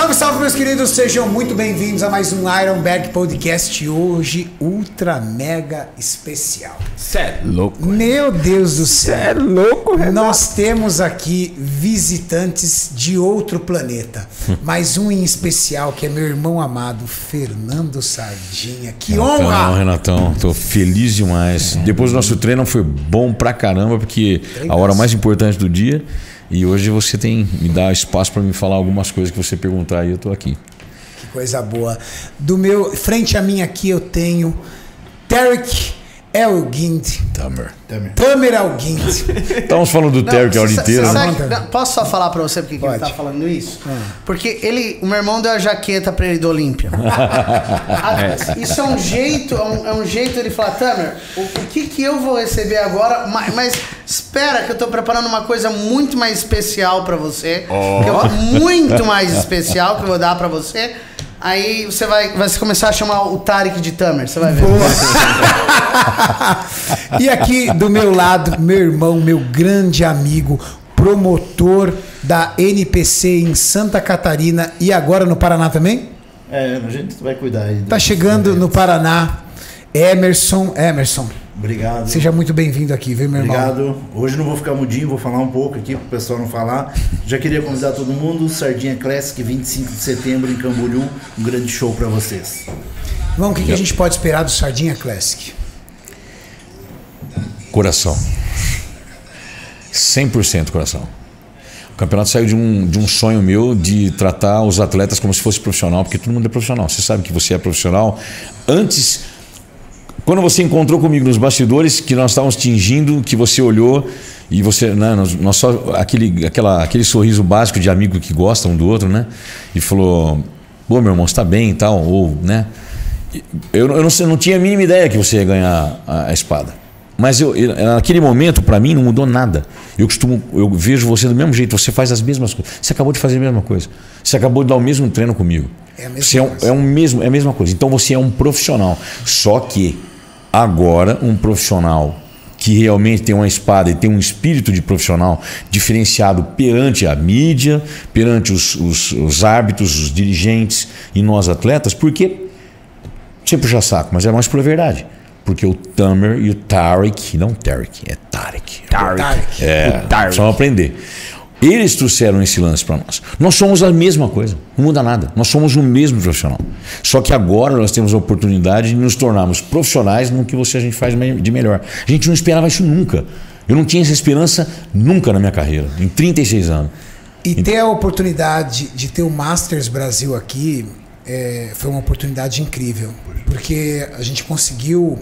Salve, salve, meus queridos, sejam muito bem-vindos a mais um Ironberg Podcast. Hoje, ultra mega especial. Sério, louco. Meu Deus do céu. Sério, louco, Renato. Nós temos aqui visitantes de outro planeta, mas um em especial que é meu irmão amado, Fernando Sardinha. Que Renatão, honra! Renatão, tô feliz demais. Depois do nosso treino foi bom pra caramba, porque a hora mais importante do dia. E hoje você tem me dá espaço para me falar algumas coisas que você perguntar e eu tô aqui. Que coisa boa. Do meu, frente a mim aqui eu tenho Tarek Elgind. Tamer. Tamer Elgind. Estamos falando do Terry é a hora inteira. né? que- posso só falar pra você porque que ele Pode. tá falando isso? Porque ele, o meu irmão deu a jaqueta pra ele do Olímpia. Ah, Isso é um jeito, é um, é um jeito ele falar, Tamer, o, o que que eu vou receber agora? Mas, mas espera que eu tô preparando uma coisa muito mais especial pra você. que eu- muito mais especial que eu vou dar pra você. Aí você vai, vai começar a chamar o Tarek de Tamer, você vai ver. e aqui do meu lado, meu irmão, meu grande amigo, promotor da NPC em Santa Catarina e agora no Paraná também? É, a gente vai cuidar aí. Tá chegando no Paraná, Emerson. Emerson, Obrigado. seja muito bem-vindo aqui, viu, meu irmão? Obrigado. Hoje não vou ficar mudinho, vou falar um pouco aqui pro pessoal não falar. Já queria convidar todo mundo, Sardinha Classic, 25 de setembro em Camboriú, um grande show pra vocês. Irmão, o que, que a gente pode esperar do Sardinha Classic? Coração. 100% coração. O campeonato saiu de um, de um sonho meu de tratar os atletas como se fosse profissional, porque todo mundo é profissional. Você sabe que você é profissional. Antes, quando você encontrou comigo nos bastidores, que nós estávamos tingindo, que você olhou e você, né, nós, nós só aquele, aquela, aquele sorriso básico de amigo que gosta um do outro, né? E falou: "Pô, meu irmão, está bem e tal", ou, né? Eu, eu, não, sei- eu não tinha a mínima ideia que você ia ganhar a, a espada. Mas eu, naquele momento, para mim, não mudou nada. Eu costumo, eu vejo você do mesmo jeito, você faz as mesmas coisas. Você acabou de fazer a mesma coisa. Você acabou de dar o mesmo treino comigo. É a mesma você é, um, coisa. é um mesmo, é a mesma coisa. Então você é um profissional. Só que agora um profissional que realmente tem uma espada e tem um espírito de profissional diferenciado perante a mídia, perante os, os, os árbitros, os dirigentes e nós atletas, porque você puxa saco, mas é mais por verdade. Porque o Tamer e o Tarek, não Tarek, é Tarek. Tarek. É, precisamos aprender. Eles trouxeram esse lance para nós. Nós somos a mesma coisa, não muda nada. Nós somos o mesmo profissional. Só que agora nós temos a oportunidade de nos tornarmos profissionais no que você a gente faz de melhor. A gente não esperava isso nunca. Eu não tinha essa esperança nunca na minha carreira, em 36 anos. E ter a oportunidade de ter o Masters Brasil aqui é, foi uma oportunidade incrível, porque a gente conseguiu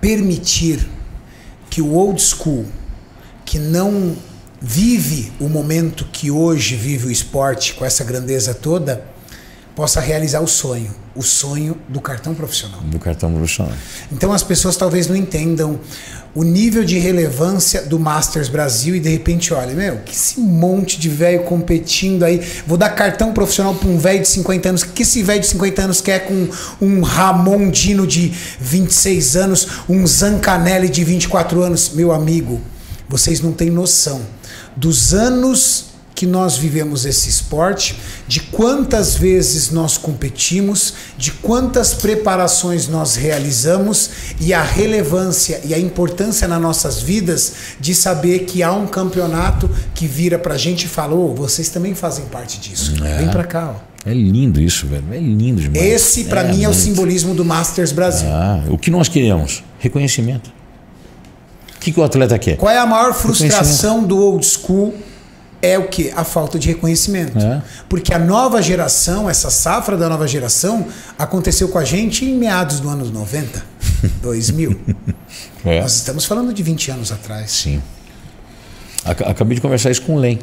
permitir que o old school, que não vive o momento que hoje vive o esporte com essa grandeza toda, possa realizar o sonho, o sonho do cartão profissional. Do cartão profissional. Então as pessoas talvez não entendam o nível de relevância do Masters Brasil e de repente, olha, meu, que esse monte de velho competindo aí. Vou dar cartão profissional para um velho de 50 anos. O que esse velho de 50 anos quer com um Ramon Dino de 26 anos, um Zancanelli de 24 anos? Meu amigo, vocês não têm noção dos anos que nós vivemos esse esporte, de quantas vezes nós competimos, de quantas preparações nós realizamos e a relevância e a importância nas nossas vidas de saber que há um campeonato que vira pra gente e fala: "Ô, vocês também fazem parte disso. Vem pra cá, ó. É lindo isso, velho. É lindo demais. Esse pra mim é o muito. simbolismo do Masters Brasil. Ah, o que nós queremos? Reconhecimento. O que, que o atleta quer? Qual é a maior frustração do old school? É o que? A falta de reconhecimento. É. Porque a nova geração, essa safra da nova geração, aconteceu com a gente em meados do anos 90, 2000. É. Nós estamos falando de 20 anos atrás. Sim. Ac- Acabei de conversar isso com o Len.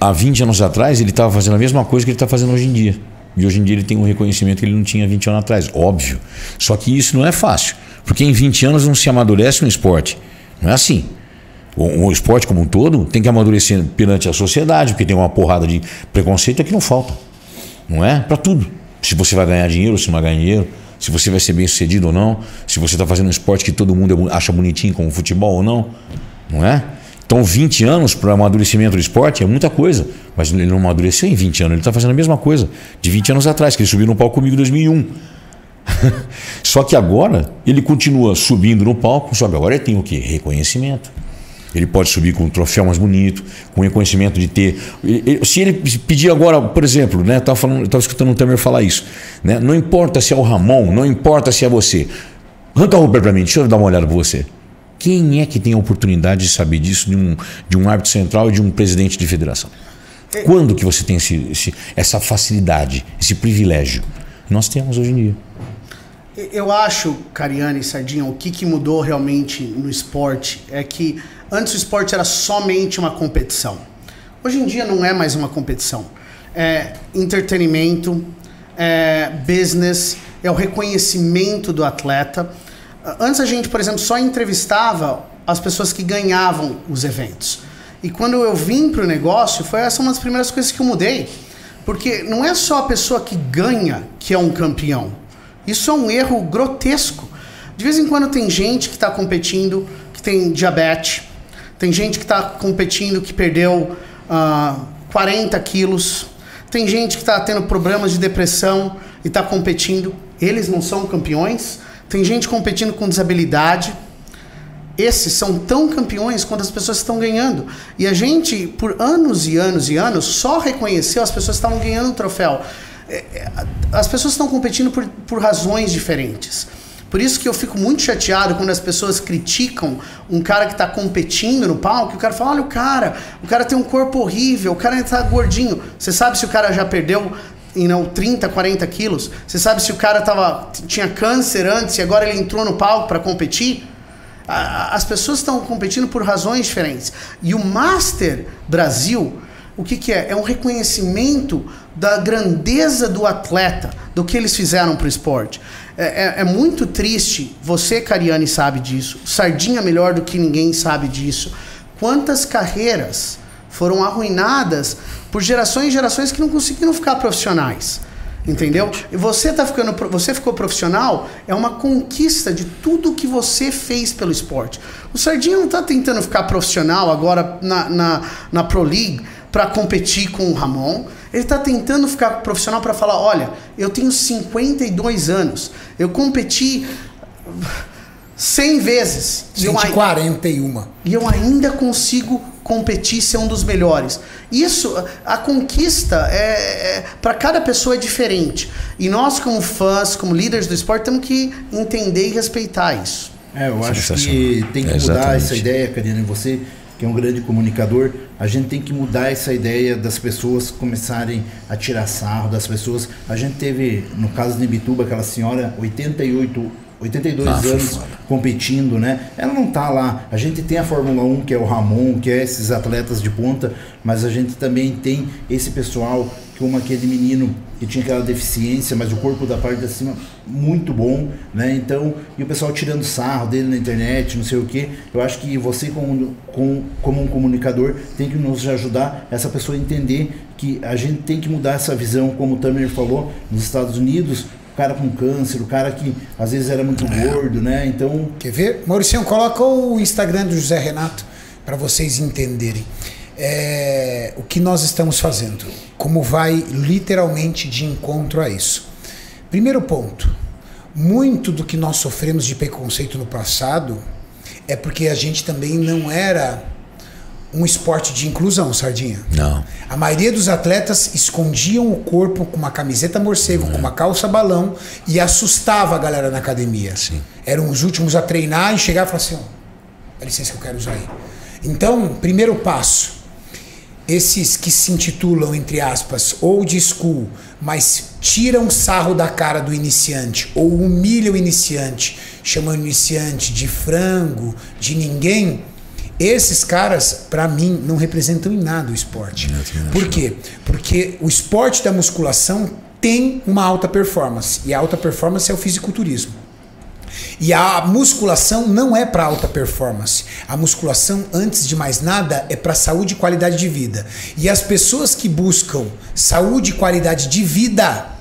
Há 20 anos atrás, ele estava fazendo a mesma coisa que ele está fazendo hoje em dia. E hoje em dia ele tem um reconhecimento que ele não tinha 20 anos atrás. Óbvio. Só que isso não é fácil. Porque em 20 anos não se amadurece no esporte. Não é assim. O, o esporte como um todo tem que amadurecer perante a sociedade, porque tem uma porrada de preconceito que não falta. Não é? Para tudo. Se você vai ganhar dinheiro se não vai ganhar dinheiro. Se você vai ser bem sucedido ou não. Se você está fazendo um esporte que todo mundo é acha bonitinho, como futebol ou não. Não é? Então, 20 anos para amadurecimento do esporte é muita coisa. Mas ele não amadureceu em 20 anos, ele está fazendo a mesma coisa de 20 anos atrás, que ele subiu no palco comigo em 2001. Só que agora ele continua subindo no palco, só agora ele tem o quê? Reconhecimento. Ele pode subir com um troféu mais bonito, com reconhecimento de ter. Se ele pedir agora, por exemplo, né? Estava falando, estava escutando um Temer falar isso, né? Não importa se é o Ramon, não importa se é você. Arranca a roupa para mim, deixa eu dar uma olhada para você. Quem é que tem a oportunidade de saber disso de um, de um árbitro central e de um presidente de federação? Quando que você tem esse, esse, essa facilidade, esse privilégio? Nós temos hoje em dia. Eu acho, Cariane e Sardinha, o que, que mudou realmente no esporte é que antes o esporte era somente uma competição. Hoje em dia não é mais uma competição. É entretenimento, é business, é o reconhecimento do atleta. Antes a gente, por exemplo, só entrevistava as pessoas que ganhavam os eventos. E quando eu vim para o negócio, foi essa uma das primeiras coisas que eu mudei. Porque não é só a pessoa que ganha que é um campeão. Isso é um erro grotesco. De vez em quando tem gente que está competindo que tem diabetes, tem gente que está competindo que perdeu uh, ah, 40 quilos, tem gente que está tendo problemas de depressão e está competindo. Eles não são campeões. Tem gente competindo com desabilidade. Esses são tão campeões quanto as pessoas estão ganhando. E a gente, por anos e anos e anos, só reconheceu as pessoas que estavam ganhando o troféu. É, é, as pessoas estão competindo por, por razões diferentes. Por isso que eu fico muito chateado quando as pessoas criticam um cara que está competindo no palco, o cara fala, olha o cara, o cara tem um corpo horrível, o cara está gordinho. Você sabe se o cara já perdeu know, 30, 40 quilos? Você sabe se o cara tava, tinha câncer antes e agora ele entrou no palco para competir? As pessoas estão competindo por razões diferentes. E o Master Brasil, o que, que é? É um reconhecimento da grandeza do atleta, do que eles fizeram para o esporte. É, é, é, muito triste, você, Cariane, sabe disso, Sardinha melhor do que ninguém sabe disso. Quantas carreiras foram arruinadas por gerações e gerações que não conseguiram ficar profissionais. Entendeu? E você tá ficando, você ficou profissional, é uma conquista de tudo que você fez pelo esporte. O Sardinha não está tentando ficar profissional agora na, na, na Pro League para competir com o Ramon. Ele está tentando ficar profissional para falar: olha, eu tenho 52 anos, eu competi 100 vezes. 141. E eu ainda consigo competir ser um dos melhores. Isso, a conquista é, é para cada pessoa é diferente. E nós, como fãs, como líderes do esporte, temos que entender e respeitar isso. É, eu acho que tem que mudar essa ideia, Karina, você que é um grande comunicador, a gente tem que mudar essa ideia das pessoas começarem a tirar sarro das pessoas. A gente teve, no caso de Ibituba, aquela senhora, 88 82 ah, anos competindo, né? Ela não tá lá. A gente tem a Fórmula 1, que é o Ramon, que é esses atletas de ponta, mas a gente também tem esse pessoal, como aquele menino que tinha aquela deficiência, mas o corpo da parte de cima muito bom, né? Então, e o pessoal tirando sarro dele na internet, não sei o que. Eu acho que você, como, como, como um comunicador, tem que nos ajudar essa pessoa a entender que a gente tem que mudar essa visão, como o Tamer falou, nos Estados Unidos, cara com câncer, o cara que às vezes era muito gordo, né? Então. Quer ver? Maurício, coloca o Instagram do José Renato para vocês entenderem. É, o que nós estamos fazendo, como vai literalmente de encontro a isso. Primeiro ponto: muito do que nós sofremos de preconceito no passado é porque a gente também não era um esporte de inclusão, Sardinha. Não. A maioria dos atletas escondiam o corpo com uma camiseta morcego, é. com uma calça balão e assustava a galera na academia. Sim. Eram os últimos a treinar e chegar e falar assim: ó, dá licença que eu quero usar aí. Então, primeiro passo. Esses que se intitulam, entre aspas, old school, mas tiram sarro da cara do iniciante ou humilham o iniciante, chamando o iniciante de frango, de ninguém, esses caras, para mim, não representam em nada o esporte. Por quê? Porque o esporte da musculação tem uma alta performance. E a alta performance é o fisiculturismo. E a musculação não é para alta performance. A musculação, antes de mais nada, é para saúde e qualidade de vida. E as pessoas que buscam saúde e qualidade de vida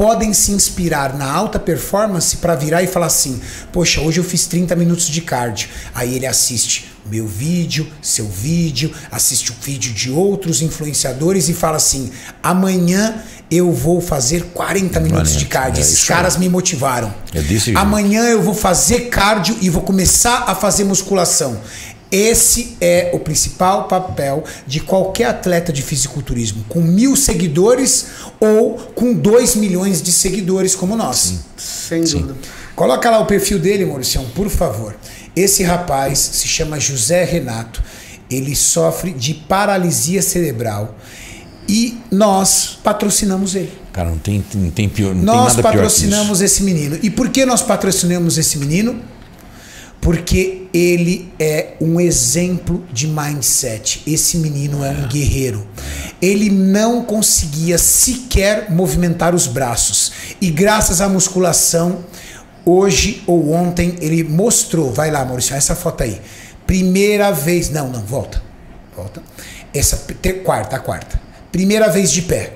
podem se inspirar na alta performance para virar e falar assim: Poxa, hoje eu fiz 30 minutos de cardio. Aí ele assiste meu vídeo, seu vídeo, assiste o vídeo de outros influenciadores e fala assim: amanhã eu vou fazer 40 minutos 40, de cardio. É Esses caras me motivaram. É desse amanhã eu vou fazer cardio e vou começar a fazer musculação. Esse é o principal papel de qualquer atleta de fisiculturismo, com mil seguidores ou com dois milhões de seguidores como nós. Sim. Sem dúvida. Coloca lá o perfil dele, Mauricião, por favor. Esse rapaz se chama José Renato. Ele sofre de paralisia cerebral e nós patrocinamos ele. Cara, não tem, não tem pior. Não nós tem nada patrocinamos esse menino. E por que nós patrocinamos esse menino? Porque ele é um exemplo de mindset. Esse menino é um guerreiro. Ele não conseguia sequer movimentar os braços. E graças à musculação, hoje ou ontem, ele mostrou. Vai lá, Maurício, essa foto aí. Primeira vez. Não, não, volta. Volta. Essa quarta, a quarta. Primeira vez de pé.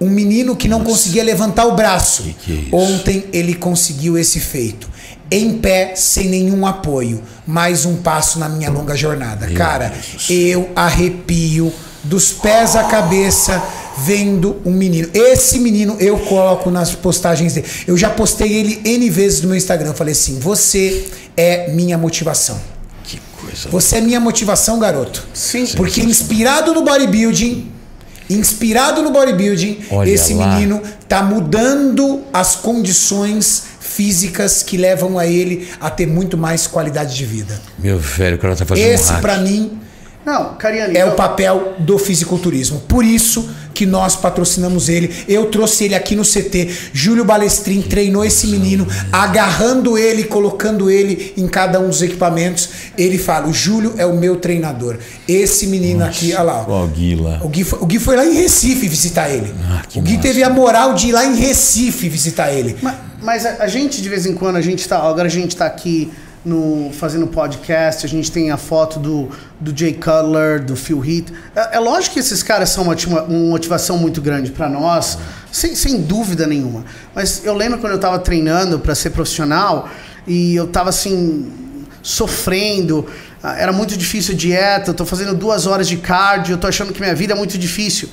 Um menino que não Nossa. conseguia levantar o braço. Que que é Ontem ele conseguiu esse feito em pé, sem nenhum apoio. Mais um passo na minha longa jornada. Meu Cara, Deus. eu arrepio dos pés à cabeça vendo um menino. Esse menino eu coloco nas postagens dele. Eu já postei ele N vezes no meu Instagram. Eu falei assim: você é minha motivação. Que coisa. Você é minha motivação, garoto. Sim. Porque inspirado no bodybuilding. Inspirado no bodybuilding, Olha esse lá. menino tá mudando as condições físicas que levam a ele a ter muito mais qualidade de vida. Meu velho, o cara tá fazendo Esse, um para mim, não, Cariani, é eu... o papel do fisiculturismo. Por isso que nós patrocinamos ele. Eu trouxe ele aqui no CT. Júlio Balestrin treinou esse menino, agarrando ele, colocando ele em cada um dos equipamentos. Ele fala: o Júlio é o meu treinador. Esse menino Nossa, aqui, olha lá. Ó, o Gui lá. O Gui, foi, o Gui foi lá em Recife visitar ele. Ah, o Gui massa. teve a moral de ir lá em Recife visitar ele. Mas, mas a, a, gente, de vez em quando, a gente tá. Agora a gente tá aqui no, fazendo podcast, a gente tem a foto do, do Jay Cutler, do Phil Heath. É, é lógico que esses caras são uma, uma motivação muito grande para nós, sem, sem dúvida nenhuma. Mas eu lembro quando eu estava treinando para ser profissional e eu estava assim, sofrendo. Ah, era muito difícil a dieta, eu tô fazendo duas horas de cardio, eu tô achando que minha vida é muito difícil.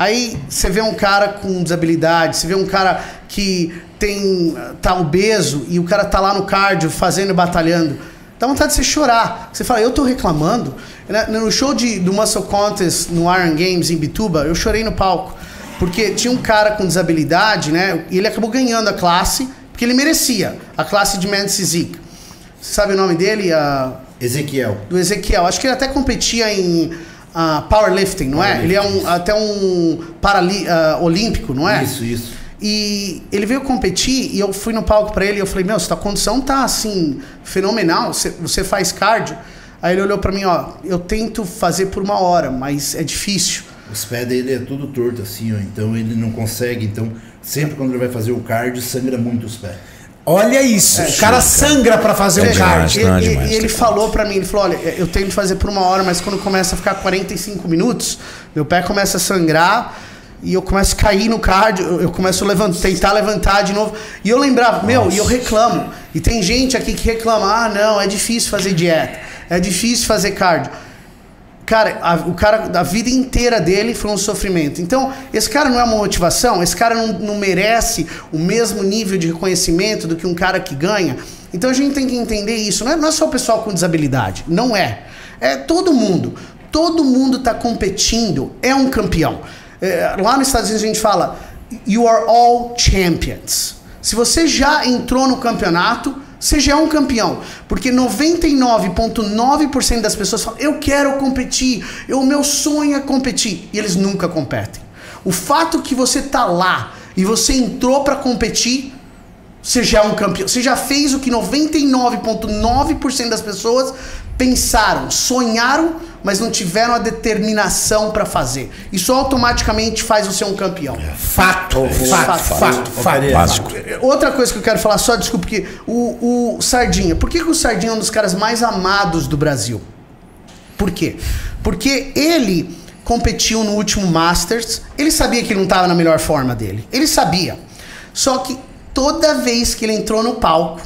Aí você vê um cara com desabilidade, você vê um cara que tem tá obeso e o cara tá lá no cardio fazendo e batalhando. Dá vontade de você chorar. Você fala, eu tô reclamando. No show de, do Muscle Contest no Iron Games em Bituba, eu chorei no palco. Porque tinha um cara com desabilidade, né? E ele acabou ganhando a classe, porque ele merecia. A classe de Men's Physique. Você sabe o nome dele? A... Ezequiel. Do Ezequiel. Acho que ele até competia em uh, powerlifting, não é? Ele é um, até um parali, uh, olímpico, não é? Isso, isso. E ele veio competir e eu fui no palco para ele e eu falei: Meu, sua condição tá assim, fenomenal, você, você faz cardio. Aí ele olhou para mim: Ó, eu tento fazer por uma hora, mas é difícil. Os pés dele é tudo torto assim, ó, então ele não consegue. Então, sempre quando ele vai fazer o cardio, sangra muito os pés. Olha isso, é, o cara sangra para fazer é o cardio. É e, e, ele falou para mim, ele falou, olha, eu tento fazer por uma hora, mas quando começa a ficar 45 minutos, meu pé começa a sangrar e eu começo a cair no cardio, eu começo a levantar, tentar levantar de novo. E eu lembrava, Nossa. meu, e eu reclamo. E tem gente aqui que reclama, ah, não, é difícil fazer dieta, é difícil fazer cardio. Cara, a, o cara, a vida inteira dele foi um sofrimento. Então, esse cara não é uma motivação, esse cara não, não merece o mesmo nível de reconhecimento do que um cara que ganha. Então a gente tem que entender isso. Não é, não é só o pessoal com desabilidade, não é. É todo mundo. Todo mundo está competindo, é um campeão. É, lá nos Estados Unidos a gente fala, you are all champions. Se você já entrou no campeonato, você já é um campeão. Porque 99,9% das pessoas falam: Eu quero competir, o meu sonho é competir. E eles nunca competem. O fato que você tá lá e você entrou para competir, você já é um campeão. Você já fez o que 99,9% das pessoas pensaram, sonharam, mas não tiveram a determinação para fazer. Isso automaticamente faz você um campeão. É. Fato, fato, fato, fato, Básico. Outra coisa que eu quero falar, só desculpa, o, o Sardinha, por que, que o Sardinha é um dos caras mais amados do Brasil? Por quê? Porque ele competiu no último Masters. Ele sabia que ele não estava na melhor forma dele. Ele sabia. Só que toda vez que ele entrou no palco,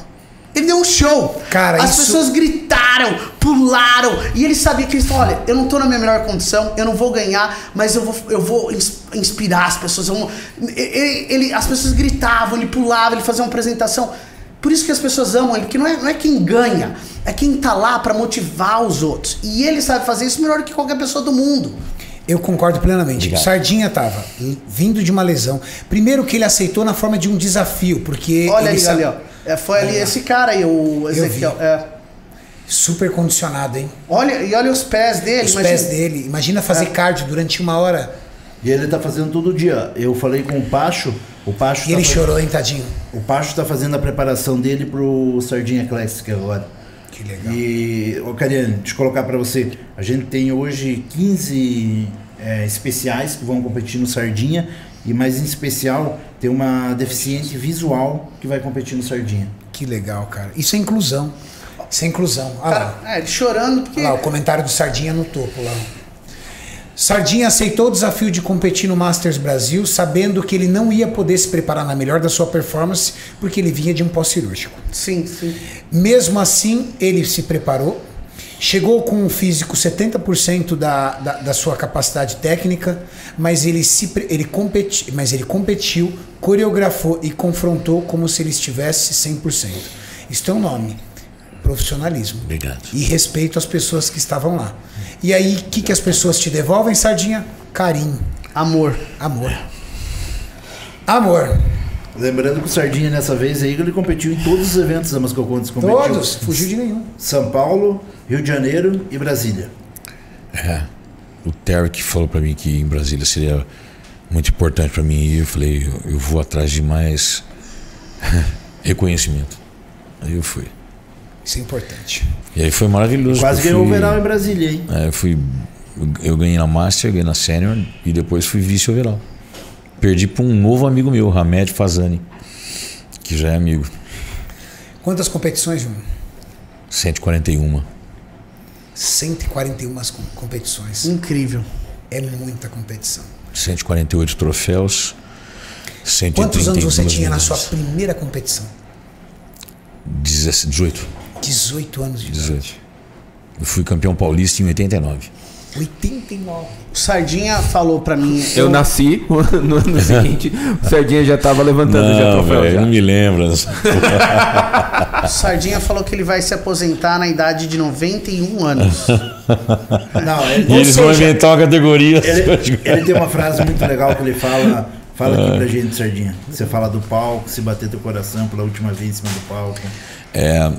ele deu um show. Cara, As isso- pessoas gritaram, pularam. E ele sabia que eles falaram: olha, eu não tô na minha melhor condição, eu não vou ganhar, mas eu vou, eu vou ins- inspirar as pessoas. vou-" Ele, ele- as pessoas gritavam, ele pulava, ele fazia uma apresentação. Por isso que as pessoas amam ele, porque não é, não é quem ganha, é quem tá lá pra motivar os outros. E ele sabe fazer isso melhor do que qualquer pessoa do mundo. Eu concordo plenamente. Obrigado. Sardinha tava vindo de uma lesão. Primeiro que ele aceitou na forma de um desafio, porque Olha ele aí, sa- ali, ó. É, foi ali esse cara aí, o Ezequiel. É. super condicionado, hein? Olha, e olha os pés dele. Os imagina- pés dele. Imagina fazer cardio durante uma hora. E ele tá fazendo todo dia. Eu falei com o Pacho, o Pacho E ele tá faz- chorou, hein, tadinho? O Pacho tá fazendo a preparação dele pro Sardinha Classic agora. Que legal. E, ô Cariane, deixa eu colocar pra você. A gente tem hoje 15 é, especiais que vão competir no Sardinha. E mais em especial, tem uma deficiente visual que vai competir no Sardinha. Que legal, cara. Isso é inclusão. Isso é inclusão. Olha lá. Cara, é, ele chorando porque. Olha lá, o comentário do Sardinha no topo lá. Sardinha aceitou o desafio de competir no Masters Brasil, sabendo que ele não ia poder se preparar na melhor da sua performance, porque ele vinha de um pós-cirúrgico. Sim, sim. Mesmo assim, ele se preparou, chegou com um físico 70% da, da, da sua capacidade técnica, mas ele, se, ele, competi, mas ele competiu, coreografou e confrontou como se ele estivesse 100%. Isso tem um nome: profissionalismo. Obrigado. E respeito às pessoas que estavam lá. E aí, o que, que as pessoas te devolvem, Sardinha? Carinho, Amor. amor. Amor. Lembrando que o Sardinha nessa vez aí ele competiu em todos os eventos da Mascou Contes. Competiu Todos, fugiu de nenhum. São Paulo, Rio de Janeiro e Brasília. É. O Terry falou pra mim que em Brasília seria muito importante pra mim ir. Eu falei, eu, eu vou atrás de mais reconhecimento. Aí eu fui. Isso é importante. E aí foi maravilhoso. Quase ganhou o overall em Brasília, hein? É, eu fui. Eu ganhei na Master, ganhei na Senior e depois fui vice-overall. Perdi pra um novo amigo meu, Hamed Fazani, que já é amigo. Quantas competições, Júnior? 141. 141 com- competições. Incrível. É muita competição. 148 troféus. 132 Quantos anos você tinha na sua primeira competição? 17, 18. 18 anos de 18. idade. Eu fui campeão paulista em 89. 89. O Sardinha falou pra mim. Eu nasci, no ano seguinte, o Sardinha já tava levantando já Não, troféu. velho, já. não me lembro. O Sardinha falou que ele vai se aposentar na idade de 91 anos. Não, ele, E eles vão seja, inventar uma categoria. ele, ele tem uma frase muito legal que ele fala. Fala aqui pra gente, Sardinha. Você fala do palco, se bater teu coração pela última vez em cima do palco. É,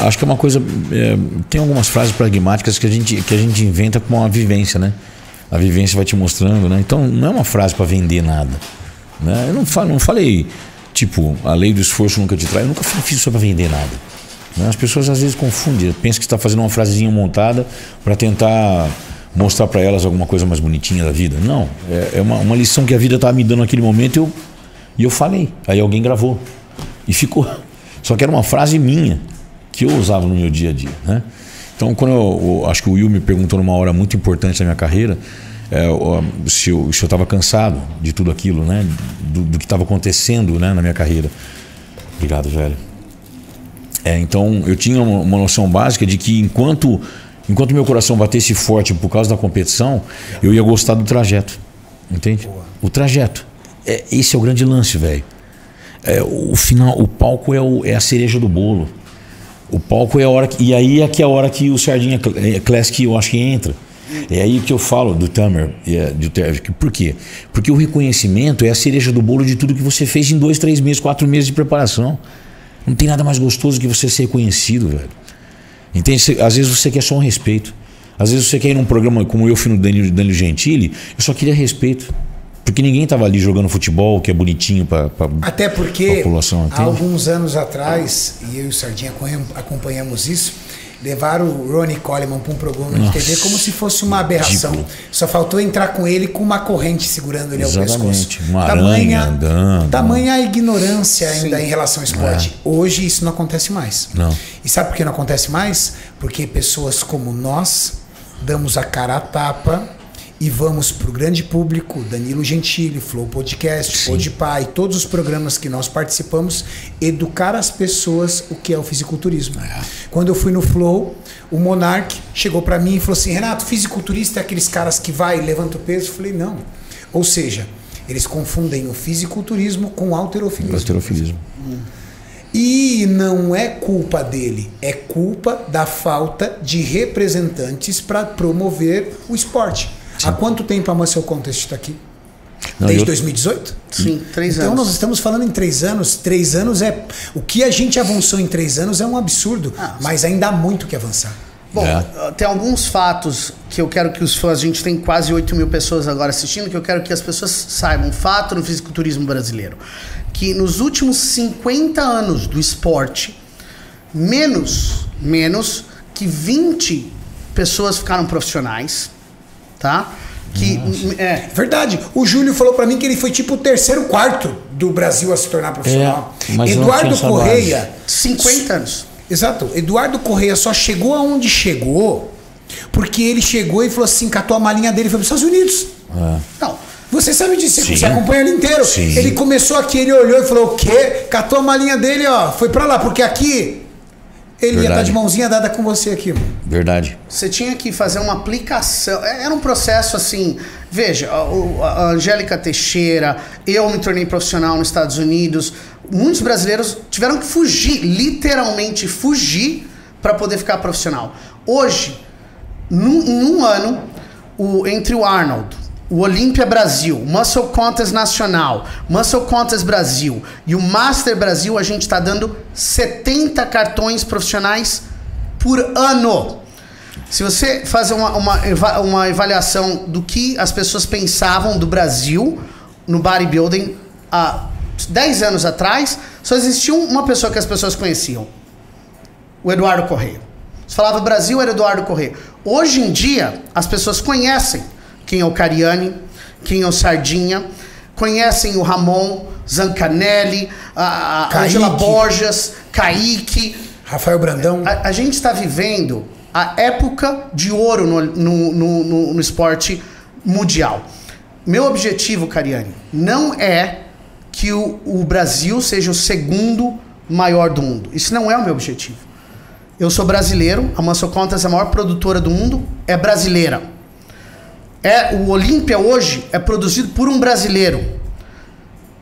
acho que é uma coisa. é, tem algumas frases pragmáticas que a, gente, que a gente inventa com uma vivência, né? A vivência vai te mostrando, né? Então não é uma frase para vender nada. Né? Eu não, falo, não falei, tipo, a lei do esforço nunca te trai. Eu nunca fiz isso para vender nada. né? As pessoas às vezes confundem, pensam que está fazendo uma frasezinha montada para tentar mostrar para elas alguma coisa mais bonitinha da vida. Não, é, é uma, uma lição que a vida estava me dando naquele momento e eu, e eu falei. Aí alguém gravou e ficou. Só que era uma frase minha que eu usava no meu dia a dia, né? Então, quando eu, eu- acho que o Will me perguntou numa hora muito importante da minha carreira, é, se eu estava cansado de tudo aquilo, né? Do, do que estava acontecendo, né, na minha carreira. Obrigado, velho. É, então, eu tinha uma, uma noção básica de que enquanto enquanto meu coração batesse forte por causa da competição, eu ia gostar do trajeto, entende? O trajeto. É, esse é o grande lance, velho. É, o final, o palco é, o- é a cereja do bolo. O palco é a hora que, e aí é que é a hora que o Sardinha é, Classic eu acho que entra. É aí que eu falo do Tamer, é, do Ter- por quê? Porque o reconhecimento é a cereja do bolo de tudo que você fez em dois, três meses, quatro meses de preparação. Não tem nada mais gostoso que você ser reconhecido, velho. Entende? Às vezes você quer só um respeito. Às vezes você quer ir num programa como eu fui no Danilo, Danilo Gentili, eu só queria respeito. Porque ninguém tava ali jogando futebol, que é bonitinho pra- Até porque População, há alguns anos atrás, e eu e o Sardinha acompanham- acompanhamos isso, levaram o Ronnie Coleman para um programa de Nossa, TV como se fosse uma aberração. ridículo. Só faltou entrar com ele com uma corrente segurando ele ao pescoço. uma aranha andando. tamanha a ignorância ainda em relação ao esporte. Hoje isso não acontece mais. É. Não. E sabe por que não acontece mais? Porque pessoas como nós damos a cara a tapa e vamos para o grande público, Danilo Gentili, Flow Podcast, Podpah e todos os programas que nós participamos, educar as pessoas o que é o fisiculturismo. Quando eu fui no Flow, o Monark chegou para mim e falou assim: Renato, fisiculturista é aqueles caras que vai e levanta o peso? Eu falei: não. Ou seja, eles confundem o fisiculturismo com o alterofilismo. Alterofilismo. E não é culpa dele, é culpa da falta de representantes para promover o esporte. Há quanto tempo a Muscle Contest está aqui? Não, Desde eu- 2018? Sim, três Então anos. nós estamos falando em três anos. Três anos é. O que a gente avançou em três anos é um absurdo. Ah, mas ainda há muito que avançar. Bom, É. uh, tem alguns fatos que eu quero que os fãs, a gente tem quase 8 mil pessoas agora assistindo, que eu quero que as pessoas saibam. Um fato no fisiculturismo brasileiro. Que nos últimos 50 anos do esporte, menos, menos que 20 pessoas ficaram profissionais, tá? Que, é, Verdade. O Júlio falou pra mim que ele foi tipo o terceiro quarto do Brasil a se tornar profissional. É, Eduardo Correia. 50 anos. Exato. Eduardo Correia só chegou aonde chegou porque ele chegou e falou assim: catou a malinha dele e foi para os Estados Unidos. Não, Você sabe disso, você- Sim. você acompanha ele inteiro. Sim. Ele começou aqui, ele olhou e falou: o quê? Catou a malinha dele, ó, foi pra lá, porque aqui ele ia estar Verdade. de mãozinha dada com você aqui. mano. Verdade. Você tinha que fazer uma aplicação. É- Era um processo assim. Veja, a Angélica Teixeira, eu me tornei profissional nos Estados Unidos. Muitos brasileiros tiveram que fugir, literalmente fugir, para poder ficar profissional. Hoje, num, em um ano, o- entre o Arnold, o Olímpia Brasil, Muscle Contest Nacional, Muscle Contest Brasil e o Master Brasil, a gente está dando 70 cartões profissionais por ano. Se você fazer uma, uma, uma avaliação do que as pessoas pensavam do Brasil no bodybuilding há 10 anos atrás, só existia uma pessoa que as pessoas conheciam: o Eduardo Correia. Se falava Brasil, era Eduardo Correia. Hoje em dia, as pessoas conhecem quem é o Cariani, quem é o Sardinha, conhecem o Ramon, Zancanelli, a, a. Angela Borges, Kaique. Rafael Brandão. A, a gente está vivendo a época de ouro no, no, no, no- no esporte mundial. Meu objetivo, Cariani, não é que o, o Brasil seja o segundo maior do mundo. Isso não é o meu objetivo. Eu sou brasileiro, a Muscle Contest é a maior produtora do mundo, é brasileira. É, o Olímpia hoje é produzido por um brasileiro.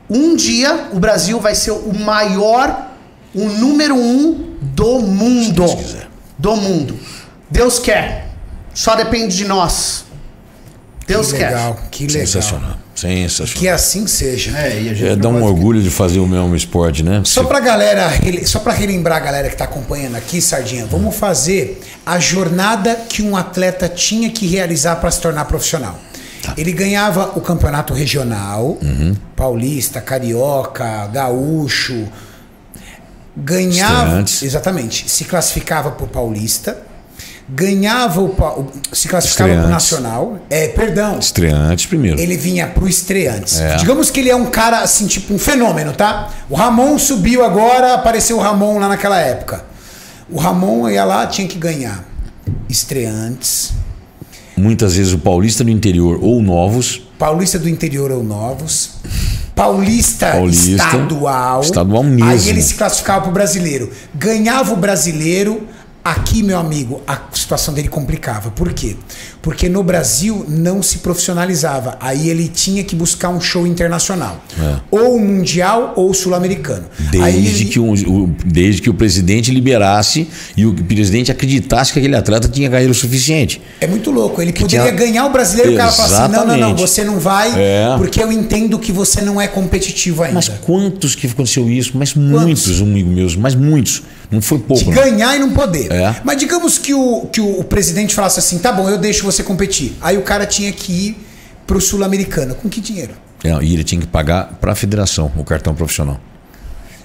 Um dia o Brasil vai ser o maior, o número um do mundo. Deus quiser. Do mundo. Deus quer. Só depende de nós. Deus que quer. legal, que legal. Sensacional. Sensacional. Que assim seja. É, e a gente É, dá um orgulho de fazer o mesmo esporte, né? Só pra galera, só para relembrar a galera que tá acompanhando aqui, Sardinha, vamos fazer a jornada que um atleta tinha que realizar para se tornar profissional. Tá. Ele ganhava o campeonato regional, Uhum. paulista, carioca, gaúcho, ganhava, exatamente, se classificava por paulista, ganhava o, o- se classificava por Estreantes. nacional, é, perdão, Estreantes primeiro. ele vinha pro estreantes. É. Digamos que ele é um cara, assim, tipo um fenômeno, tá? O Ramon subiu agora, apareceu o Ramon lá naquela época. O Ramon ia lá, tinha que ganhar. Estreantes, Muitas vezes o paulista do interior ou novos. Paulista do Interior ou Novos, Paulista, Paulista, Estadual. estadual mesmo. Aí ele se classificava pro brasileiro. Ganhava o brasileiro. Aqui, meu amigo, a situação dele complicava. Por quê? Porque no Brasil não se profissionalizava. Aí ele tinha que buscar um show internacional. Ou mundial ou sul-americano. É. Desde, ele- que o, o- desde que o presidente liberasse e o presidente acreditasse que aquele atleta tinha carreira suficiente. É muito louco. Ele poderia tinha- ganhar o brasileiro e o cara fala assim: não, não, não, você não vai, É. porque eu entendo que você não é competitivo ainda. Mas quantos que aconteceu isso? Mas muitos, amigos meus, mas muitos. Não foi pouco. De não. ganhar e não poder. É. Mas digamos que o, que o presidente falasse assim: tá bom, eu deixo você competir. Aí o cara tinha que ir pro Sul-Americano. Com que dinheiro? É, e ele tinha que pagar para a federação o cartão profissional.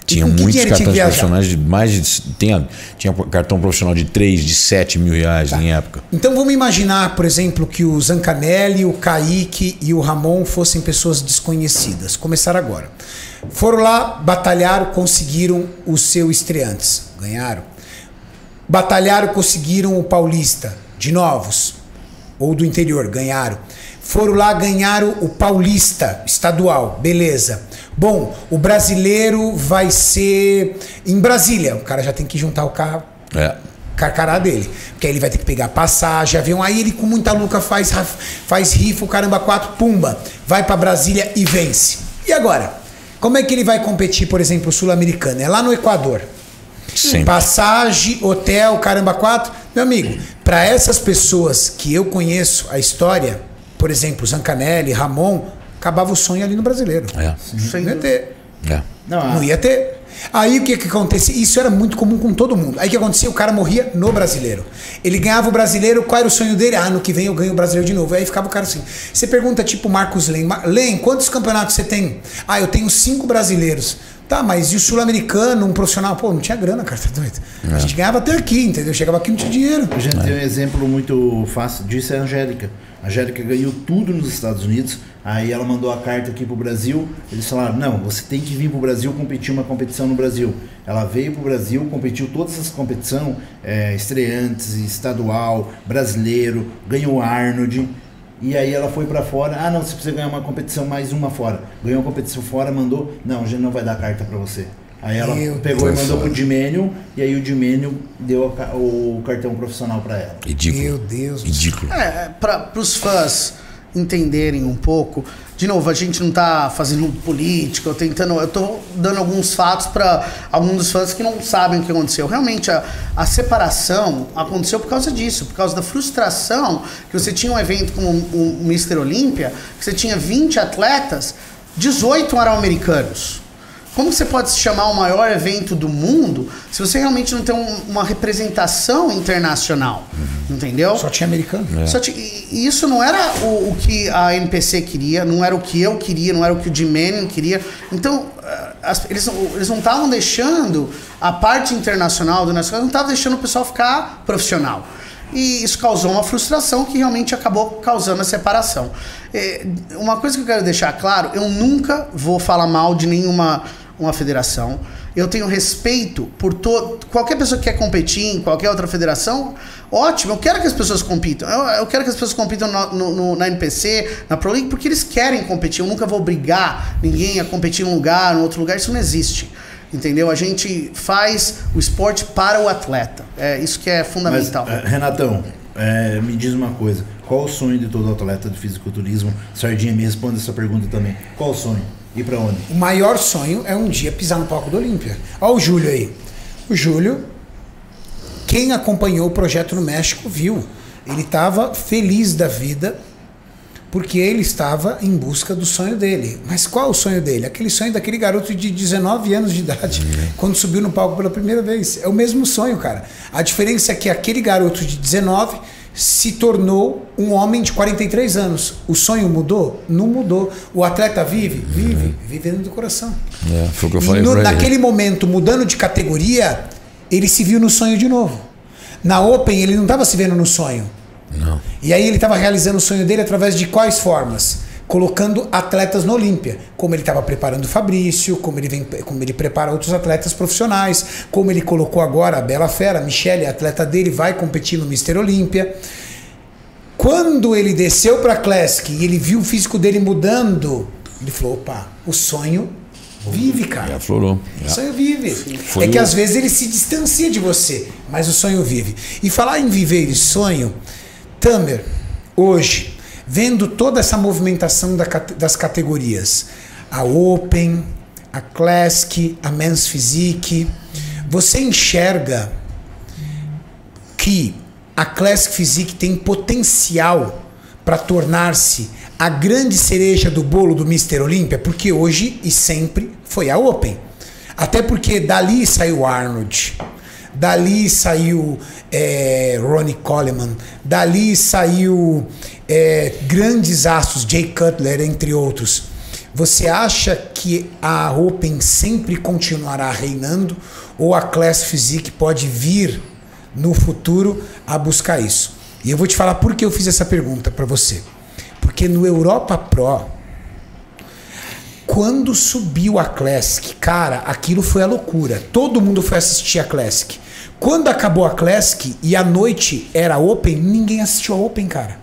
Tinha muitos tinha cartões viajar? profissionais de mais de. Tinha, tinha cartão profissional de 3, de 7 mil reais Tá. em época. Então vamos imaginar, por exemplo, que o Zancanelli, o Kaique e o Ramon fossem pessoas desconhecidas. Começar agora. Foram lá, batalharam, conseguiram o seu estreantes. Ganharam. Batalharam, conseguiram o Paulista, de novos. ou do interior, ganharam. Foram lá, ganharam o paulista estadual, beleza. Bom, o brasileiro vai ser em Brasília. O cara já tem que juntar o carro É. carcará dele. Porque aí ele vai ter que pegar passagem, avião. Aí ele com muita luca faz, faz rifa, o caramba, quatro, pumba. Vai pra Brasília e vence. E agora? Como é que ele vai competir, por exemplo, o sul-americano? É lá no Equador. Sempre. Passagem, hotel, caramba, quatro. Meu amigo, para essas pessoas que eu conheço a história, por exemplo, Zancanelli, Ramon, acabava o sonho ali no brasileiro. É. Não ia ter. É. Não, Não ia ter. Aí o que que acontecia? Isso era muito comum com todo mundo. Aí o que acontecia? O cara morria no brasileiro. Ele ganhava o brasileiro, qual era o sonho dele? Ah, no que vem eu ganho o brasileiro de novo. Aí ficava o cara assim. Você pergunta tipo Marcos Len, "Ma- Len, quantos campeonatos você tem? Ah, eu tenho cinco brasileiros. Tá, mas e o sul-americano, um profissional? Pô, não tinha grana, cara, tá doido? A gente ganhava até aqui, entendeu? Chegava aqui não tinha dinheiro. A gente tem um exemplo muito fácil disso, é a Angélica. A Angélica ganhou tudo nos Estados Unidos, aí ela mandou a carta aqui pro Brasil, eles falaram, não, você tem que vir pro Brasil competir uma competição no Brasil. Ela veio pro Brasil, competiu todas as competições, é, estreantes, estadual, brasileiro, ganhou Arnold, e aí ela foi pra fora, ah não, você precisa ganhar uma competição, mais uma fora. Ganhou uma competição fora, mandou, não, a gente não vai dar carta pra você. Aí ela Meu pegou Deus. e mandou pro Dimênio, e aí o Dimênio deu a o cartão profissional pra ela. Ridículo. Meu Deus do céu. Ridículo. É, para os fãs entenderem um pouco. De novo, a gente não tá fazendo política, eu tentando, eu tô dando alguns fatos para alguns dos fãs que não sabem o que aconteceu. Realmente a, a separação aconteceu por causa disso, por causa da frustração que você tinha um evento como o Mr. Olímpia, que você tinha 20 atletas, 18 eram americanos. Como você pode se chamar o maior evento do mundo se você realmente não tem um- uma representação internacional? Entendeu? Só tinha americano. Só ti- e- isso não era o, o que a NPC queria, não era o que eu queria, não era o que o Jim Manning queria. Então, eh, as- eles, não- eles não estavam deixando a parte internacional do nacional, não estavam deixando o pessoal ficar profissional. E isso causou uma frustração que realmente acabou causando a separação. Eh, uma coisa que eu quero deixar claro, eu nunca vou falar mal de nenhuma uma federação. Eu tenho respeito por todo. Qualquer pessoa que quer competir em qualquer outra federação, ótimo. Eu quero que as pessoas compitam. Eu, eu quero que as pessoas compitam no- no- no- na NPC, na Pro League, porque eles querem competir. Eu nunca vou obrigar ninguém a competir em um lugar, em outro lugar. Isso não existe. Entendeu? A gente faz o esporte para o atleta. É isso que é Mas, fundamental. eh, Renatão, eh, me diz uma coisa. Qual o sonho de todo atleta de fisiculturismo? Sardinha me responde essa pergunta também. Qual o sonho? Ir pra onde? O maior sonho é um dia pisar no palco do Olímpia. Olha o Júlio aí. O Júlio, quem acompanhou o projeto no México, viu. Ele estava feliz da vida porque ele estava em busca do sonho dele. Mas qual o sonho dele? Aquele sonho daquele garoto de 19 anos de idade, quando subiu no palco pela primeira vez. É o mesmo sonho, cara. A diferença é que aquele garoto de 19 se tornou um homem de 43 anos. O sonho mudou? Não mudou. O atleta vive? Vive. Vive dentro do coração. É, foi o que eu E falei no- naquele momento, mudando de categoria, ele se viu no sonho de novo. Na Open, ele não estava se vendo no sonho. Não. E aí ele estava realizando o sonho dele através de quais formas? Colocando atletas no Olímpia. Como ele estava preparando o Fabrício, como ele, vem, como ele prepara outros atletas profissionais, como ele colocou agora a Bela Fera, a Michelle, a atleta dele, vai competir no Mr. Olímpia. Quando ele desceu para a Classic e ele viu o físico dele mudando, ele falou: opa, o sonho vive, cara. Já florou. O sonho vive. É que às vezes ele se distancia de você, mas o sonho vive. E falar em viver e sonho, Tamer, hoje, vendo toda essa movimentação da das categorias, a Open, a Classic, a Men's Physique, você enxerga que a Classic Physique tem potencial para tornar-se a grande cereja do bolo do Mr. Olímpia, porque hoje e sempre foi a Open. Até porque dali saiu Arnold, dali saiu é, Ronnie Coleman, dali saiu é, grandes astros, Jay Cutler, entre outros. Você acha que a Open sempre continuará reinando ou a Class Physique pode vir no futuro a buscar isso? E eu vou te falar por que eu fiz essa pergunta para você. Porque no Europa Pro, quando subiu a Classic, cara, aquilo foi a loucura. Todo mundo foi assistir a Classic. Quando acabou a Classic e a noite era Open, ninguém assistiu a Open, cara.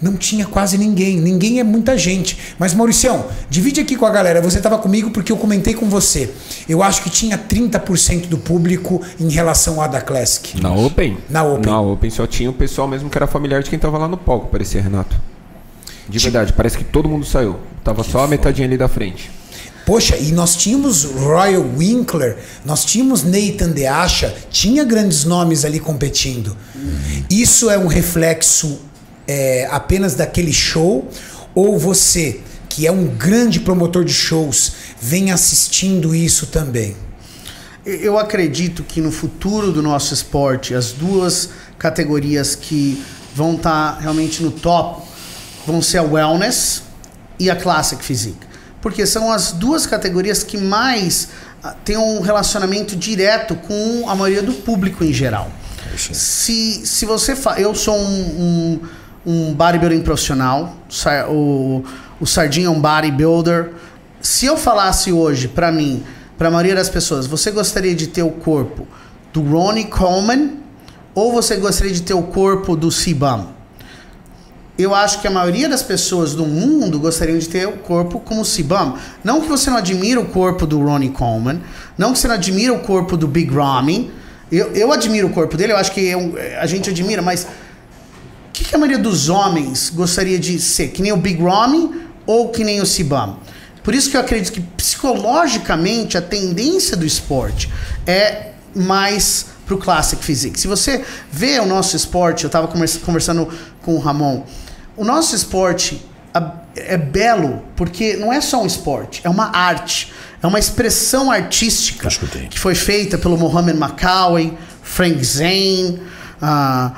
não tinha quase ninguém. Ninguém é muita gente. Mas, Mauricião, divide aqui com a galera. Você estava comigo porque eu comentei com você. Eu acho que tinha 30% do público em relação à da Classic. Na Open? Na Open. Na Open só tinha o pessoal mesmo que era familiar de quem tava lá no palco, parecia, Renato. De verdade, parece que todo mundo saiu. Tava só a metadinha ali da frente. Poxa, e nós tínhamos Royal Winkler, nós tínhamos Nathan Deasha, tinha grandes nomes ali competindo. Isso é um reflexo é, apenas daquele show? Ou você, que é um grande promotor de shows, vem assistindo isso também? Eu acredito que no futuro do nosso esporte, as duas categorias que vão estar realmente no top vão ser a Wellness e a Classic Physique. Porque são as duas categorias que mais ah, têm um relacionamento direto com a maioria do público em geral. Se, se você fa... Eu sou um, um, um bodybuilding profissional, o, o Sardinha é um bodybuilder. Se eu falasse hoje pra mim, pra maioria das pessoas, você gostaria de ter o corpo do Ronnie Coleman ou você gostaria de ter o corpo do Sibam? Eu acho que a maioria das pessoas do mundo gostariam de ter o corpo como o Sibam. Não que você não admira o corpo do Ronnie Coleman, não que você não admira o corpo do Big Ramy. Eu, eu admiro o corpo dele, eu acho que eu- a gente admira, mas o que, que a maioria dos homens gostaria de ser? Que nem o Big Ramy ou que nem o Sibam? Por isso que eu acredito que psicologicamente a tendência do esporte é mais pro Classic Physique. Se você vê o nosso esporte, eu estava conversando com o Ramon, o nosso esporte é belo porque não é só um esporte, é uma arte, é uma expressão artística escutei. que foi feita pelo Mohamed Macaulay, Frank Zane, ah,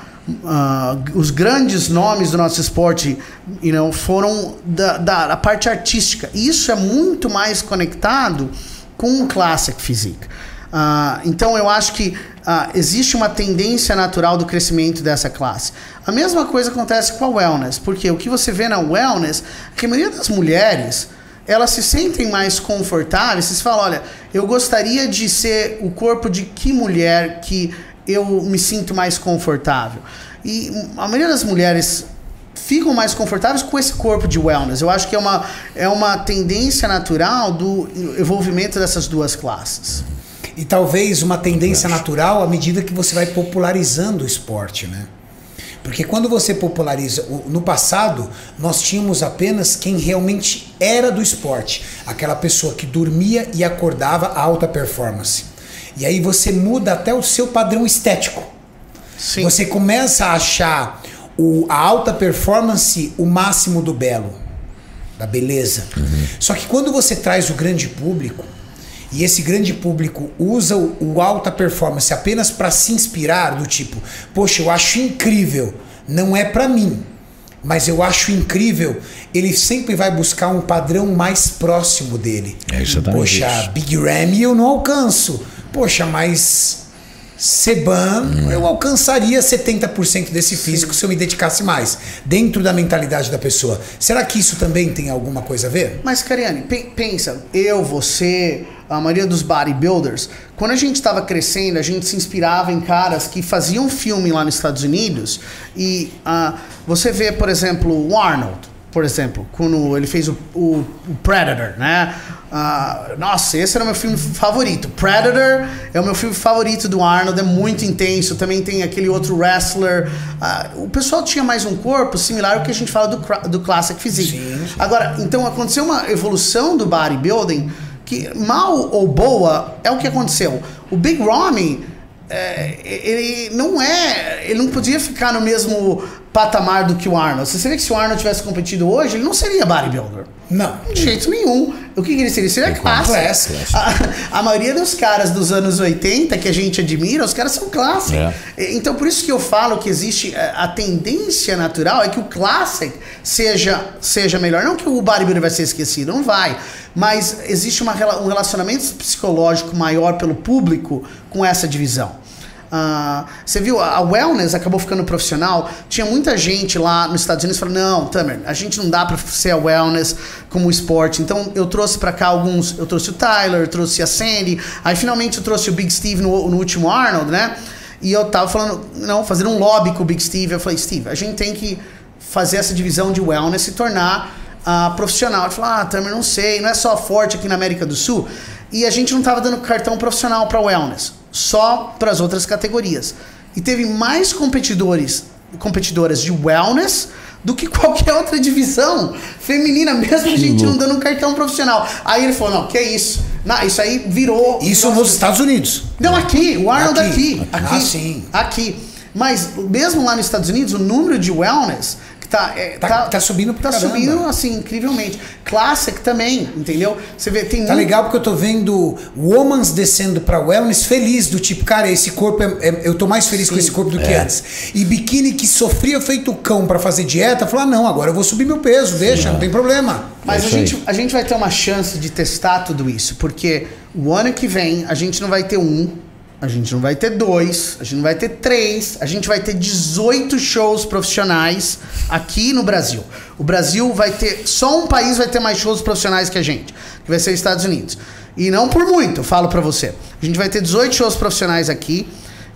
ah, os grandes nomes do nosso esporte you know, foram da, da, da parte artística. E isso é muito mais conectado com o Classic Physique. Ah, então eu acho que ah, existe uma tendência natural do crescimento dessa classe. A mesma coisa acontece com a wellness, porque o que você vê na wellness é que a maioria das mulheres elas se sentem mais confortáveis. Vocês falam, olha, eu gostaria de ser o corpo de que mulher que eu me sinto mais confortável. E a maioria das mulheres ficam mais confortáveis com esse corpo de wellness. Eu acho que é uma, é uma tendência natural do envolvimento dessas duas classes. E talvez uma tendência natural à medida que você vai popularizando o esporte, né? Porque quando você populariza, no passado nós tínhamos apenas quem realmente era do esporte, aquela pessoa que dormia e acordava a alta performance. E aí você muda até o seu padrão estético. Sim. Você começa a achar o, a alta performance o máximo do belo, da beleza. Só que quando você traz o grande público, e esse grande público usa o, o alta performance apenas para se inspirar, do tipo, poxa, eu acho incrível, não é para mim, mas eu acho incrível, ele sempre vai buscar um padrão mais próximo dele. É exatamente Poxa, isso. Big Ram eu não alcanço. Poxa, mas Seban, eu alcançaria 70% desse físico se eu me dedicasse mais, dentro da mentalidade da pessoa. Será que isso também tem alguma coisa a ver? Mas, Cariane, pe- pensa, eu, você, a maioria dos bodybuilders, quando a gente estava crescendo, a gente se inspirava em caras que faziam filme lá nos Estados Unidos e ah, você vê, por exemplo, o Arnold, por exemplo, quando ele fez o, o- o Predator, né? Ah, nossa, esse era o meu filme favorito. Predator é o meu filme favorito do Arnold, é muito intenso. Também tem aquele outro wrestler. Ah, o pessoal tinha mais um corpo similar ao que a gente fala do, do Classic Physique. Sim, sim. Agora, então aconteceu uma evolução do bodybuilding que, mal ou boa, é o que aconteceu. O Big Ramy, é, ele não é. Ele não podia ficar no mesmo patamar do que o Arnold. Você vê que se o Arnold tivesse competido hoje, ele não seria bodybuilder. Não. De jeito nenhum. O que, que ele seria? Seria classe. Classe. A, a maioria dos caras dos anos 80 que a gente admira, os caras são classe. É. Então, por isso que eu falo que existe eh, a tendência natural é que o classic seja, seja melhor. Não que o bodybuilder vai ser esquecido, não vai. Mas existe uma, um relacionamento psicológico maior pelo público com essa divisão. Ah, você viu, a wellness acabou ficando profissional. Tinha muita gente lá nos Estados Unidos falando: não, Tamer, a gente não dá pra ser a wellness como esporte. Então eu trouxe pra cá alguns. Eu trouxe o Tyler, eu trouxe a Sandy. Aí finalmente eu trouxe o Big Steve no, no último Arnold, né? E eu tava falando, não, fazendo um lobby com o Big Steve. Eu falei: Steve, a gente tem que fazer essa divisão de wellness se tornar uh, profissional. Ele falou: ah, Tamer, não sei, não é só forte aqui na América do Sul. E a gente não estava dando cartão profissional para wellness, só para as outras categorias. E teve mais competidores, competidoras de wellness do que qualquer outra divisão feminina, mesmo a gente não dando um cartão profissional. Aí ele falou: não, que é isso? Não, isso aí virou. Isso nos Estados Unidos. Não, aqui, o Arnold aqui. Aqui. Aqui. Ah, sim. aqui. Mas mesmo lá nos Estados Unidos, o número de wellness que tá, é, Tá- tá subindo pra Tá caramba. subindo, assim, incrivelmente. Classic também, entendeu? Você vê, tem Tá muito- legal porque eu tô vendo womans descendo pra wellness feliz, do tipo, cara, esse corpo é, é- eu tô mais feliz com esse corpo do que antes. E biquíni que sofria feito cão pra fazer dieta, falou: ah, não, agora eu vou subir meu peso, deixa, não tem problema. Mas É a gente, a gente vai ter uma chance de testar tudo isso, porque o ano que vem a gente não vai ter um, a gente não vai ter dois, a gente não vai ter três, a gente vai ter 18 shows profissionais aqui no Brasil. O Brasil vai ter. Só um país vai ter mais shows profissionais que a gente, que vai ser os Estados Unidos. E não por muito, eu falo pra você. A gente vai ter 18 shows profissionais aqui.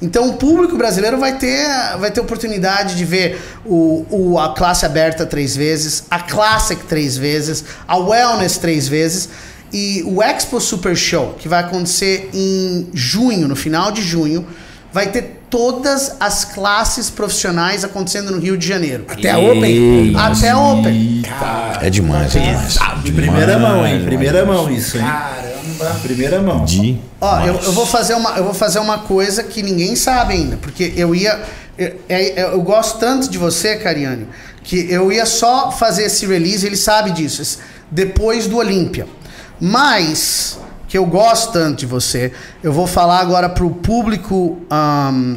Então o público brasileiro vai ter, vai ter oportunidade de ver o, o- a classe aberta três vezes, a Classic três vezes, a Wellness três vezes e o Expo Super Show, que vai acontecer em junho, no final de junho, vai ter todas as classes profissionais acontecendo no Rio de Janeiro. Até a Open. Até a Open. É demais, é demais. De primeira mão, hein? Primeira mão isso, hein? Caramba. Primeira mão. De Ó, eu, eu vou fazer uma, eu vou fazer uma coisa que ninguém sabe ainda, porque eu ia, eu, é- é- eu gosto tanto de você, Cariane, que eu ia só fazer esse release, ele sabe disso, depois do Olímpia. Mas que eu gosto tanto de você, eu vou falar agora pro público, ahn,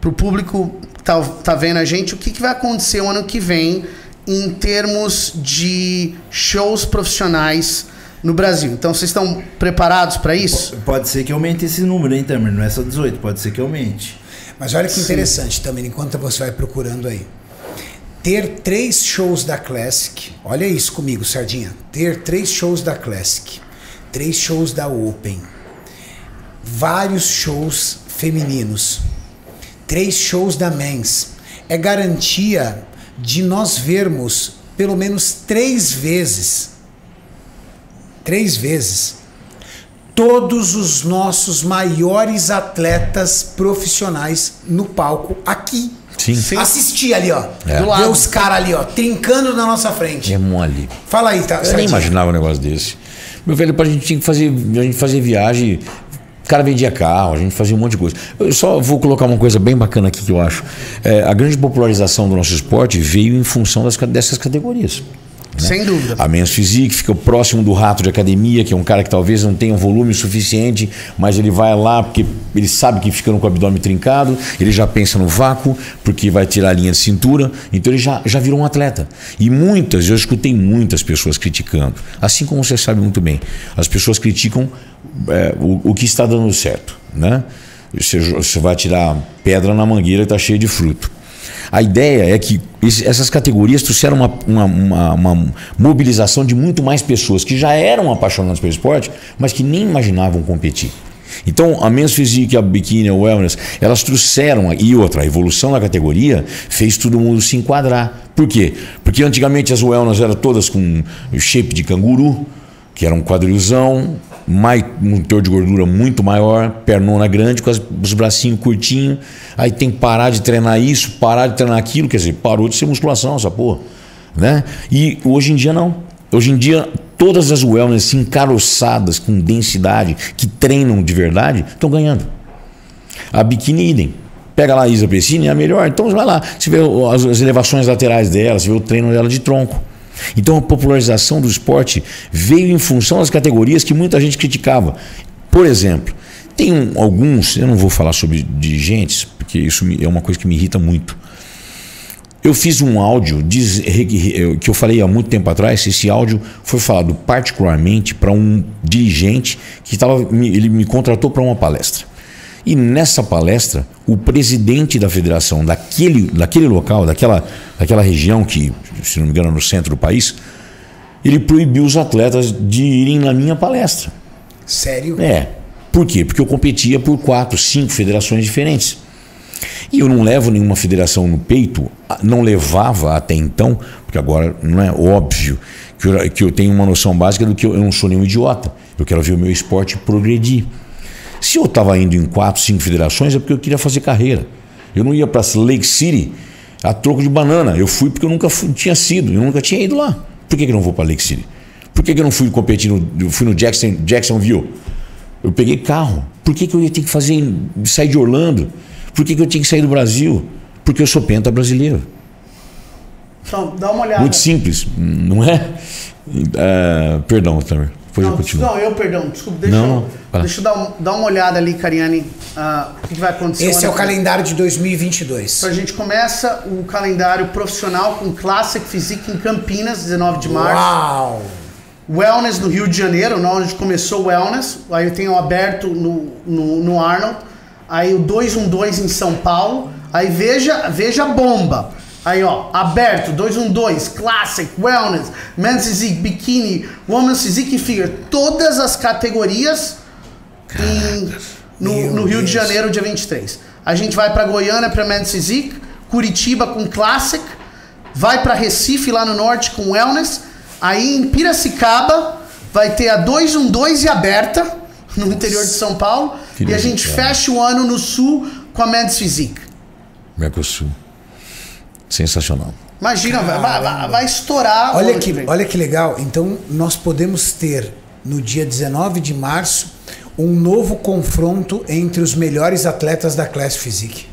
pro público que tá, tá vendo a gente, o que, que vai acontecer o ano que vem em termos de shows profissionais no Brasil. Então, vocês estão preparados para isso? Pode ser que aumente esse número, hein, Tamer? Não é só 18, pode ser que aumente. Mas olha que interessante também, enquanto você vai procurando aí. Ter três shows da Classic, olha isso comigo, Sardinha. Ter três shows da Classic, três shows da Open, vários shows femininos, três shows da Men's, é garantia de nós vermos pelo menos três vezes, três vezes, todos os nossos maiores atletas profissionais no palco aqui. Sim. Sim. Assistir ali, ó. É. Do lado. Ver os caras ali, ó, trincando na nossa frente. É mole. Fala aí, tá? Eu nem imaginava um negócio desse. Meu velho, a gente tinha que fazer, a gente fazia viagem, o cara vendia carro, a gente fazia um monte de coisa. Eu só vou colocar uma coisa bem bacana aqui que eu acho. É, a grande popularização do nosso esporte veio em função das, dessas categorias. Né? Sem dúvida. A Men's Physique fica próximo do rato de academia, que é um cara que talvez não tenha um volume suficiente, mas ele vai lá porque ele sabe que ficando com o abdômen trincado, ele já pensa no vácuo, porque vai tirar a linha de cintura, então ele já, já virou um atleta. E muitas, eu escutei muitas pessoas criticando, assim como você sabe muito bem, as pessoas criticam é, o, o que está dando certo. Né? Você, você vai tirar pedra na mangueira que está cheia de fruto. A ideia é que essas categorias trouxeram uma, uma, uma- uma mobilização de muito mais pessoas que já eram apaixonadas pelo esporte, mas que nem imaginavam competir. Então, a Men's Physique, a Bikini, a Wellness, elas trouxeram, e outra, a evolução da categoria fez todo mundo se enquadrar. Por quê? Porque antigamente as Wellness eram todas com shape de canguru, que era um quadrilzão, mais, um teor de gordura muito maior, pernona grande, com as- os bracinhos curtinhos. Aí tem que parar de treinar isso, parar de treinar aquilo, quer dizer, parou de ser musculação essa porra. Né? E hoje em dia não. Hoje em dia, todas as wellness encaroçadas com densidade, que treinam de verdade, estão ganhando. A biquíni idem. Pega lá a Isa Pessini, é a melhor. Então vai lá, você vê as, as elevações laterais dela, você vê o treino dela de tronco. Então a popularização do esporte veio em função das categorias que muita gente criticava. Por exemplo, tem um- alguns, eu não vou falar sobre dirigentes, porque isso é uma coisa que me irrita muito. Eu fiz um áudio diz- que eu falei há muito tempo atrás. Esse áudio foi falado particularmente para um dirigente que tava, ele me contratou para uma palestra. E nessa palestra, o presidente da federação daquele, daquele local, daquela, daquela região que, se não me engano, é no centro do país, ele proibiu os atletas de irem na minha palestra. Sério? É. Por quê? Porque eu competia por quatro, cinco federações diferentes. E eu não levo nenhuma federação no peito, não levava até então, porque agora não é óbvio que eu, que eu tenho uma noção básica do que eu, eu não sou nenhum idiota. Eu quero ver o meu esporte progredir. Se eu estava indo em quatro, cinco federações, é porque eu queria fazer carreira. Eu não ia para Lake City a troco de banana. Eu fui porque eu nunca fui, tinha sido, eu nunca tinha ido lá. Por que, que eu não vou para Lake City? Por que, que eu não fui competir no, fui no Jackson, Jacksonville? Eu peguei carro. Por que, que eu ia ter que fazer sair de Orlando? Por que, que eu tinha que sair do Brasil? Porque eu sou penta brasileiro. Então, dá uma olhada. Muito simples, não é? Uh, perdão, Tamer. Depois não, eu continuo. Não, eu, perdão. Desculpa, deixa, não, eu, deixa eu dar, dar uma olhada ali, Cariane, uh, o que vai acontecer. Esse é o calendário de 2022. Então a gente começa o calendário profissional com Classic Physique em Campinas, 19 de março. Uau! Wellness no Rio de Janeiro, onde começou o Wellness. Aí eu tenho aberto no, no, no Arnold. Aí o 212 em São Paulo. Aí veja, veja a bomba. Aí, ó, aberto, 212, Classic, Wellness, Men's Physique, Bikini, Women's Physique Figure, todas as categorias em, no, no Rio de Janeiro, dia 23. A gente vai para Goiânia para Men's Physique, Curitiba com Classic, vai para Recife lá no norte com Wellness, aí em Piracicaba vai ter a 212 e aberta no interior de São Paulo, que e a gente fecha o ano no sul com a Men's Physique. Mercosul. Sensacional. Imagina, vai, vai, vai, estourar. Olha que, que olha que legal. Então, nós podemos ter no dia 19 de março um novo confronto entre os melhores atletas da Class Physique.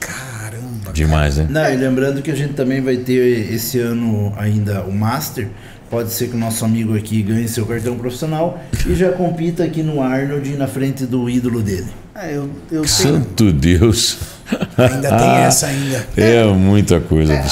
Caramba. Demais, cara. né? Não, e lembrando que a gente também vai ter esse ano ainda o Master. Pode ser que o nosso amigo aqui ganhe seu cartão profissional e já compita aqui no Arnold na frente do ídolo dele. É, eu, eu Santo Deus. Ainda tem ah, essa ainda. É, muita coisa, é.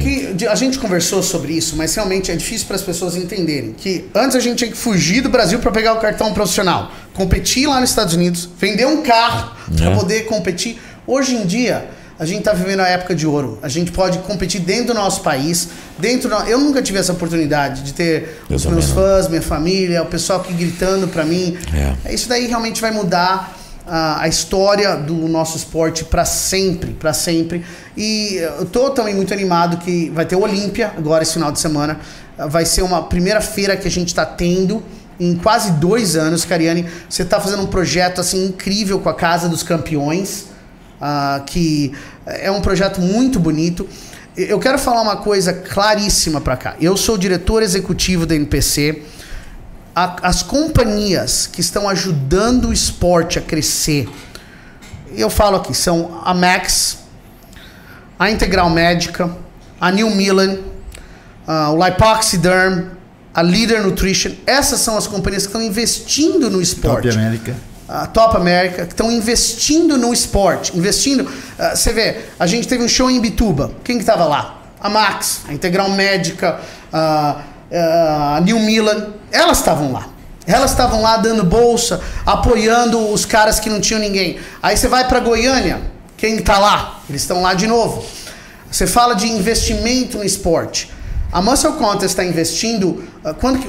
Que, a gente conversou sobre isso, mas realmente é difícil para as pessoas entenderem que antes a gente tinha que fugir do Brasil para pegar o cartão profissional, competir lá nos Estados Unidos, vender um carro para é. poder competir. Hoje em dia, a gente está vivendo a época de ouro. A gente pode competir dentro do nosso país, dentro. Do... Eu nunca tive essa oportunidade de ter Eu os meus fãs, minha família, o pessoal aqui gritando para mim. É. Isso daí realmente vai mudar a, história do nosso esporte para sempre, para sempre. E eu tô também muito animado que vai ter o Olímpia agora esse final de semana. Vai ser uma primeira feira que a gente está tendo em quase dois anos, Cariane. Você está fazendo um projeto assim incrível com a Casa dos Campeões, uh, que é um projeto muito bonito. Eu quero falar uma coisa claríssima para cá. Eu sou diretor executivo da NPC a, as companhias que estão ajudando o esporte a crescer, eu falo aqui, são a Max, a Integral Médica, a New Milan, o Lipoxyderm, a Leader Nutrition. Essas são as companhias que estão investindo no esporte. Top América. A Top América, que estão investindo no esporte. Investindo. Uh, você vê, a gente teve um show em Bituba. Quem que estava lá? A Max, a Integral Médica, uh, a New Milan, elas estavam lá. Elas estavam lá dando bolsa, apoiando os caras que não tinham ninguém. Aí você vai para Goiânia, quem está lá? Eles estão lá de novo. Você fala de investimento no esporte. A Muscle Contest está investindo, uh, quando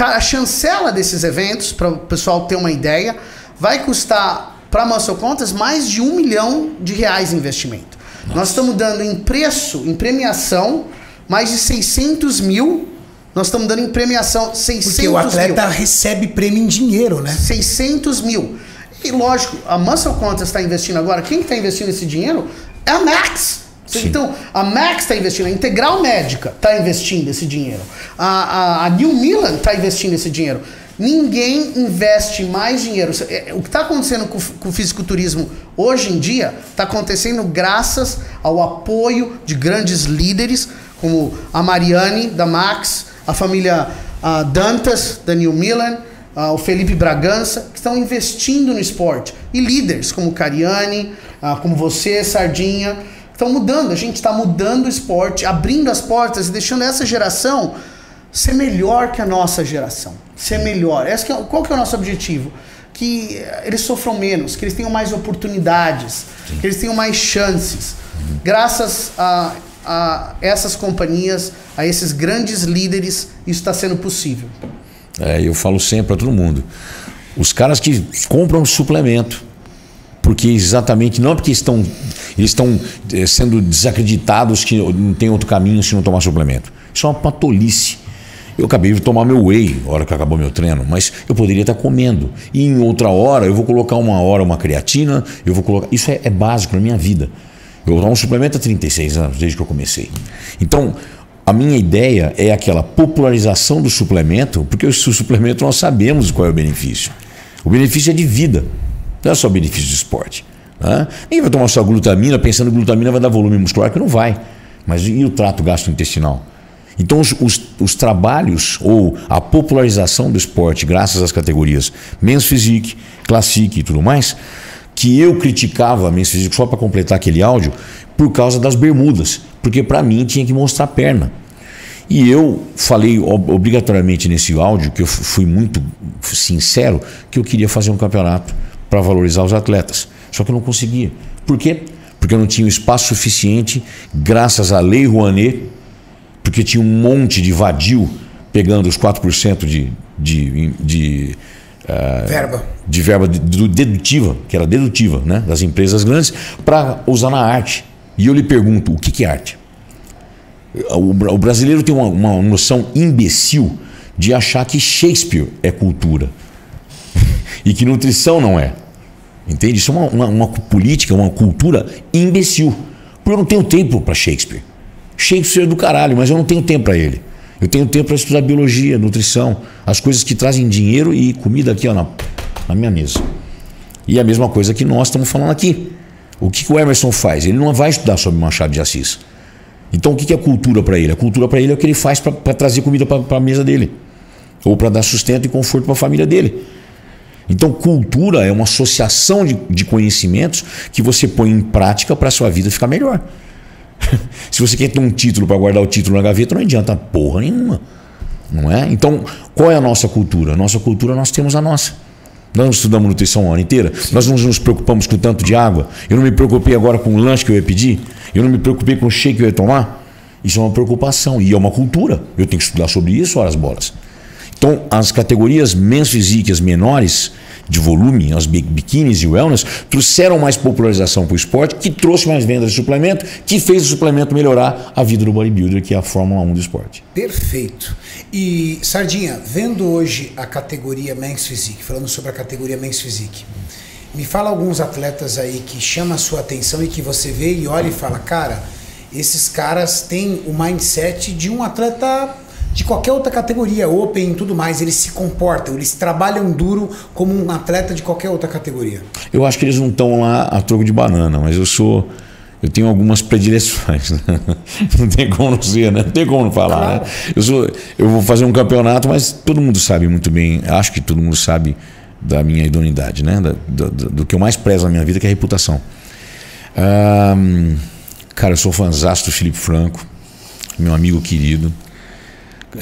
a chancela desses eventos, para o pessoal ter uma ideia, vai custar para a Muscle Contest mais de um milhão de reais em investimento. Nossa. Nós estamos dando em preço, em premiação, mais de 600 mil nós estamos dando em premiação 600 Porque o atleta mil. recebe prêmio em dinheiro, né? 600 mil. E lógico, a Muscle Contest está investindo agora. Quem está investindo esse dinheiro é a Max. Sim. Então, a Max está investindo, a Integral Médica está investindo esse dinheiro. A, a, a New Milan está investindo esse dinheiro. Ninguém investe mais dinheiro. É, o que está acontecendo com, com o fisiculturismo hoje em dia está acontecendo graças ao apoio de grandes líderes como a Mariane da Max, a família uh, Dantas, da New Milan, uh, o Felipe Bragança, que estão investindo no esporte. E líderes como Cariani, uh, como você, Sardinha, estão mudando. A gente está mudando o esporte, abrindo as portas e deixando essa geração ser melhor que a nossa geração. Ser melhor. Esse que é, qual que é o nosso objetivo? Que eles sofram menos, que eles tenham mais oportunidades, Sim. que eles tenham mais chances. Graças a a essas companhias, a esses grandes líderes, isso está sendo possível. É, eu falo sempre para todo mundo: os caras que compram suplemento porque exatamente não porque estão eles estão eh, sendo desacreditados que não tem outro caminho se não tomar suplemento. Isso é uma tolice. Eu acabei de tomar meu whey na hora que acabou meu treino, mas eu poderia estar comendo. E em outra hora eu vou colocar uma hora uma creatina, eu vou colocar. Isso é, é básico na minha vida. Eu tomo um suplemento há 36 anos, desde que eu comecei. Então, a minha ideia é aquela popularização do suplemento, porque o suplemento nós sabemos qual é o benefício. O benefício é de vida, não é só benefício de esporte. Né? Ninguém vai tomar só glutamina pensando que glutamina vai dar volume muscular, que não vai. Mas e o trato gastrointestinal? Então, os, os, os, trabalhos ou a popularização do esporte, graças às categorias Men's Physique, Classic e tudo mais, que eu criticava a Men's Physique só para completar aquele áudio, por causa das bermudas, porque para mim tinha que mostrar perna. E eu falei obrigatoriamente nesse áudio, que eu fui muito sincero, que eu queria fazer um campeonato para valorizar os atletas. Só que eu não conseguia. Por quê? Porque eu não tinha espaço suficiente, graças à Lei Rouanet, porque tinha um monte de vadio pegando os 4% de, de, de uh, verba, de verba dedutiva, que era dedutiva né, das empresas grandes, para usar na arte. E eu lhe pergunto, o que, é arte? O, brasileiro tem uma, noção imbecil de achar que Shakespeare é cultura e que nutrição não é. Entende? Isso é uma, uma, uma política, uma cultura imbecil. Porque eu não tenho tempo para Shakespeare. Shakespeare é do caralho, mas eu não tenho tempo para ele. Eu tenho tempo para estudar biologia, nutrição, as coisas que trazem dinheiro e comida aqui ó, na, na minha mesa. E a mesma coisa que nós estamos falando aqui. O que, que o Emerson faz? Ele não vai estudar sobre Machado de Assis. Então o que, que é cultura para ele? A cultura para ele é o que ele faz para trazer comida para a mesa dele. Ou para dar sustento e conforto para a família dele. Então, cultura é uma associação de, de conhecimentos que você põe em prática para a sua vida ficar melhor. Se você quer ter um título para guardar o título na gaveta, não adianta porra nenhuma. Não é? Então, qual é a nossa cultura? Nossa cultura, nós temos a nossa. Nós não estudamos nutrição a ano inteira. Sim. Nós não nos preocupamos com tanto de água. Eu não me preocupei agora com o lanche que eu ia pedir. Eu não me preocupei com o shake que eu ia tomar. Isso é uma preocupação. E é uma cultura. Eu tenho que estudar sobre isso, horas bolas. Então, as categorias mens físicas menores de volume, as biquínis e wellness, trouxeram mais popularização para o esporte, que trouxe mais vendas de suplemento, que fez o suplemento melhorar a vida do bodybuilder, que é a Fórmula 1 do esporte. Perfeito. E, Sardinha, vendo hoje a categoria Men's Physique, falando sobre a categoria Men's Physique, me fala alguns atletas aí que chamam a sua atenção e que você vê e olha e fala, cara, esses caras têm o mindset de um atleta de qualquer outra categoria, Open e tudo mais, eles se comportam, eles trabalham duro como um atleta de qualquer outra categoria. Eu acho que eles não estão lá a troco de banana, mas eu sou. Eu tenho algumas predileções. Né? Não tem como não ser, né? Não tem como não falar. Claro. Né? Eu, sou, eu vou fazer um campeonato, mas todo mundo sabe muito bem, acho que todo mundo sabe da minha idoneidade, né? do, do, do que eu mais prezo na minha vida, que é a reputação. cara, eu sou fãzão do Felipe Franco, meu amigo querido.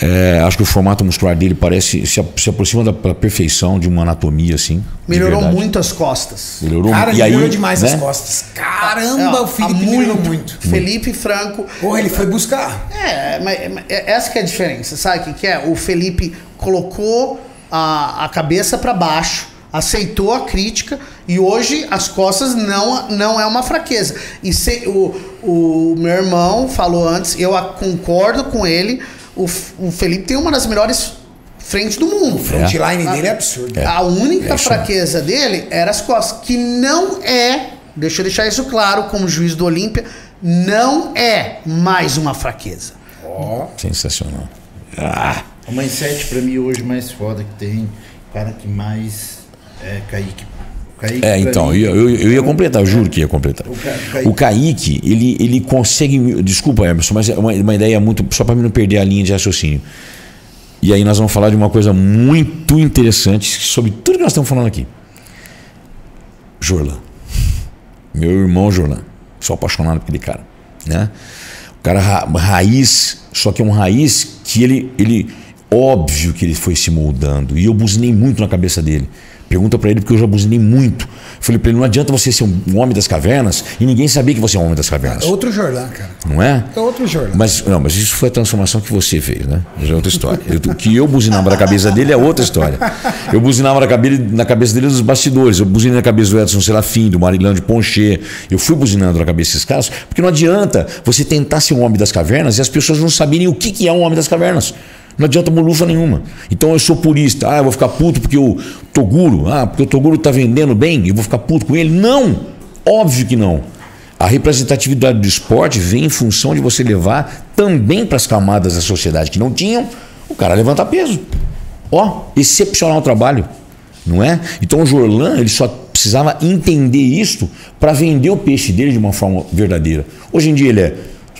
É, acho que o formato muscular dele parece se, se aproxima da, da, perfeição de uma anatomia assim. Melhorou muito as costas. Melhorou, Cara, e melhorou aí, demais né? as costas. Caramba, é, o Felipe muito, melhorou muito. Felipe Franco. Porra, ele foi buscar. É, mas, mas é, essa que é a diferença, sabe o que, que é? O Felipe colocou a, a cabeça para baixo, aceitou a crítica e hoje as costas não, não é uma fraqueza. E se, o, o meu irmão falou antes, eu concordo com ele o, o Felipe tem uma das melhores frentes do mundo. O frontline é. dele é absurdo. É. A única é fraqueza dele era as costas, que não é, deixa eu deixar isso claro, como juiz do Olímpia, não é mais uma fraqueza. Oh. Sensacional. Ah. O mindset pra mim hoje mais foda que tem, cara que mais é Kaique Kaique é, então, eu, eu, eu, ia completar, eu juro que ia completar. O, Kaique, o Kaique ele, ele consegue. Desculpa, Emerson, mas é uma, uma ideia muito. Só para mim não perder a linha de raciocínio. E aí nós vamos falar de uma coisa muito interessante sobre tudo que nós estamos falando aqui. Jorlan. Meu irmão Jorlan. Sou apaixonado por aquele cara. Né? O cara ra raiz, só que é um raiz que ele, ele. Óbvio que ele foi se moldando. E eu buzinei muito na cabeça dele Pergunta para ele, porque eu já buzinei muito. Falei para ele, não adianta você ser um homem das cavernas e ninguém saber que você é um homem das cavernas. É outro Jorlan, cara. Não é? É outro Jorlan. Mas, não, mas isso foi a transformação que você fez, né? Já é outra história. O que eu buzinava na cabeça dele é outra história. Eu buzinava na cabeça, na cabeça dele dos bastidores. Eu buzinei na cabeça do Edson Serafim, do Marilão de Poncher. Eu fui buzinando na cabeça desses caras, porque não adianta você tentar ser um homem das cavernas e as pessoas não saberem o que é um homem das cavernas. Não adianta molufa nenhuma. Então eu sou purista. Ah, eu vou ficar puto porque o Toguro, ah, porque o Toguro tá vendendo bem, eu vou ficar puto com ele. Não! Óbvio que não. A representatividade do esporte vem em função de você levar também para as camadas da sociedade que não tinham, o cara levantar peso. Ó, excepcional trabalho, não é? Então o Jorlan, ele só precisava entender isso para vender o peixe dele de uma forma verdadeira. Hoje em dia ele é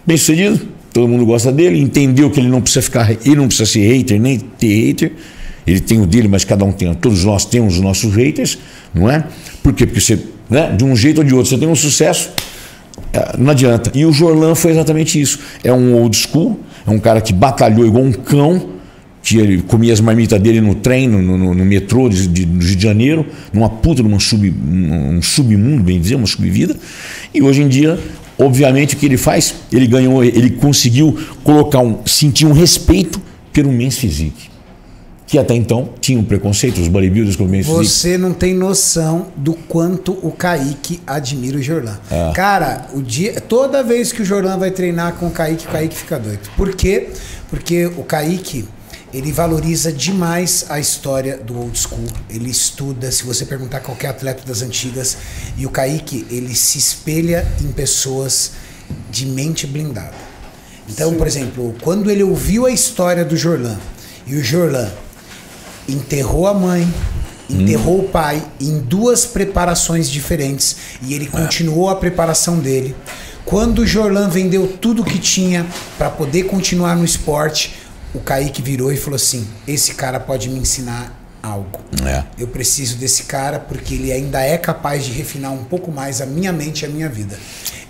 bem sucedido, todo mundo gosta dele, entendeu que ele não precisa ficar, ele não precisa ser hater, nem ter hater. Ele tem o dele, mas cada um tem, todos nós temos os nossos haters, não é? Por quê? Porque você, né, de um jeito ou de outro, você tem um sucesso, é, não adianta. E o Jorlan foi exatamente isso. É um old school, é um cara que batalhou igual um cão, que ele comia as marmitas dele no trem, no, no- no metrô de, de- Rio de Janeiro, numa puta, numa sub, um submundo, bem dizer, uma subvida. E hoje em dia, obviamente, o que ele faz? Ele ganhou, ele conseguiu colocar um, sentir um respeito pelo men's physique. Que até então tinha um preconceito, os bodybuilders com o men's physique. Você não tem noção do quanto o Kaique admira o Jorlan. É. Cara, o dia, toda vez que o Jorlan vai treinar com o Kaique, o Kaique fica doido. Por quê? Porque o Kaique, ele valoriza demais a história do old school. Ele estuda, se você perguntar qualquer atleta das antigas, e o Kaique, ele se espelha em pessoas de mente blindada. Então, por exemplo, quando ele ouviu a história do Jorlan, e o Jorlan enterrou a mãe, enterrou o pai em duas preparações diferentes e ele continuou a preparação dele. Quando o Jorlan vendeu tudo que tinha para poder continuar no esporte, o Kaique virou e falou assim: esse cara pode me ensinar algo. É. Eu preciso desse cara porque ele ainda é capaz de refinar um pouco mais a minha mente e a minha vida.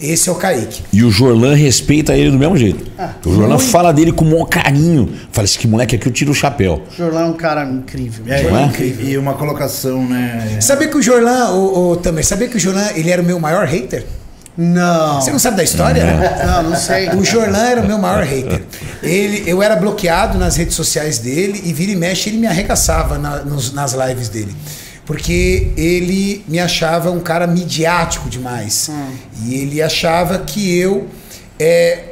Esse é o Kaique. E o Jorlan respeita ele do mesmo jeito. o Jorlan muito. fala dele com o maior carinho. Fala, esse que moleque aqui eu tiro o chapéu. O Jorlan é um cara incrível. É, é? e, e uma colocação, né? Sabia que o Jorlan, o, o Tamer, sabia que o Jorlan ele era o meu maior hater? Não. Você não sabe da história? Não, não sei. O Jorlan era o meu maior hater. Ele, eu era bloqueado nas redes sociais dele e vira e mexe ele me arregaçava na- nos- nas lives dele. Porque ele me achava um cara midiático demais. E ele achava que eu é,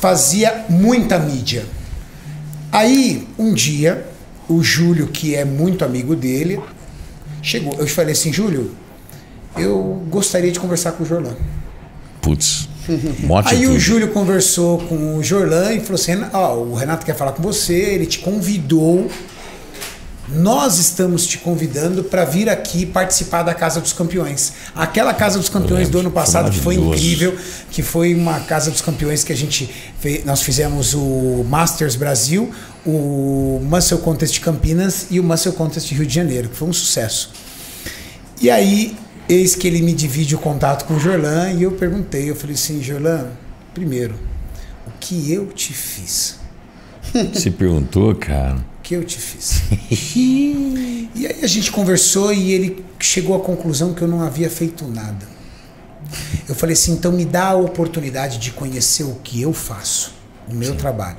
fazia muita mídia. Aí, um dia, o Júlio, que é muito amigo dele, chegou. Eu falei assim, Júlio, eu gostaria de conversar com o Jorlan. Putz. Aí o. Júlio conversou com o Jorlan e falou assim: "Renan- ó, o Renato quer falar com você, ele te convidou. Nós estamos te convidando para vir aqui participar da Casa dos Campeões. Aquela Casa dos Campeões do ano foi passado que foi incrível, que foi uma Casa dos Campeões que a gente fez, nós fizemos o Masters Brasil, o Muscle Contest Campinas e o Muscle Contest Rio de Janeiro, que foi um sucesso. E aí, eis que ele me divide o contato com o Jorlan e eu perguntei, eu falei assim, Jorlan, primeiro, o que eu te fiz? Você perguntou, cara. O que eu te fiz? e aí a gente conversou e ele chegou à conclusão que eu não havia feito nada. Eu falei assim, então me dá a oportunidade de conhecer o que eu faço, o meu trabalho.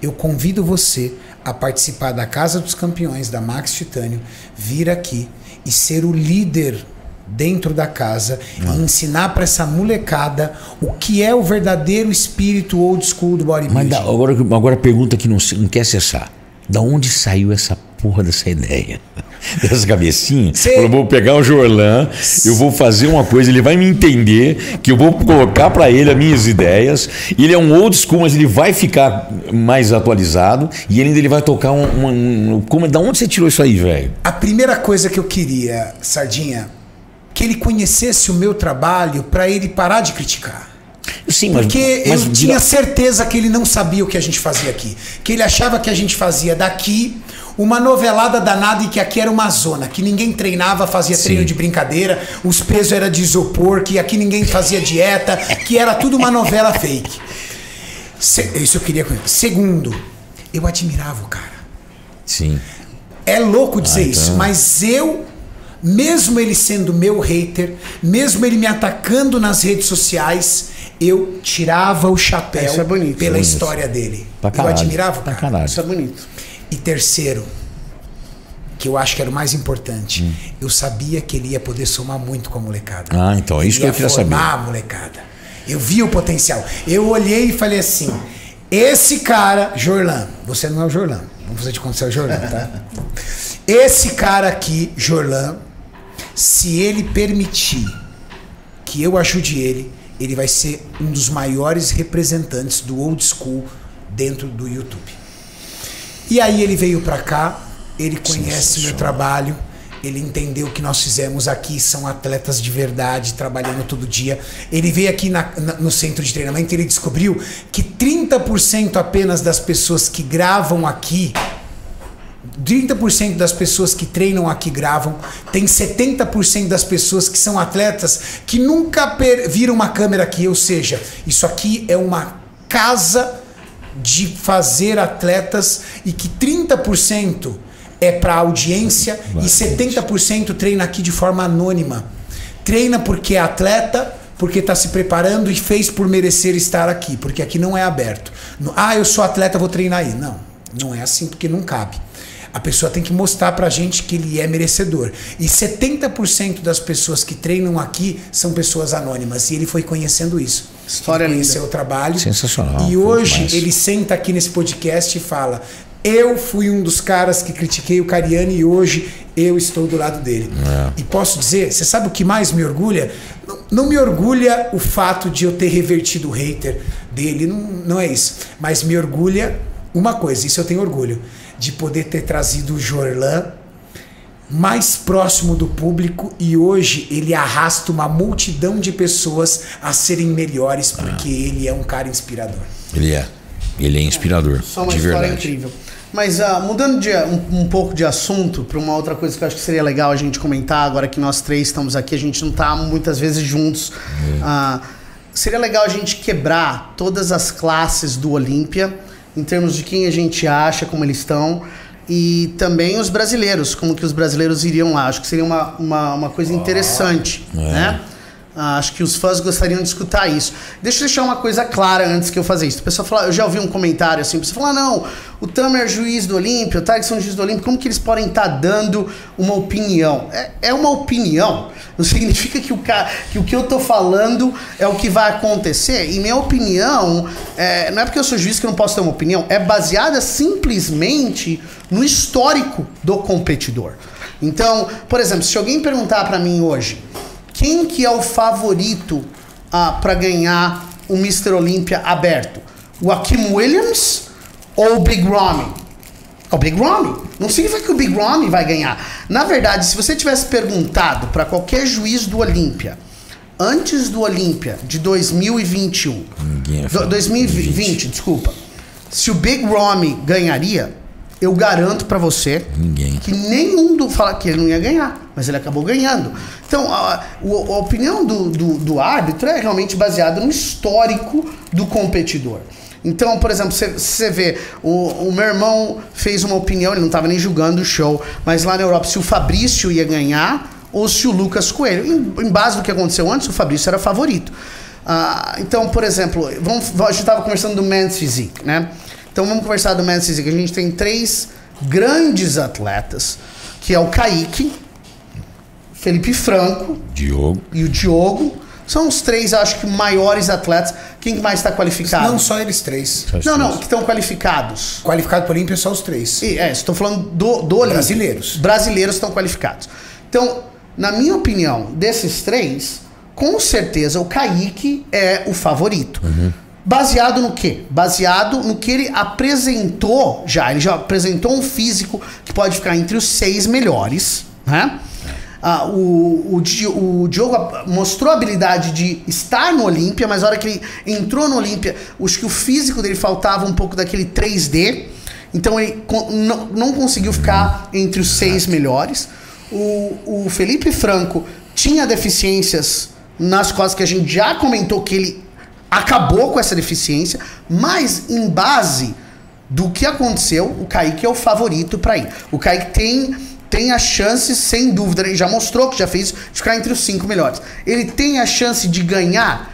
Eu convido você a participar da Casa dos Campeões da Max Titânio, vir aqui e ser o líder dentro da casa e ensinar para essa molecada o que é o verdadeiro espírito old school do bodybuilding. Mas da- agora, agora a pergunta que não, não quer cessar. Da onde saiu essa porra dessa ideia? Dessa cabecinha? Cê- Eu vou pegar o Jorlan, eu vou fazer uma coisa, ele vai me entender, que eu vou colocar pra ele as minhas ideias. Ele é um old school, mas ele vai ficar mais atualizado e ele ainda ele vai tocar um. um- um- como, da onde você tirou isso aí, velho? A primeira coisa que eu queria, Sardinha, que ele conhecesse o meu trabalho para ele parar de criticar. Sim, mas. Porque mas eu tinha certeza que ele não sabia o que a gente fazia aqui. Que ele achava que a gente fazia daqui uma novelada danada e que aqui era uma zona, que ninguém treinava, fazia treino de brincadeira, os pesos eram de isopor, que aqui ninguém fazia dieta, que era tudo uma novela fake. Se- isso eu queria conhecer. Segundo, eu admirava o cara. Sim. É louco dizer Ah, então. isso, mas eu, mesmo ele sendo meu hater, mesmo ele me atacando nas redes sociais, eu tirava o chapéu é bonito. pela Bonito. história dele. Pra eu caralho. admirava o Pra cara. caralho. Isso é bonito. E terceiro, que eu acho que era o mais importante, Hum. eu sabia que ele ia poder somar muito com a molecada. Ah, então, é isso que eu queria saber. a molecada. Eu vi o potencial. Eu olhei e falei assim: esse cara, Jorlan, você não é o Jorlan. Vamos fazer de conta que você é o Jorlan, tá? Esse cara aqui, Jorlan, se ele permitir que eu ajude ele, ele vai ser um dos maiores representantes do old school dentro do YouTube. E aí ele veio pra cá, ele conhece meu trabalho, ele entendeu o que nós fizemos aqui, são atletas de verdade, trabalhando todo dia. Ele veio aqui na- na- no centro de treinamento e ele descobriu que 30% apenas das pessoas que gravam aqui 30% das pessoas que treinam aqui gravam, tem 70% das pessoas que são atletas que nunca per- viram uma câmera aqui, ou seja, isso aqui é uma casa de fazer atletas e que 30% é para audiência e 70% treina aqui de forma anônima. Treina porque é atleta, porque está se preparando e fez por merecer estar aqui, porque aqui não é aberto. Ah, eu sou atleta, vou treinar aí. Não, não é assim porque não cabe. A pessoa tem que mostrar pra gente que ele é merecedor. E 70% das pessoas que treinam aqui são pessoas anônimas. E ele foi conhecendo isso. História ele linda. conheceu o trabalho. Sensacional, E hoje demais. ele senta aqui nesse podcast e fala: Eu fui um dos caras que critiquei o Cariani e hoje eu estou do lado dele. É. E posso dizer, você sabe o que mais me orgulha? Não, não me orgulha o fato de eu ter revertido o hater dele, não, não é isso. Mas me orgulha uma coisa, isso eu tenho orgulho, de poder ter trazido o Jorlan mais próximo do público e hoje ele arrasta uma multidão de pessoas a serem melhores porque ele é um cara inspirador. Ele é. Ele é inspirador. Só uma de história verdade. incrível. Mas ah, mudando de, um, um pouco de assunto para uma outra coisa que eu acho que seria legal a gente comentar, agora que nós três estamos aqui, a gente não está muitas vezes juntos. Ah, seria legal a gente quebrar todas as classes do Olímpia, em termos de quem a gente acha, como eles estão, e também os brasileiros, como que os brasileiros iriam lá. Acho que seria uma, uma, uma coisa interessante, né? Ah, acho que os fãs gostariam de escutar isso. Deixa eu deixar uma coisa clara antes que eu fazer isso. O pessoal fala, eu já ouvi um comentário assim, você fala, não, o Tamer é juiz do Olímpio, o é juiz do Olímpio, como que eles podem estar dando uma opinião? É, é uma opinião, não significa que o, ca- que o que eu tô falando é o que vai acontecer. E minha opinião, é, não é porque eu sou juiz que eu não posso ter uma opinião, é baseada simplesmente no histórico do competidor. Então, por exemplo, se alguém perguntar pra mim hoje, quem que é o favorito ah, para ganhar o Mr. Olímpia aberto? O Akim Williams ou o Big Ramy? É o Big Ramy. Não significa que o Big Ramy vai ganhar. Na verdade, se você tivesse perguntado para qualquer juiz do Olímpia, antes do Olímpia de 2021, Ninguém ia do- falar. 2020, desculpa, se o Big Ramy ganharia, eu garanto para você Ninguém. que nenhum do fala que ele não ia ganhar, mas ele acabou ganhando. Então, a, o- a opinião do, do, do árbitro é realmente baseada no histórico do competidor. Então, por exemplo, você- você vê, o, o meu irmão fez uma opinião, ele não estava nem julgando o show, mas lá na Europa, se o Fabrício ia ganhar ou se o Lucas Coelho. Em, em base do que aconteceu antes, o Fabrício era favorito. Ah, então, por exemplo, vamos, a gente estava conversando do Men's Physique, né? Então vamos conversar do Men's Physique. A gente tem três grandes atletas, que é o Kaique, Felipe Franco Diogo. e o Diogo. São os três, acho que, maiores atletas. Quem que mais está qualificado? Não só eles três. Não, não, que estão qualificados. Qualificado para Olímpia só os três. E, é, estou falando do, do Olímpia. Brasileiros. Brasileiros estão qualificados. Então, na minha opinião, desses três, com certeza o Kaique é o favorito. Baseado no quê? Baseado no que ele apresentou já. Ele já apresentou um físico que pode ficar entre os seis melhores, né? Ah, o, o, o Diogo mostrou a habilidade de estar no Olímpia, mas na hora que ele entrou no Olímpia, acho que o físico dele faltava um pouco daquele 3D. Então ele não, não conseguiu ficar entre os seis melhores. O, o Felipe Franco tinha deficiências nas quais que a gente já comentou que ele acabou com essa deficiência, mas em base do que aconteceu, o Kaique é o favorito para ir. O Kaique tem tem a chance, sem dúvida, ele já mostrou que já fez, de ficar entre os cinco melhores. Ele tem a chance de ganhar?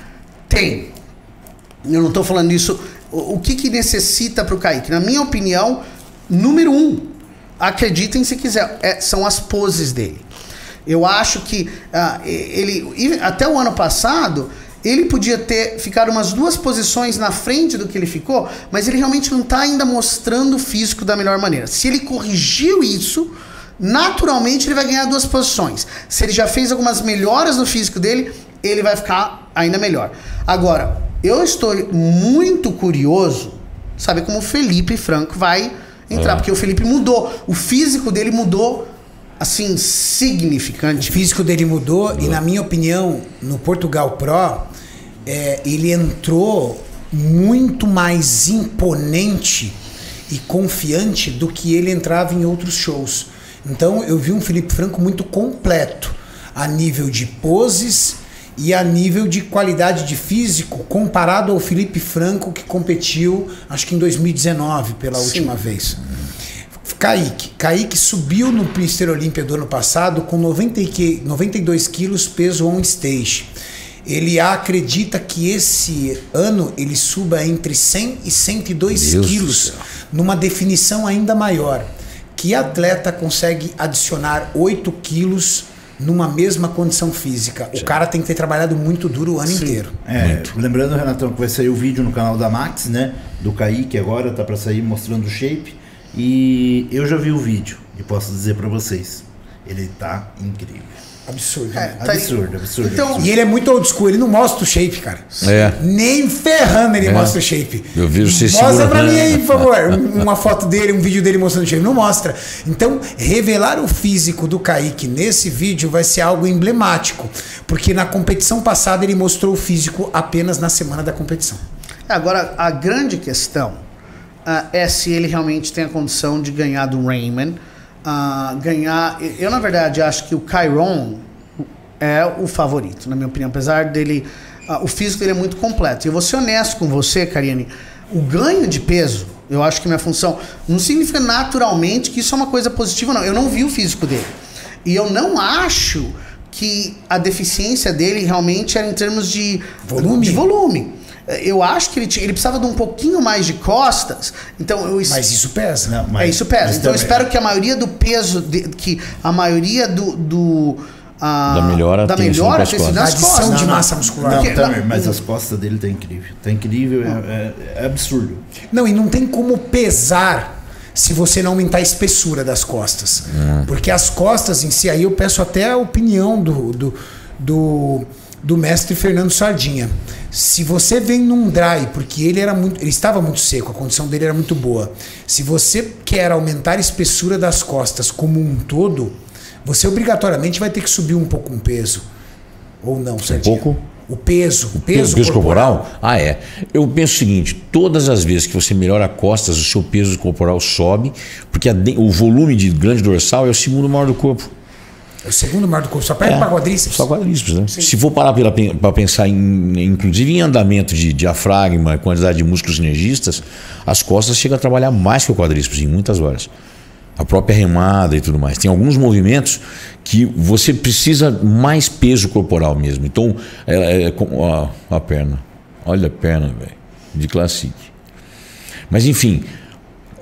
Tem. Eu não estou falando isso. O, o, que, que necessita para o Kaique? Na minha opinião, número um, acreditem se quiser, é, são as poses dele. Eu acho que uh, ele, até o ano passado, ele podia ter ficado umas duas posições na frente do que ele ficou, mas ele realmente não está ainda mostrando o físico da melhor maneira. Se ele corrigiu isso, naturalmente ele vai ganhar duas posições. Se ele já fez algumas melhoras no físico dele, ele vai ficar ainda melhor. Agora, eu estou muito curioso saber como o Felipe Franco vai entrar, é. porque o Felipe mudou, o físico dele mudou assim significante. O físico dele mudou, mudou. e na minha opinião, no Portugal Pro, é, ele entrou muito mais imponente e confiante do que ele entrava em outros shows. Então eu vi um Felipe Franco muito completo a nível de poses e a nível de qualidade de físico comparado ao Felipe Franco que competiu acho que em 2019 pela Sim. última vez. Kaique. Kaique subiu no Mister Olímpia do ano passado com 90, 92 quilos peso on stage. Ele acredita que esse ano ele suba entre 100 e 102 Deus quilos, numa definição ainda maior que atleta consegue adicionar 8 quilos numa mesma condição física? O cara tem que ter trabalhado muito duro o ano Sim. inteiro. É, lembrando, Renatão, que vai sair o vídeo no canal da Max, né? Do Kaique agora, tá para sair mostrando o shape. E eu já vi o vídeo e posso dizer para vocês, ele tá incrível. Absurdo. É, tá absurdo, absurdo, então, absurdo. E ele é muito old school, ele não mostra o shape, cara. É. Nem ferrando ele é. mostra o shape. Eu vi você Mostra pra mim aí, por favor, uma foto dele, um vídeo dele mostrando o shape. Não mostra. Então, revelar o físico do Kaique nesse vídeo vai ser algo emblemático. Porque na competição passada ele mostrou o físico apenas na semana da competição. Agora, a grande questão uh, é se ele realmente tem a condição de ganhar do Raymond uh, ganhar. Eu, na verdade, acho que o Kyron é o favorito, na minha opinião. Apesar dele. Uh, o físico dele é muito completo. E eu vou ser honesto com você, Karine. O ganho de peso, eu acho que minha função. Não significa naturalmente que isso é uma coisa positiva, não. Eu não vi o físico dele. E eu não acho que a deficiência dele realmente era em termos de volume. De volume. Eu acho que ele, tinha, ele precisava de um pouquinho mais de costas. Então eu Mas isso pesa. Não, mas, é, isso pesa. Então eu espero que a maioria do peso, de, que a maioria do, do a, da melhora, da melhora tem sido nas costas. Não, de massa muscular. Não, Tamer, mas as costas dele tá incrível. Tá incrível, é, é, é, absurdo. Não, e não tem como pesar se você não aumentar a espessura das costas. Hum. Porque as costas em si, aí eu peço até a opinião do, do, do do mestre Fernando Sardinha. Se você vem num dry, porque ele era muito, ele estava muito seco, a condição dele era muito boa. Se você quer aumentar a espessura das costas como um todo, você obrigatoriamente vai ter que subir um pouco um peso. Ou não, Sardinha? Um pouco? O peso, o peso, peso corporal. corporal. Ah, é. Eu penso o seguinte: todas as vezes que você melhora costas, o seu peso corporal sobe, porque a, o volume de grande dorsal é o segundo maior do corpo. É o segundo maior do corpo, só perde é, para quadríceps. Só quadríceps, né? Sim. Se for parar para pensar, em, inclusive em andamento de diafragma, quantidade de músculos sinergistas, as costas chegam a trabalhar mais que o quadríceps em muitas horas. A própria remada e tudo mais. Tem alguns movimentos que você precisa mais peso corporal mesmo. Então, é, é, ó, a perna. Olha a perna, velho. De classique. Mas enfim,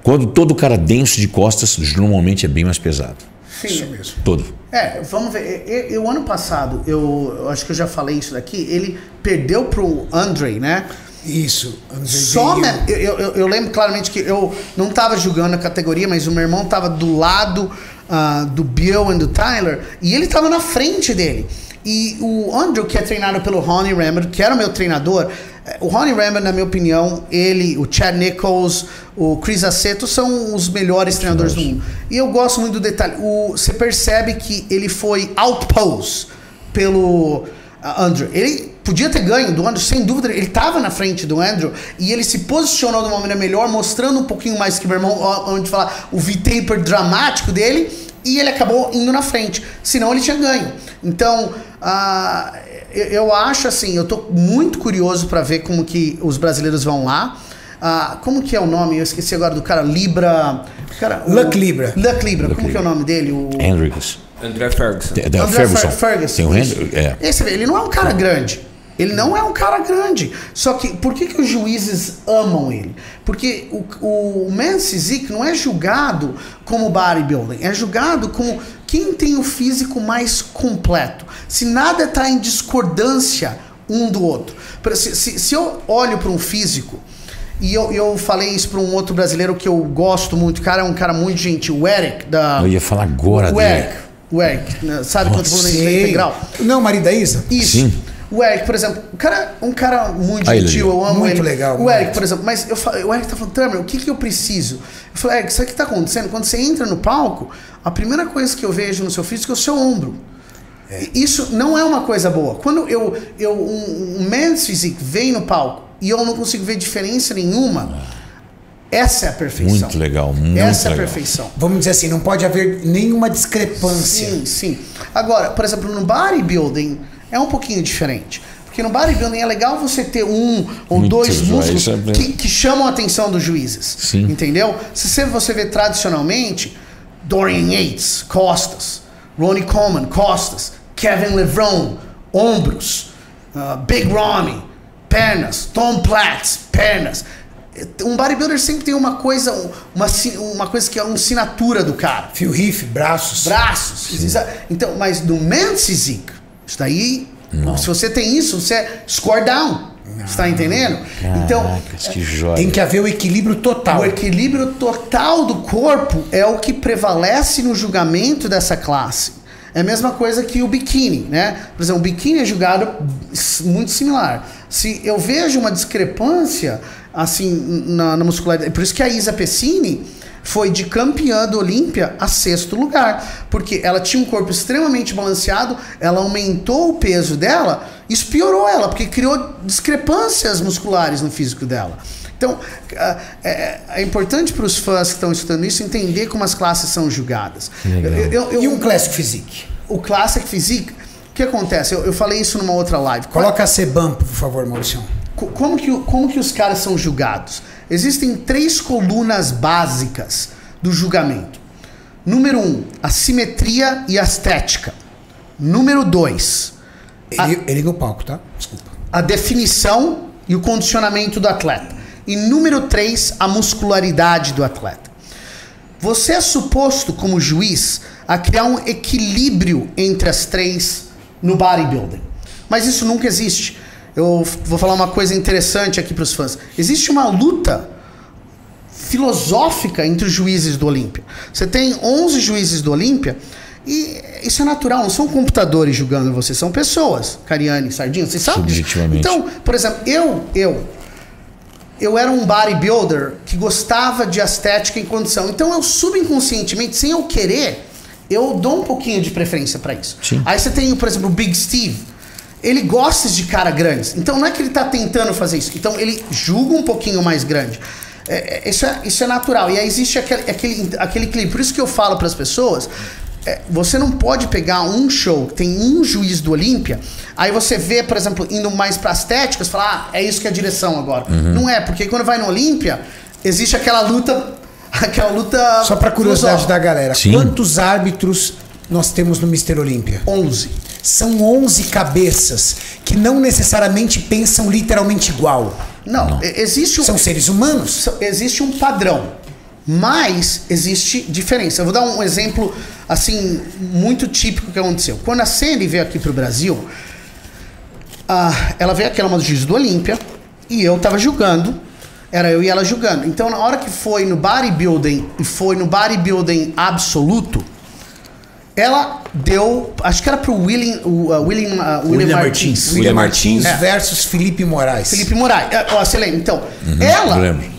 quando todo cara denso de costas, normalmente é bem mais pesado. Sim. Isso mesmo. Todo. É, vamos ver. Eu, ano passado, eu, eu, acho que eu já falei isso daqui, ele perdeu pro Andre, né? Isso, Andre Só eu, eu, eu, lembro claramente que eu não estava julgando a categoria, mas o meu irmão estava do lado uh, do Bill e do Tyler e ele estava na frente dele. E o Andrew, que é treinado pelo Ronnie Rammer, que era o meu treinador, o Ronnie Rammer, na minha opinião, ele, o Chad Nichols, o Chris Aceto são os melhores treinadores do mundo. E eu gosto muito do detalhe. O, você percebe que ele foi outpost pelo uh, Andrew. Ele podia ter ganho do Andrew, sem dúvida. Ele estava na frente do Andrew e ele se posicionou de uma maneira melhor, mostrando um pouquinho mais que meu irmão, onde falar o V-taper dramático dele. E ele acabou indo na frente. Senão ele tinha ganho. Então, uh, eu acho assim, eu tô muito curioso para ver como que os brasileiros vão lá. Ah, como que é o nome? Eu esqueci agora do cara. Libra. Cara, o- Luck Libra. Luck Libra. como que é o nome dele? O... Hendricks. André Ferguson. É, da André Ferguson. Fer- Ferguson. Tem o. É. Esse, ele não é um cara grande. Ele não é um cara grande. Só que por que, que os juízes amam ele? Porque o, o Mance Zik não é julgado como bodybuilding, é julgado como quem tem o físico mais completo. Se nada está em discordância um do outro. Se, se, se eu olho para um físico, e eu, eu falei isso para um outro brasileiro que eu gosto muito, o cara é um cara muito gentil, o Eric, da. Eu ia falar agora o dele. Eric. O Eric, né? sabe quanto falando da Sei. integral? Não, marido da Isa? Isso. Sim. O Eric, por exemplo, o cara, um cara muito é gentil, eu amo Muito ele. legal, O Eric, muito. por exemplo, mas eu falo, o Eric tá falando, Tamer, o que que eu preciso? Eu falei, Eric, sabe o que tá acontecendo? Quando você entra no palco, a primeira coisa que eu vejo no seu físico é o seu ombro. E Isso não é uma coisa boa. Quando eu, eu um, um man's physique vem no palco e eu não consigo ver diferença nenhuma, essa é a perfeição. Muito legal, muito Essa é a legal. perfeição. Vamos dizer assim, não pode haver nenhuma discrepância. Sim, sim. Agora, por exemplo, no bodybuilding é um pouquinho diferente. Porque no bodybuilding é legal você ter um ou Muitos dois músculos é. que, que chamam a atenção dos juízes. Sim. Entendeu? Se você, você vê tradicionalmente, Dorian Yates, costas. Ronnie Coleman, costas. Kevin Levron, ombros. uh, Big Ramy, pernas. Tom Platz, pernas. Um bodybuilder sempre tem uma coisa, uma, uma coisa que é uma assinatura do cara Fio riff, braços. braços. Então, mas no men's physique, isso daí, se você tem isso, você é score down. Você tá entendendo? então, Caracas, joia. Tem que haver o equilíbrio total. o equilíbrio total do corpo é o que prevalece no julgamento dessa classe. É a mesma coisa que o biquíni, né? Por exemplo, o biquíni é julgado muito similar. Se eu vejo uma discrepância assim na, na muscularidade, por isso que a Isa Pessini foi de campeã do Olímpia a sexto lugar, porque ela tinha um corpo extremamente balanceado, ela aumentou o peso dela, isso piorou ela, porque criou discrepâncias musculares no físico dela. Então, ah, é, é importante para os fãs que estão estudando isso entender como as classes são julgadas. Eu- eu- eu- E um Classic Physique? o Classic Physique, o que acontece? Eu, eu falei isso numa outra live. Coloca a Sebam, por favor, Maurício. Co- Como que, como que os caras são julgados? Existem três colunas básicas do julgamento. Número um, a simetria e a estética. Número dois, Ele, ele no palco, tá? Desculpa. a definição e o condicionamento do atleta. E número três, a muscularidade do atleta. Você é suposto, como juiz, a criar um equilíbrio entre as três no bodybuilding. Mas isso nunca existe. Eu vou falar uma coisa interessante aqui para os fãs. Existe uma luta filosófica entre os juízes do Olímpia. Você tem 11 juízes do Olímpia e isso é natural, não são computadores julgando você, são pessoas. Cariane, Sardinha, vocês sabem. Então, por exemplo, eu, eu, eu era um bodybuilder que gostava de estética e condição. Então eu subconscientemente, sem eu querer, eu dou um pouquinho de preferência para isso. Sim. Aí você tem, por exemplo, o Big Steve. Ele gosta de cara grandes. Então não é que ele tá tentando fazer isso. Então ele julga um pouquinho mais grande. É, é, isso, é, isso é natural. E aí existe aquele, aquele, aquele equilíbrio. Por isso que eu falo para as pessoas. É, você não pode pegar um show que tem um juiz do Olímpia, aí você vê, por exemplo, indo mais para estéticas, falar, ah, é isso que é a direção agora. Não é, porque quando vai no Olímpia, existe aquela luta, aquela luta. Só pra curiosidade da galera, Sim. quantos árbitros nós temos no Mr. Olímpia? 11. São 11 cabeças que não necessariamente pensam literalmente igual. Não, e- existe um. São seres humanos. Existe um padrão, mas existe diferença. Eu vou dar um exemplo assim muito típico que aconteceu. Quando a Sandy veio aqui pro Brasil, ah, ela veio aqui, ela é uma juiz do Olímpia, e eu tava julgando. Era eu e ela julgando. Então, na hora que foi no bodybuilding e foi no bodybuilding absoluto, ela deu, acho que era pro William, o, uh, William, uh, William, William Martins. Martins. William Martins. É. versus Felipe Moraes. Felipe Moraes. É, ó, você lembra? Então, ela eu lembro.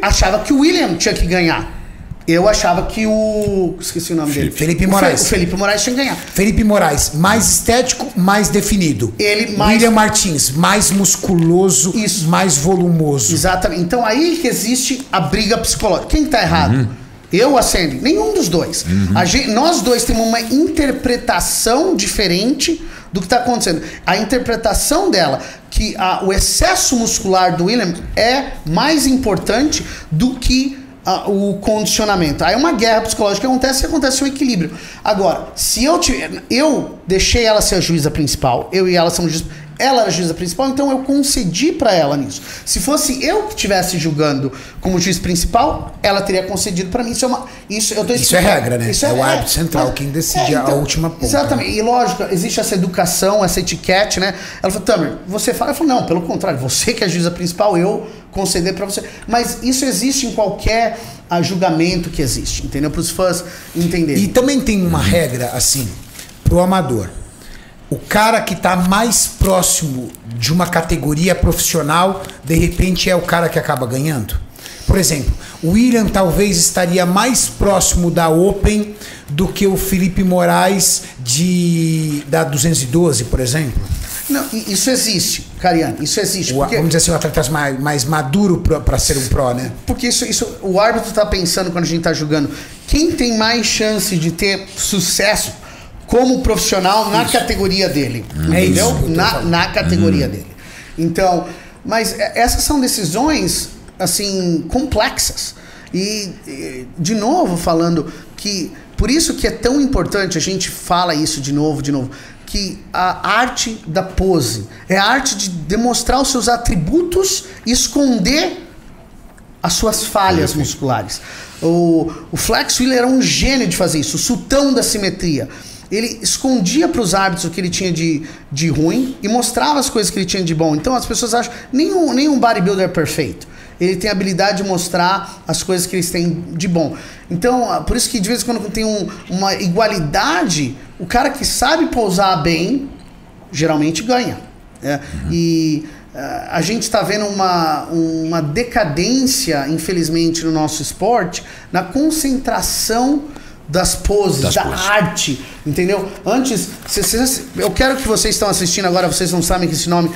achava que o William tinha que ganhar. Eu achava que o. Esqueci o nome dele. Felipe O Fe- Moraes. O Felipe Moraes tinha que ganhar. Felipe Moraes, mais estético, mais definido. Ele mais- William Martins, mais musculoso, Isso. mais volumoso. Exatamente. Então aí que existe a briga psicológica. Quem tá errado? Eu ou a Sandy? Nenhum dos dois. A gen- nós dois temos uma interpretação diferente do que está acontecendo. A interpretação dela, que a, o excesso muscular do William é mais importante do que o condicionamento. Aí uma guerra psicológica acontece e acontece um equilíbrio. Agora, se eu tiver, eu deixei ela ser a juíza principal, eu e ela somos juízes ela era a juíza principal, então eu concedi para ela nisso. Se fosse eu que estivesse julgando como juiz principal, ela teria concedido para mim. Isso é, uma, isso, eu tô isso é regra, né? Isso é, é o árbitro central é, quem decide é, então, a última ponta. Exatamente. E lógico, existe essa educação, essa etiquete, né? Ela falou, Tamer, você fala? Eu falei, não, pelo contrário, você que é a juíza principal, eu conceder para você. Mas isso existe em qualquer a, julgamento que existe, entendeu? Para os fãs entenderem. E também tem uma regra, assim, pro amador o cara que está mais próximo de uma categoria profissional, de repente é o cara que acaba ganhando? Por exemplo, o William talvez estaria mais próximo da Open do que o Felipe Moraes de da 212, por exemplo. Não, isso existe, Cariane, isso existe. O, porque, vamos dizer assim, um atleta mais, mais maduro para ser um pró, né? Porque isso, isso o árbitro está pensando quando a gente está julgando. Quem tem mais chance de ter sucesso como profissional na isso. categoria dele. Hum. É entendeu? Isso, na, na categoria hum. dele. Então, mas é, essas são decisões assim complexas. E, de novo falando que por isso que é tão importante a gente fala isso de novo, de novo, que a arte da pose é a arte de demonstrar os seus atributos e esconder as suas falhas musculares. O, o Flex Wheeler era um gênio de fazer isso, o sultão da simetria ele escondia para os árbitros o que ele tinha de, de ruim e mostrava as coisas que ele tinha de bom. Então as pessoas acham nenhum, nenhum bodybuilder é perfeito. Ele tem a habilidade de mostrar as coisas que eles têm de bom. Então, ah, por isso que de vez em quando tem um, uma igualdade, o cara que sabe pousar bem geralmente ganha. Né? Uhum. E uh, a gente está vendo uma, uma decadência, infelizmente, no nosso esporte, na concentração das poses, das da poses. arte, entendeu? Antes, eu quero que vocês estão assistindo agora, vocês não sabem que esse nome,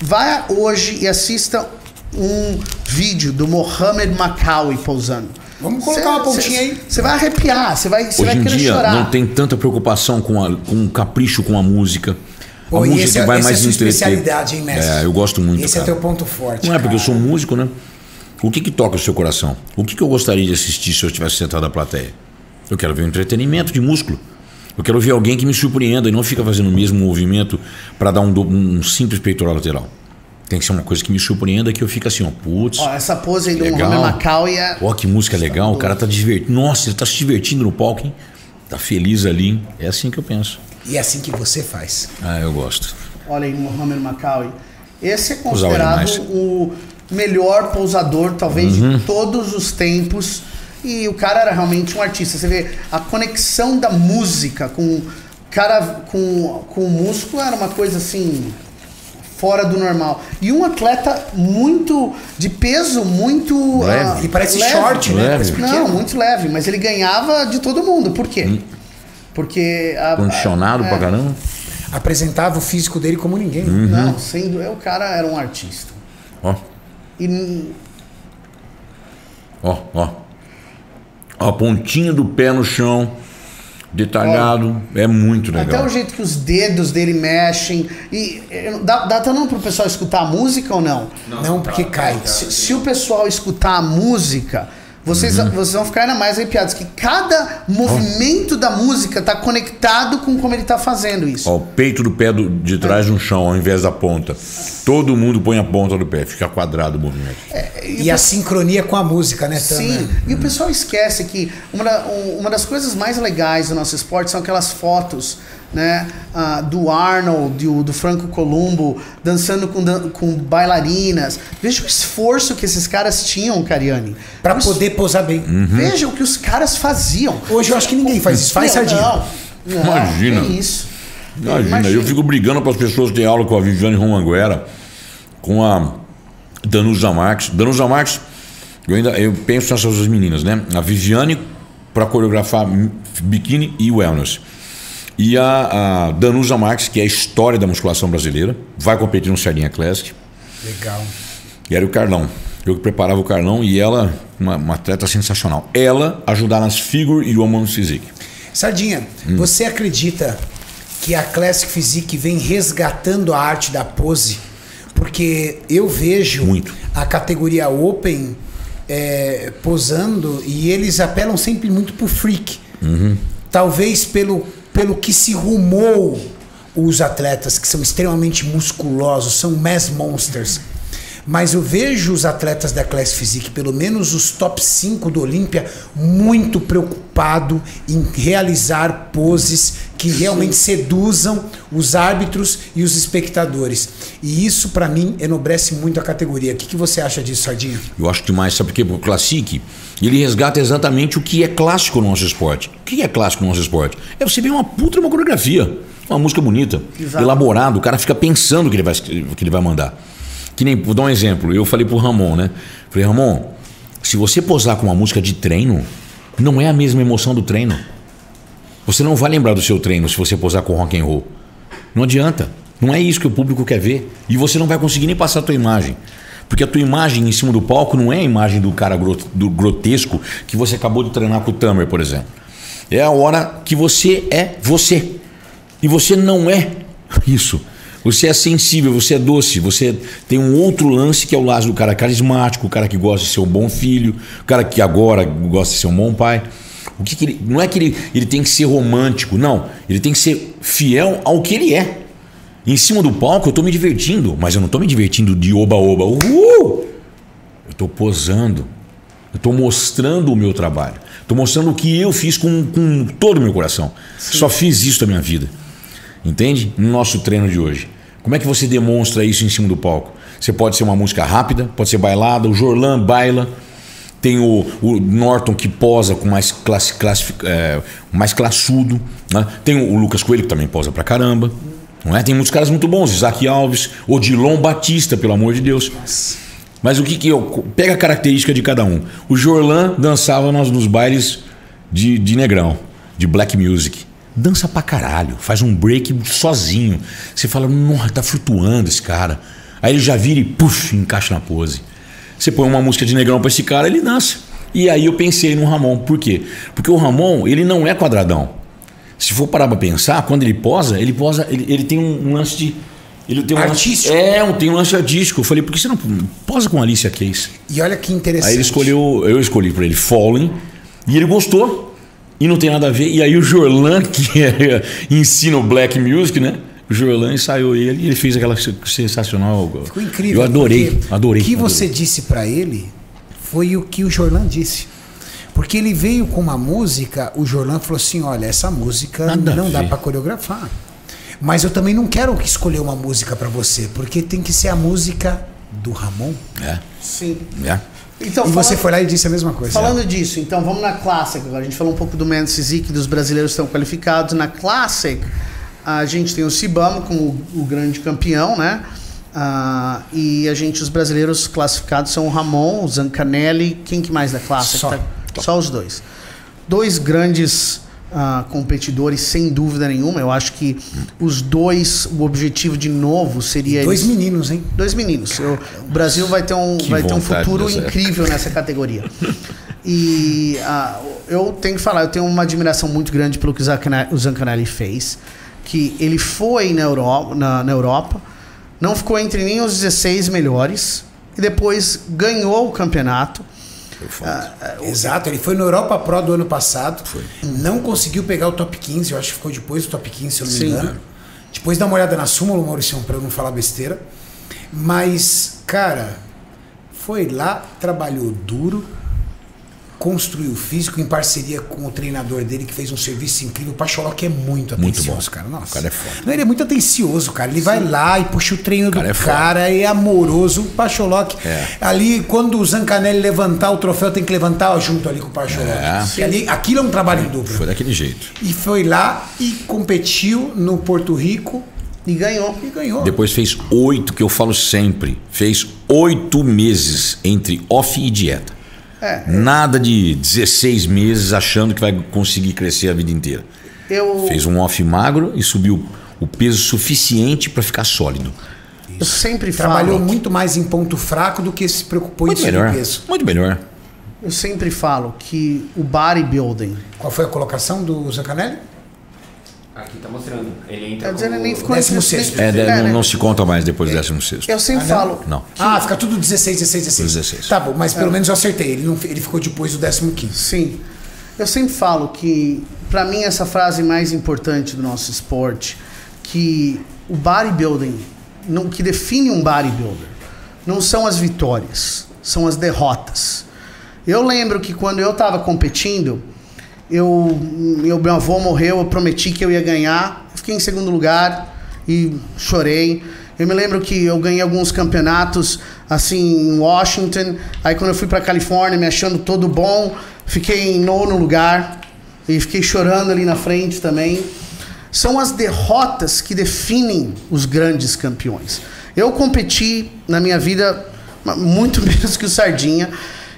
vá hoje e assista um vídeo do Mohamed Macawi pousando. Vamos colocar cê, uma pontinha cê, aí. Você vai arrepiar, você vai, Hoje vai em dia, chorar. Não tem tanta preocupação com, a, com o capricho com a música. A Pô, música é, vai mais é entreter. especialidade, hein, mestre? É, eu gosto muito. Esse é cara. é teu ponto forte. Não é porque eu sou músico, né? O que que toca o seu coração? O que que eu gostaria de assistir se eu estivesse sentado na plateia? Eu quero ver um entretenimento de músculo. Eu quero ver alguém que me surpreenda e não fica fazendo o mesmo movimento para dar um, um, simples peitoral lateral. Tem que ser uma coisa que me surpreenda que eu fique assim, ó, putz. Ó, essa pose aí do Mohamed Macau e a... Ó, que música legal, o cara tá divertindo. Nossa, ele tá se divertindo no palco, hein? Tá feliz ali. Hein? É assim que eu penso. E é assim que você faz. Ah, eu gosto. Olha aí, Mohamed Macau. Esse é considerado o melhor pousador, talvez, uhum. de todos os tempos e o cara era realmente um artista. Você vê a conexão da música com cara com, com o músculo era uma coisa assim fora do normal. E um atleta muito de peso, muito leve. Uh, e parece leve. short, né? Leve. Não, muito leve, mas ele ganhava de todo mundo. Por quê? Hum. Porque a, condicionado a, pra é, caramba. Apresentava o físico dele como ninguém. Uhum. Não, sendo o cara era um artista. Ó. E ó, ó a pontinha do pé no chão, detalhado, é muito legal. Até o jeito que os dedos dele mexem. E eh, dá, dá também pro pessoal escutar a música ou não? Não, não porque cai. Se, se, o pessoal escutar a música, vocês, uhum. vocês vão ficar ainda mais arrepiados, que cada movimento oh. da música está conectado com como ele está fazendo isso. Ó, o peito do pé do, de trás é. no chão, ao invés da ponta. Todo mundo põe a ponta do pé, fica quadrado o movimento. É, e, e a sincronia com a música, né, Sim, né? e o pessoal esquece que uma, da, uma das coisas mais legais do nosso esporte são aquelas fotos né, uh, do Arnold, do, do, Franco Columbo, dançando com, com bailarinas. Veja o esforço que esses caras tinham, Cariani. para poder posar bem. Uhum. Veja o que os caras faziam. Hoje eu acho que ninguém faz isso. Faz sardinha. Não, não, Imagina. Que isso. Imagina, Imagina, eu fico brigando para as pessoas terem aula com a Viviane Romanguera, com a Danusa Marques. Danusa Marques, eu ainda eu penso nessas duas meninas, né? A Viviane para coreografar biquíni e wellness. E a, a Danusa Marques, que é a história da musculação brasileira, vai competir no Sardinha Classic. Legal. E era o Carlão. Eu que preparava o Carlão e ela, uma, uma atleta sensacional. Ela ajudar nas Figure e Women's Physique. Sardinha, hum. você acredita que a Classic Physique vem resgatando a arte da pose, porque eu vejo Muito. a categoria Open é, posando e eles apelam sempre muito pro freak. Talvez pelo, pelo que se rumou os atletas que são extremamente musculosos, são mass monsters. Mas eu vejo os atletas da Class Physique, pelo menos os top 5 do Olímpia, muito preocupado em realizar poses que realmente seduzam os árbitros e os espectadores. E isso, para mim, enobrece muito a categoria. O que, que você acha disso, Sardinha? Eu acho demais, sabe por quê? Porque o Classic, ele resgata exatamente o que é clássico no nosso esporte. O que é clássico no nosso esporte? É você ver uma puta uma coreografia, uma música bonita, Exato. elaborada, o cara fica pensando o que ele vai, que ele vai mandar. Que nem, vou dar um exemplo, eu falei pro Ramon, né? Falei, Ramon, se você posar com uma música de treino, não é a mesma emoção do treino. Você não vai lembrar do seu treino se você posar com rock and roll. Não adianta. Não é isso que o público quer ver. E você não vai conseguir nem passar a tua imagem. Porque a tua imagem em cima do palco não é a imagem do cara do grotesco que você acabou de treinar com o Tamer, por exemplo. É a hora que você é você. E você não é isso. Você é sensível, você é doce, você tem um outro lance que é o lado do cara carismático, o cara que gosta de ser um bom filho, o cara que agora gosta de ser um bom pai. O que, que ele, não é que ele, ele tem que ser romântico, não. Ele tem que ser fiel ao que ele é. Em cima do palco eu tô me divertindo, mas eu não tô me divertindo de oba-oba. Uhul! Eu tô posando. Eu tô mostrando o meu trabalho. Tô mostrando o que eu fiz com, com todo o meu coração. Só fiz isso da minha vida. Entende? No nosso treino de hoje. Como é que você demonstra isso em cima do palco? Você pode ser uma música rápida, pode ser bailada, o Jorlan baila. Tem o, o Norton que posa com mais, classe, classe, é, mais classudo. Né? Tem o, Lucas Coelho que também posa pra caramba. Não é? Tem muitos caras muito bons, Isaac Alves, Odilon Batista, pelo amor de Deus. Mas o que que eu. Pega a característica de cada um. O Jorlan dançava nos, nos bailes de, de negrão, de black music. Dança pra caralho, faz um break sozinho. Você fala, nossa, tá flutuando esse cara. Aí ele já vira e puf, encaixa na pose. Você põe uma música de negrão pra esse cara, ele dança. E aí eu pensei no Ramon. Por quê? Porque o Ramon, ele não é quadradão. Se for parar pra pensar, quando ele posa, ele posa, ele, ele tem um, um lance de. Ele tem um Artístico. Lance, é, um, tem um lance artístico. Eu falei, por que você não posa com a Alicia Keys? E olha que interessante. Aí ele escolheu, eu escolhi pra ele Fallen, e ele gostou. E não tem nada a ver. E aí o Jorlan, que é, ensina o black music, né? O Jorlan ensaiou ele e ele fez aquela sensacional. Ficou incrível. Eu adorei, adorei. O que adorei. você disse pra ele foi o que o Jorlan disse. Porque ele veio com uma música, o Jorlan falou assim: olha, essa música Nada não dá pra coreografar. Mas eu também não quero escolher uma música pra você, porque tem que ser a música do Ramon. É, Sim. é. Então, e você foi lá e disse a mesma coisa. Falando disso, então vamos na Classic agora. A gente falou um pouco do Men's Physique, dos brasileiros que estão qualificados. Na Classic, a gente tem o Cibamo como o, o grande campeão, né? Ah, e a gente, os brasileiros classificados são o Ramon, o Zancanelli, quem que mais da Classic? Só. Tá- Só os dois. Dois grandes ah, competidores, sem dúvida nenhuma. Eu acho que os dois, o objetivo de novo seria Dois eles- meninos, hein? Dois meninos. Eu- o Brasil vai ter um, Que vai ter um futuro incrível nessa categoria. E ah, eu tenho que falar, eu tenho uma admiração muito grande pelo que o Zancanelli fez. Que ele foi na Europa, na, na Europa, não ficou entre nem os 16 melhores, e depois ganhou o campeonato. Exato, ele foi no Europa Pro do ano passado. Não conseguiu pegar o top 15, eu acho que ficou depois do top 15, se eu não me Sim. engano. Depois dá uma olhada na súmula, Maurício, pra eu não falar besteira. Mas, cara, foi lá, trabalhou duro, construiu o físico em parceria com o treinador dele, que fez um serviço incrível. O Pacholok é muito Muito atencioso, bom. cara. Nossa. O cara é foda. Não, ele é muito atencioso, cara. Ele vai lá e puxa o treino do cara é foda. cara, é amoroso. O Pacholok, É. ali, quando o Zancanelli levantar o troféu, tem que levantar junto ali com o Pacholok. É. Que ali, aquilo é um trabalho em dupla. Foi daquele jeito. E foi lá e competiu no Porto Rico E ganhou. e ganhou. Depois fez oito, que eu falo sempre. Fez oito meses entre off e dieta. É, Nada de 16 meses achando que vai conseguir crescer a vida inteira. eu, Fez um off magro e subiu o peso suficiente para ficar sólido. eu sempre Trabalhou falo. muito mais em ponto fraco do que se preocupou em Muito subir melhor. peso. Muito melhor. Eu sempre falo que o bodybuilding Qual foi a colocação do Zancanelli? Aqui tá mostrando. Ele entra dizer, ele nem ficou Décimo entre- sexto. É, É, não, né? não se conta mais depois do 16. Eu sempre Ah, falo. Não. Ah, fica tudo 16, 16, 16. 16. Tá bom, mas pelo menos eu acertei. Ele, não, ele ficou depois do 15. Sim. Eu sempre falo que, pra mim, essa frase mais importante do nosso esporte, que o bodybuilding, não, o que define um bodybuilder, não são as vitórias, são as derrotas. Eu lembro que quando eu estava competindo, eu, eu, meu avô morreu, eu prometi que eu ia ganhar, fiquei em segundo lugar e chorei. Eu me lembro que eu ganhei alguns campeonatos assim em Washington, aí quando eu fui para Califórnia, me achando todo bom, fiquei em nono lugar e fiquei chorando ali na frente também. São as derrotas que definem os grandes campeões. Eu competi na minha vida muito menos que o Sardinha.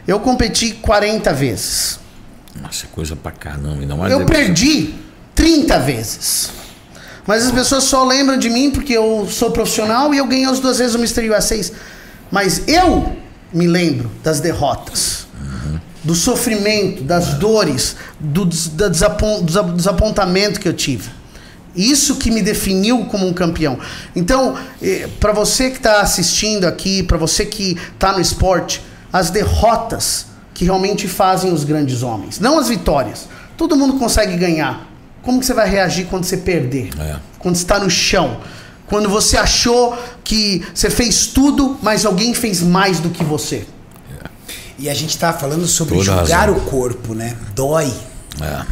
Eu competi 40 vezes. Nossa, é coisa pra caramba. Ainda mais Eu perdi 30 vezes. Mas as pessoas só lembram de mim porque eu sou profissional e eu ganhei as duas vezes o Mr. USA 6. Mas eu me lembro das derrotas, do sofrimento, das dores, do, da desapon- desa- desapontamento que eu tive. Isso que me definiu como um campeão. Então, para você que está assistindo aqui, para você que está no esporte, as derrotas que realmente fazem os grandes homens, não as vitórias. Todo mundo consegue ganhar. Como que você vai reagir quando você perder? É. Quando você está no chão? Quando você achou que você fez tudo, mas alguém fez mais do que você? E a gente tava falando sobre Toda julgar razão. o corpo, né? Dói. É.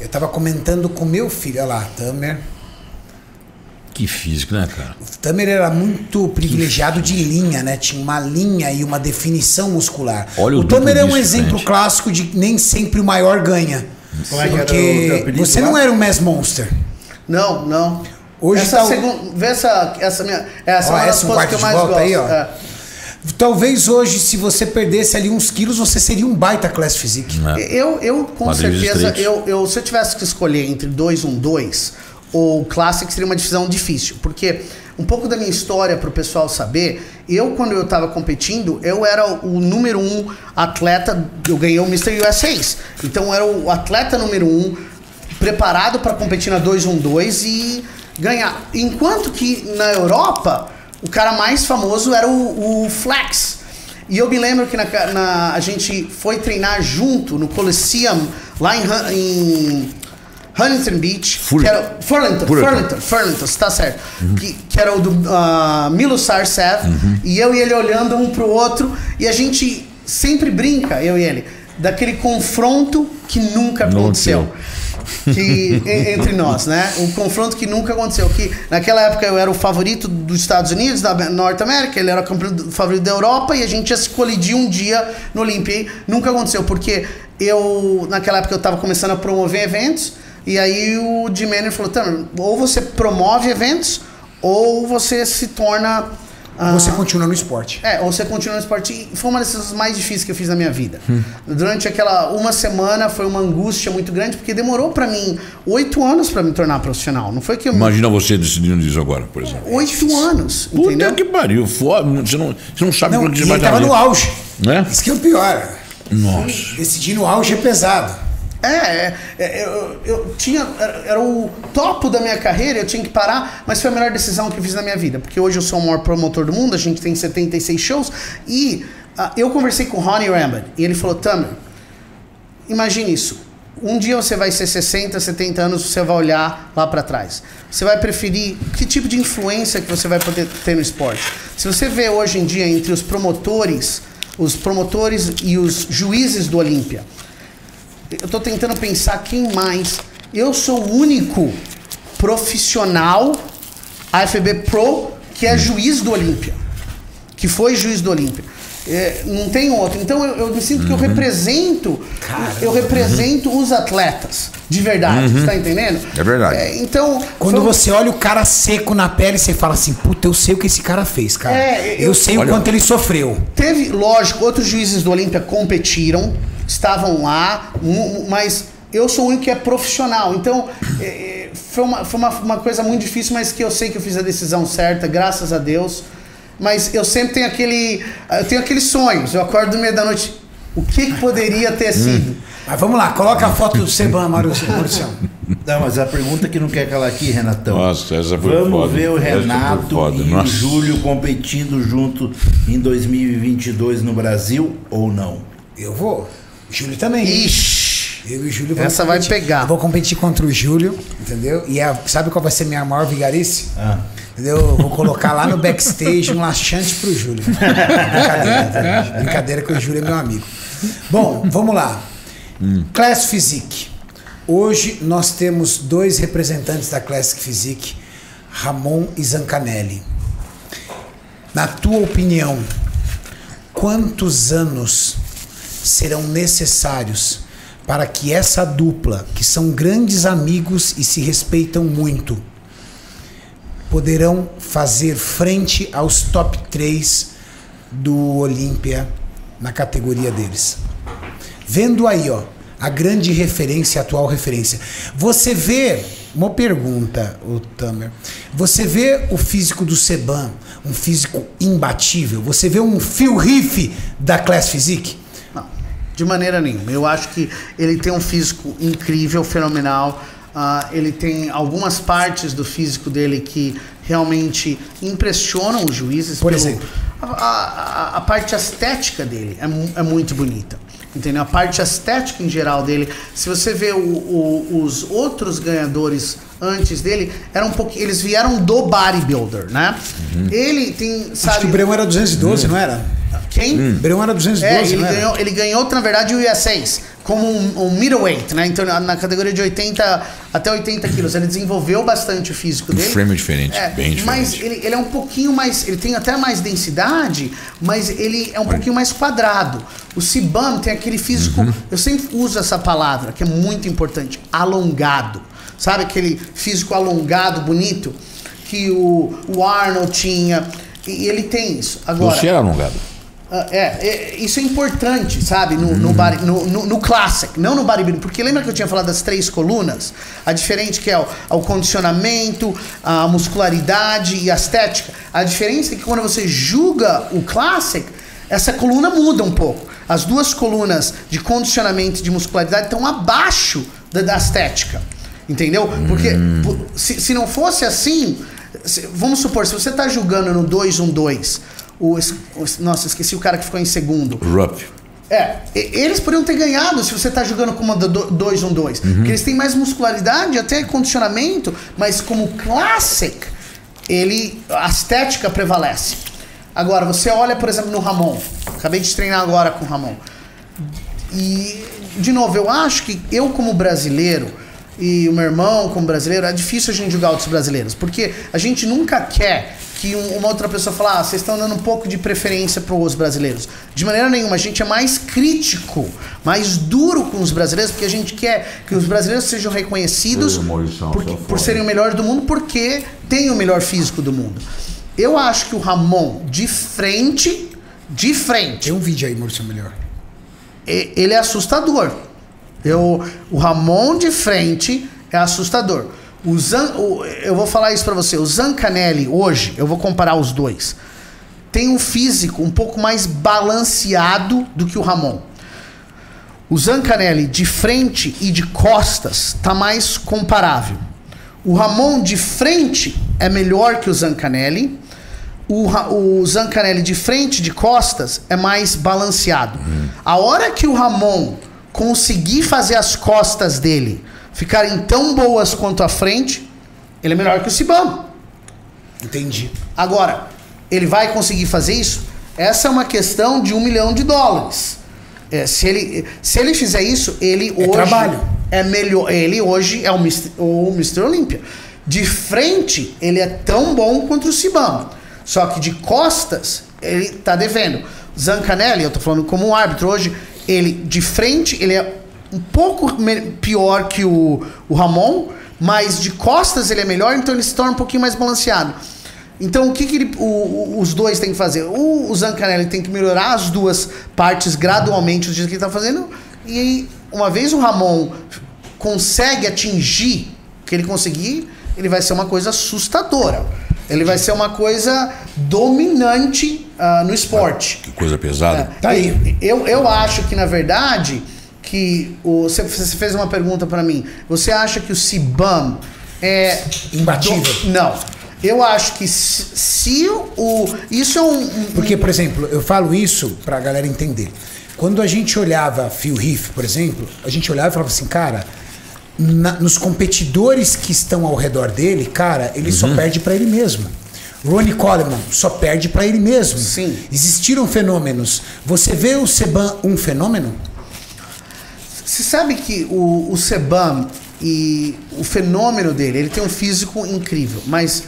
Eu tava comentando com meu filho, olha lá, Tamer. Que físico, né, cara? O Tamer era muito privilegiado de linha, né? Tinha uma linha e uma definição muscular. Olha o o Tamer é um exemplo gente. clássico de nem sempre o maior ganha. Como é que era o você não era um Mass Monster. Não, não. Hoje essa tá o- segun- Vê essa, essa minha. Essa Ó, é uma das essa um coisas que eu de mais volta gosto. aí, ó. É. Talvez hoje, se você perdesse ali uns quilos, você seria um baita class physique. É. Eu, eu com Quadris certeza, eu, eu, se eu tivesse que escolher entre 212 ou Classic, seria uma decisão difícil. Porque um pouco da minha história para o pessoal saber, eu, quando eu estava competindo, eu era o número um atleta, eu ganhei o Mr. USA. Então eu era o atleta número um, preparado para competir na 212 e ganhar. Enquanto que na Europa, o cara mais famoso era o, o Flex. E eu me lembro que na, na- a gente foi treinar junto no Coliseum, lá em, em Huntington Beach. Fur- que era, Furlington, Furlington. Furlington, Furlington, tá certo. Que, que era o do uh, Milo Sarcev. E eu e ele olhando um pro outro. E a gente sempre brinca, eu e ele, daquele confronto que nunca aconteceu. Que, en- entre nós, né? Um confronto que nunca aconteceu. Que naquela época eu era o favorito dos Estados Unidos, da Norte América, ele era o favorito da Europa e a gente ia se colidir um dia no Olympia. E nunca aconteceu, porque eu, naquela época, eu tava começando a promover eventos. E aí o Jim Manning falou: Tamer, ou você promove eventos, ou você se torna. ah, Você continua no esporte. é, ou você continua no esporte. E foi uma das decisões mais difíceis que eu fiz na minha vida. Durante aquela uma semana foi uma angústia muito grande, porque demorou pra mim oito anos pra me tornar profissional. Não foi que eu. Imagina você decidindo isso agora, por exemplo. Oito anos, Puta entendeu? que pariu. Você, não, você não sabe Não, quanto e de ele tava no auge. Né? Isso que é o pior. Nossa. Decidir no auge é pesado. É, é, é, eu, eu tinha. Era, o topo da minha carreira, eu tinha que parar, mas foi a melhor decisão que eu fiz na minha vida. Porque hoje eu sou o maior promotor do mundo, a gente tem 76 shows. E ah, eu conversei com o Ronnie Rambert e ele falou: Tamer, imagine isso. Um dia você vai ser 60, 70 anos, você vai olhar lá pra trás. Você vai preferir que tipo de influência que você vai poder ter no esporte. Se você vê hoje em dia entre os promotores, os promotores e os juízes do Olímpia, eu tô tentando pensar quem mais. Eu sou o único profissional AFB Pro que é juiz do Olímpia. Que foi juiz do Olímpia. É, não tem outro. Então eu, eu me sinto que eu represento. Eu represento os atletas. De verdade. Você tá entendendo? É verdade. É, então. Quando foi- você olha o cara seco na pele, você fala assim, puta, eu sei o que esse cara fez, cara. É, eu, eu- sei Olha- o quanto ele sofreu. Teve, lógico, outros juízes do Olímpia competiram, estavam lá, mas eu sou o único que é profissional. Então, é, é, foi, uma, foi uma, uma coisa muito difícil, mas que eu sei que eu fiz a decisão certa, graças a Deus. Mas eu sempre tenho aquele. Eu tenho aqueles sonhos. Eu acordo no meio da noite. O que, que poderia ter sido? Mas vamos lá, coloca a foto do Seban, Maurício. Não, mas a pergunta que não quer calar aqui, Renatão. Nossa, essa foi Vamos foda. ver o Renato foda. e o Júlio competindo junto em 2022 no Brasil ou não? Eu vou. Júlio também. Ixi. Eu e o Júlio Essa vai pegar. Eu vou competir contra o Júlio, entendeu? E a- sabe qual vai ser minha maior vigarice? Ah. Entendeu? Eu vou colocar lá no backstage um laxante pro Júlio. Brincadeira, tá? Brincadeira que o Júlio é meu amigo. Bom, vamos lá. Class Physique. Hoje nós temos dois representantes da Classic Physique, Ramon e Zancanelli. Na tua opinião, quantos anos serão necessários para que essa dupla, que são grandes amigos e se respeitam muito, poderão fazer frente aos top 3 do Olímpia na categoria deles? Vendo aí, ó, a grande referência, a atual referência. Você vê, uma pergunta, o Tamer. Você vê o físico do Seban, um físico imbatível? Você vê um Phil Riff da Class Physique? De maneira nenhuma. Eu acho que ele tem um físico incrível, fenomenal. Ah, ele tem algumas partes do físico dele que realmente impressionam os juízes. Por pelo- exemplo? A, a- a parte estética dele é, mu- é muito bonita. Entendeu? A parte estética em geral dele. Se você vê o- o- os outros ganhadores antes dele, era um pouquinho, eles vieram do bodybuilder, né? Ele tem, Acho sabe... que o Breu era 212, não era? Quem? O Breu era 212, É, ele era? ganhou, ele ganhou, na verdade, o US6 como um, um middleweight, né? Então, na, categoria de 80 até 80 quilos. Ele desenvolveu bastante o físico dele. frame é diferente, É, bem diferente. Mas ele, ele é um pouquinho mais. Ele tem até mais densidade, mas ele é um pouquinho mais quadrado. O Sibam tem aquele físico. Uhum. Eu sempre uso essa palavra, que é muito importante: alongado. Sabe aquele físico alongado, bonito? Que o, o Arnold tinha. E ele tem isso. Agora, Você era alongado. Ah, é, é, isso é importante, sabe? No, no, body- no, no, no classic, não no bodybuilding. Porque lembra que eu tinha falado das três colunas? A diferente que é o, o condicionamento, a muscularidade e a estética. A diferença é que quando você julga o classic, essa coluna muda um pouco. As duas colunas de condicionamento e de muscularidade estão abaixo da, da estética. Entendeu? Porque po- se, se não fosse assim, se- vamos supor, se você está julgando no 2-1-2, o, o nossa, esqueci o cara que ficou em segundo. Rupp. É, eles poderiam ter ganhado se você tá jogando com uma 2-1-2. Porque eles têm mais muscularidade, até condicionamento, mas como classic, ele, a estética prevalece. Agora, você olha, por exemplo, no Ramon. Acabei de treinar agora com o Ramon. E, de novo, eu acho que eu, como brasileiro, e o meu irmão, como brasileiro, é difícil a gente julgar outros brasileiros, porque a gente nunca quer que um- uma outra pessoa fale, ah, vocês estão dando um pouco de preferência para os brasileiros. De maneira nenhuma, a gente é mais crítico, mais duro com os brasileiros, porque a gente quer que os brasileiros sejam reconhecidos Maurição, por, por serem o melhor do mundo, porque tem o melhor físico do mundo. Eu acho que o Ramon, de frente, de frente, Tem um vídeo aí, Maurício, melhor. e- ele é assustador. Eu, o Ramon de frente é assustador. O Zan, o- eu vou falar isso pra você. O Zancanelli hoje, eu vou comparar os dois. Tem um físico um pouco mais balanceado do que o Ramon. O Zancanelli de frente e de costas tá mais comparável. O Ramon de frente é melhor que o Zancanelli. O, o Zancanelli de frente e de costas é mais balanceado. A hora que o Ramon conseguir fazer as costas dele ficarem tão boas quanto a frente, ele é melhor que o Sibam. Entendi. Agora, ele vai conseguir fazer isso? Essa é uma questão de um milhão de dólares. É, se, ele, se ele fizer isso, ele hoje trabalho. é melhor. Ele hoje é o Mr. o Mr. Olímpia. De frente, ele é tão bom quanto o Sibam. Só que de costas, ele tá devendo. Zancanelli, eu tô falando como um árbitro hoje, ele de frente, ele é um pouco pior que o, o Ramon, mas de costas ele é melhor, então ele se torna um pouquinho mais balanceado. Então, o que, que ele- o- o- os dois têm que fazer? O, o Zancanelli tem que melhorar as duas partes gradualmente do jeito que ele está fazendo. E uma vez o Ramon consegue atingir o que ele conseguir, ele vai ser uma coisa assustadora. Ele vai ser uma coisa dominante ah, no esporte. Que coisa pesada. Tá aí. Eu, eu acho que, na verdade, que o, você, fez uma pergunta para mim. Você acha que o Cibam é Imbatível. do- não. Eu acho que se, se o isso é um, um- Porque, por exemplo, eu falo isso pra galera entender. Quando a gente olhava Phil Heath, por exemplo, a gente olhava e falava assim, cara, na- nos competidores que estão ao redor dele, cara, ele só perde pra ele mesmo. Ronnie Coleman só perde pra ele mesmo. Sim. Existiram fenômenos. Você vê o Seban um fenômeno? Você sabe que o, o Sebam e o fenômeno dele, ele tem um físico incrível, mas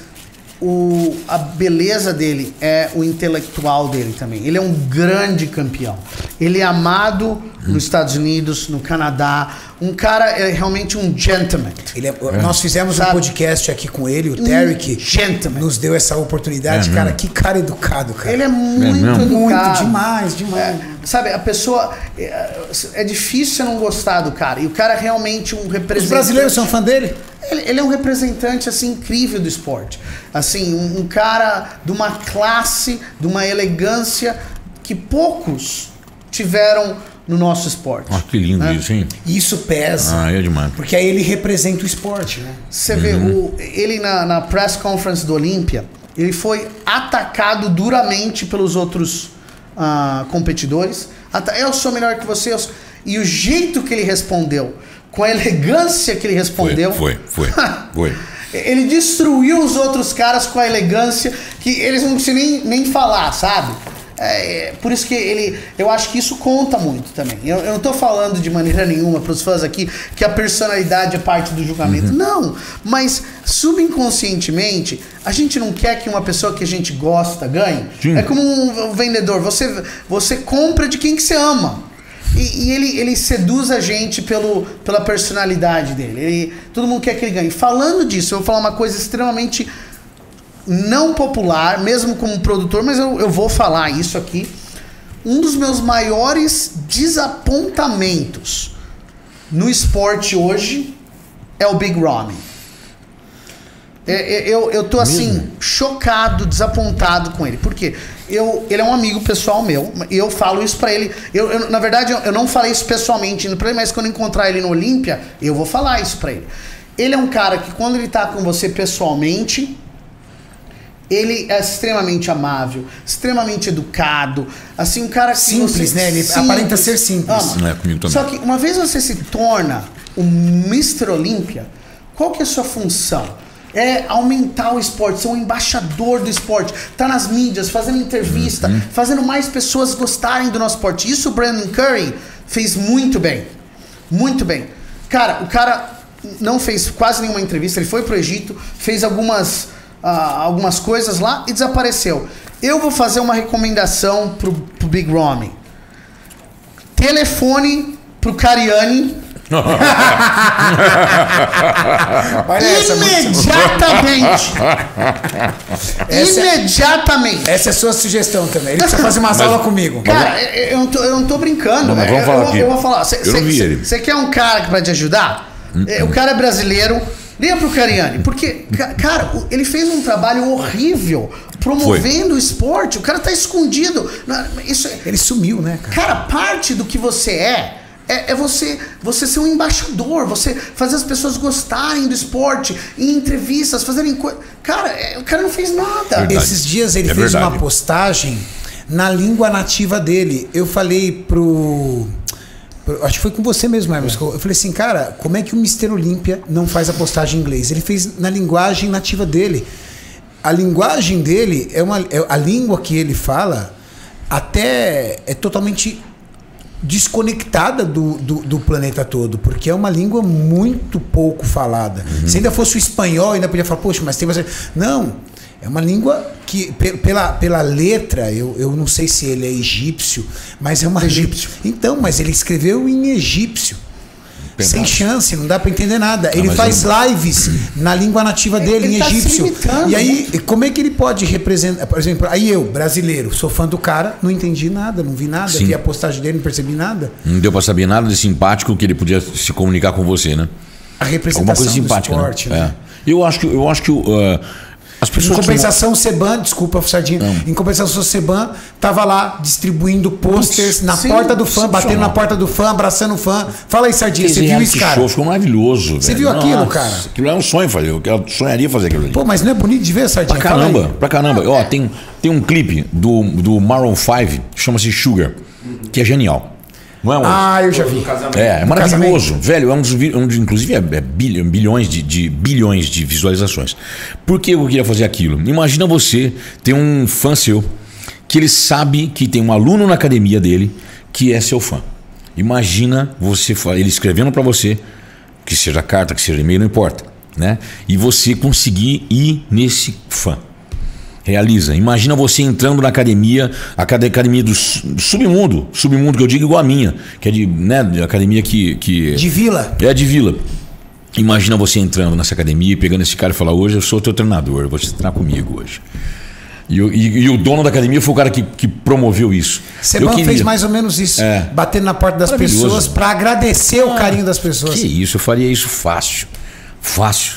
o, a beleza dele é o intelectual dele também. Ele é um grande campeão. Ele é amado nos Estados Unidos, no Canadá. Um cara é realmente um gentleman. Ele é- Nós fizemos um Sabe? podcast aqui com ele, o Terry, que gentleman. nos deu essa oportunidade. É cara, que cara educado, cara. Ele é muito mesmo? muito educado. demais, demais. É, sabe, a pessoa. É, é difícil você não gostar do cara. E o cara é realmente um representante. Os brasileiros são fã dele? Ele, ele é um representante assim incrível do esporte. Assim, um, um cara de uma classe, de uma elegância que poucos tiveram no nosso esporte. Ah, que lindo né? isso, hein? E Isso pesa. Ah, é demais. Porque aí ele representa o esporte, né? Você vê o, ele na, na press conference do Olímpia, ele foi atacado duramente pelos outros ah, competidores. Eu sou melhor que você. sou- E o jeito que ele respondeu, com a elegância que ele respondeu. Foi, foi, foi. foi. Ele destruiu os outros caras com a elegância que eles não precisam nem, nem falar, sabe? É, é, por isso que ele. Eu acho que isso conta muito também. Eu, eu não tô falando de maneira nenhuma pros fãs aqui que a personalidade é parte do julgamento. Não! Mas subconscientemente, a gente não quer que uma pessoa que a gente gosta ganhe. Sim. É como um vendedor, você, você compra de quem que você ama. E, e ele, ele seduz a gente pelo, pela personalidade dele. Ele- todo mundo quer que ele ganhe. Falando disso, eu vou falar uma coisa extremamente não popular, mesmo como produtor, mas eu, eu vou falar isso aqui. Um dos meus maiores desapontamentos no esporte hoje é o Big Ronnie. É, é, Eu, eu tô assim, chocado, desapontado com ele. Por quê? Eu, ele é um amigo pessoal meu, e eu falo isso pra ele. Eu, eu- na verdade, eu, eu não falei isso pessoalmente indo pra ele, mas quando eu encontrar ele no Olímpia, eu vou falar isso pra ele. Ele é um cara que quando ele tá com você pessoalmente, ele é extremamente amável, extremamente educado, assim, um cara que Simples, você- né? Ele aparenta ser simples. É, comigo também. Só que uma vez você se torna um Mr. Olímpia, qual que é a sua função? É aumentar o esporte, ser um embaixador do esporte, tá nas mídias, fazendo entrevista, Uhum. fazendo mais pessoas gostarem do nosso esporte. Isso o Brandon Curry fez muito bem. Muito bem. Cara, o cara não fez quase nenhuma entrevista, ele foi pro Egito, fez algumas, ah, algumas coisas lá e desapareceu. Eu vou fazer uma recomendação pro, pro Big Romy. Telefone pro Cariani essa, imediatamente. Essa é- imediatamente. essa é a sua sugestão também. Ele precisa fazer umas aulas comigo. Cara, eu, eu não tô, eu não tô brincando. Não, mas É, vamos eu, falar eu, aqui. eu vou falar. Cê- Eu não cê- vi cê- ele. Você quer um cara pra te ajudar? É, O cara é brasileiro. Liga pro Cariani. Porque, ca- cara, ele fez um trabalho horrível promovendo o esporte. O cara tá escondido. Isso, é- Ele sumiu, né, cara? Cara, parte do que você é é, é você, você ser um embaixador, você fazer as pessoas gostarem do esporte, em entrevistas, fazerem coisas. Cara, é, o cara não fez nada. Verdade. Esses dias ele É fez verdade. uma postagem na língua nativa dele. Eu falei pro. pro- Acho que foi com você mesmo, Hermes. que Eu falei assim, cara, como é que o Mr. Olímpia não faz a postagem em inglês? Ele fez na linguagem nativa dele. A linguagem dele é uma. é- a língua que ele fala até é totalmente desconectada do, do, do planeta todo, porque é uma língua muito pouco falada. Se ainda fosse o espanhol, ainda podia falar, poxa, mas tem você. Não. É uma língua que, pe- pela, pela letra, eu, eu não sei se ele é egípcio, mas é uma. Egípcio. Então, mas ele escreveu em egípcio. Sem chance, não dá pra entender nada. ele faz eu- lives na língua nativa dele, Ele em tá egípcio. E aí, como é que ele pode representar? Por exemplo, aí eu, brasileiro, sou fã do cara, não entendi nada, não vi nada, Sim. vi a postagem dele, não percebi nada. Não deu pra saber nada de simpático que ele podia se comunicar com você, né? A Alguma representação coisa simpática, do esporte, né? né? É. Eu acho que eu acho que pessoas em compensação, o Seban, desculpa, Sardinha. Em compensação, o Seban tava lá distribuindo posters na sim, porta do fã, batendo na porta do fã, abraçando o fã. Fala aí, Sardinha, você viu isso, cara? show ficou maravilhoso. Você viu aquilo, cara? Aquilo é um sonho fazer. Eu sonharia fazer aquilo ali. Pô, mas não é bonito de ver, Sardinha? Pra caramba, pra caramba. Ó, tem, tem um clipe do, do Maroon 5, chama-se Sugar, que é genial. Não é um? Ah, eu já vi. É, é maravilhoso. Velho, é um dos, um inclusive é, é bilhão- bilhões de, de- bilhões de visualizações. Por que eu queria fazer aquilo? Imagina você ter um fã seu que ele sabe que tem um aluno na academia dele que é seu fã. Imagina você ele escrevendo pra você, que seja carta, que seja e-mail, não importa, né? E você conseguir ir nesse fã. Realiza. Imagina você entrando na academia, a acad- academia do, su- do submundo, submundo que eu digo igual a minha, que é de, né, de academia que, que De vila. é de vila. Imagina você entrando nessa academia e pegando esse cara e falar: Hoje eu sou teu treinador, você treinar comigo hoje. E, o- e- e o dono da academia foi o cara que, que promoveu isso. Seban queria- fez mais ou menos isso. É. Batendo na porta das pessoas pra agradecer o carinho das pessoas. Que isso, eu faria isso fácil. Fácil.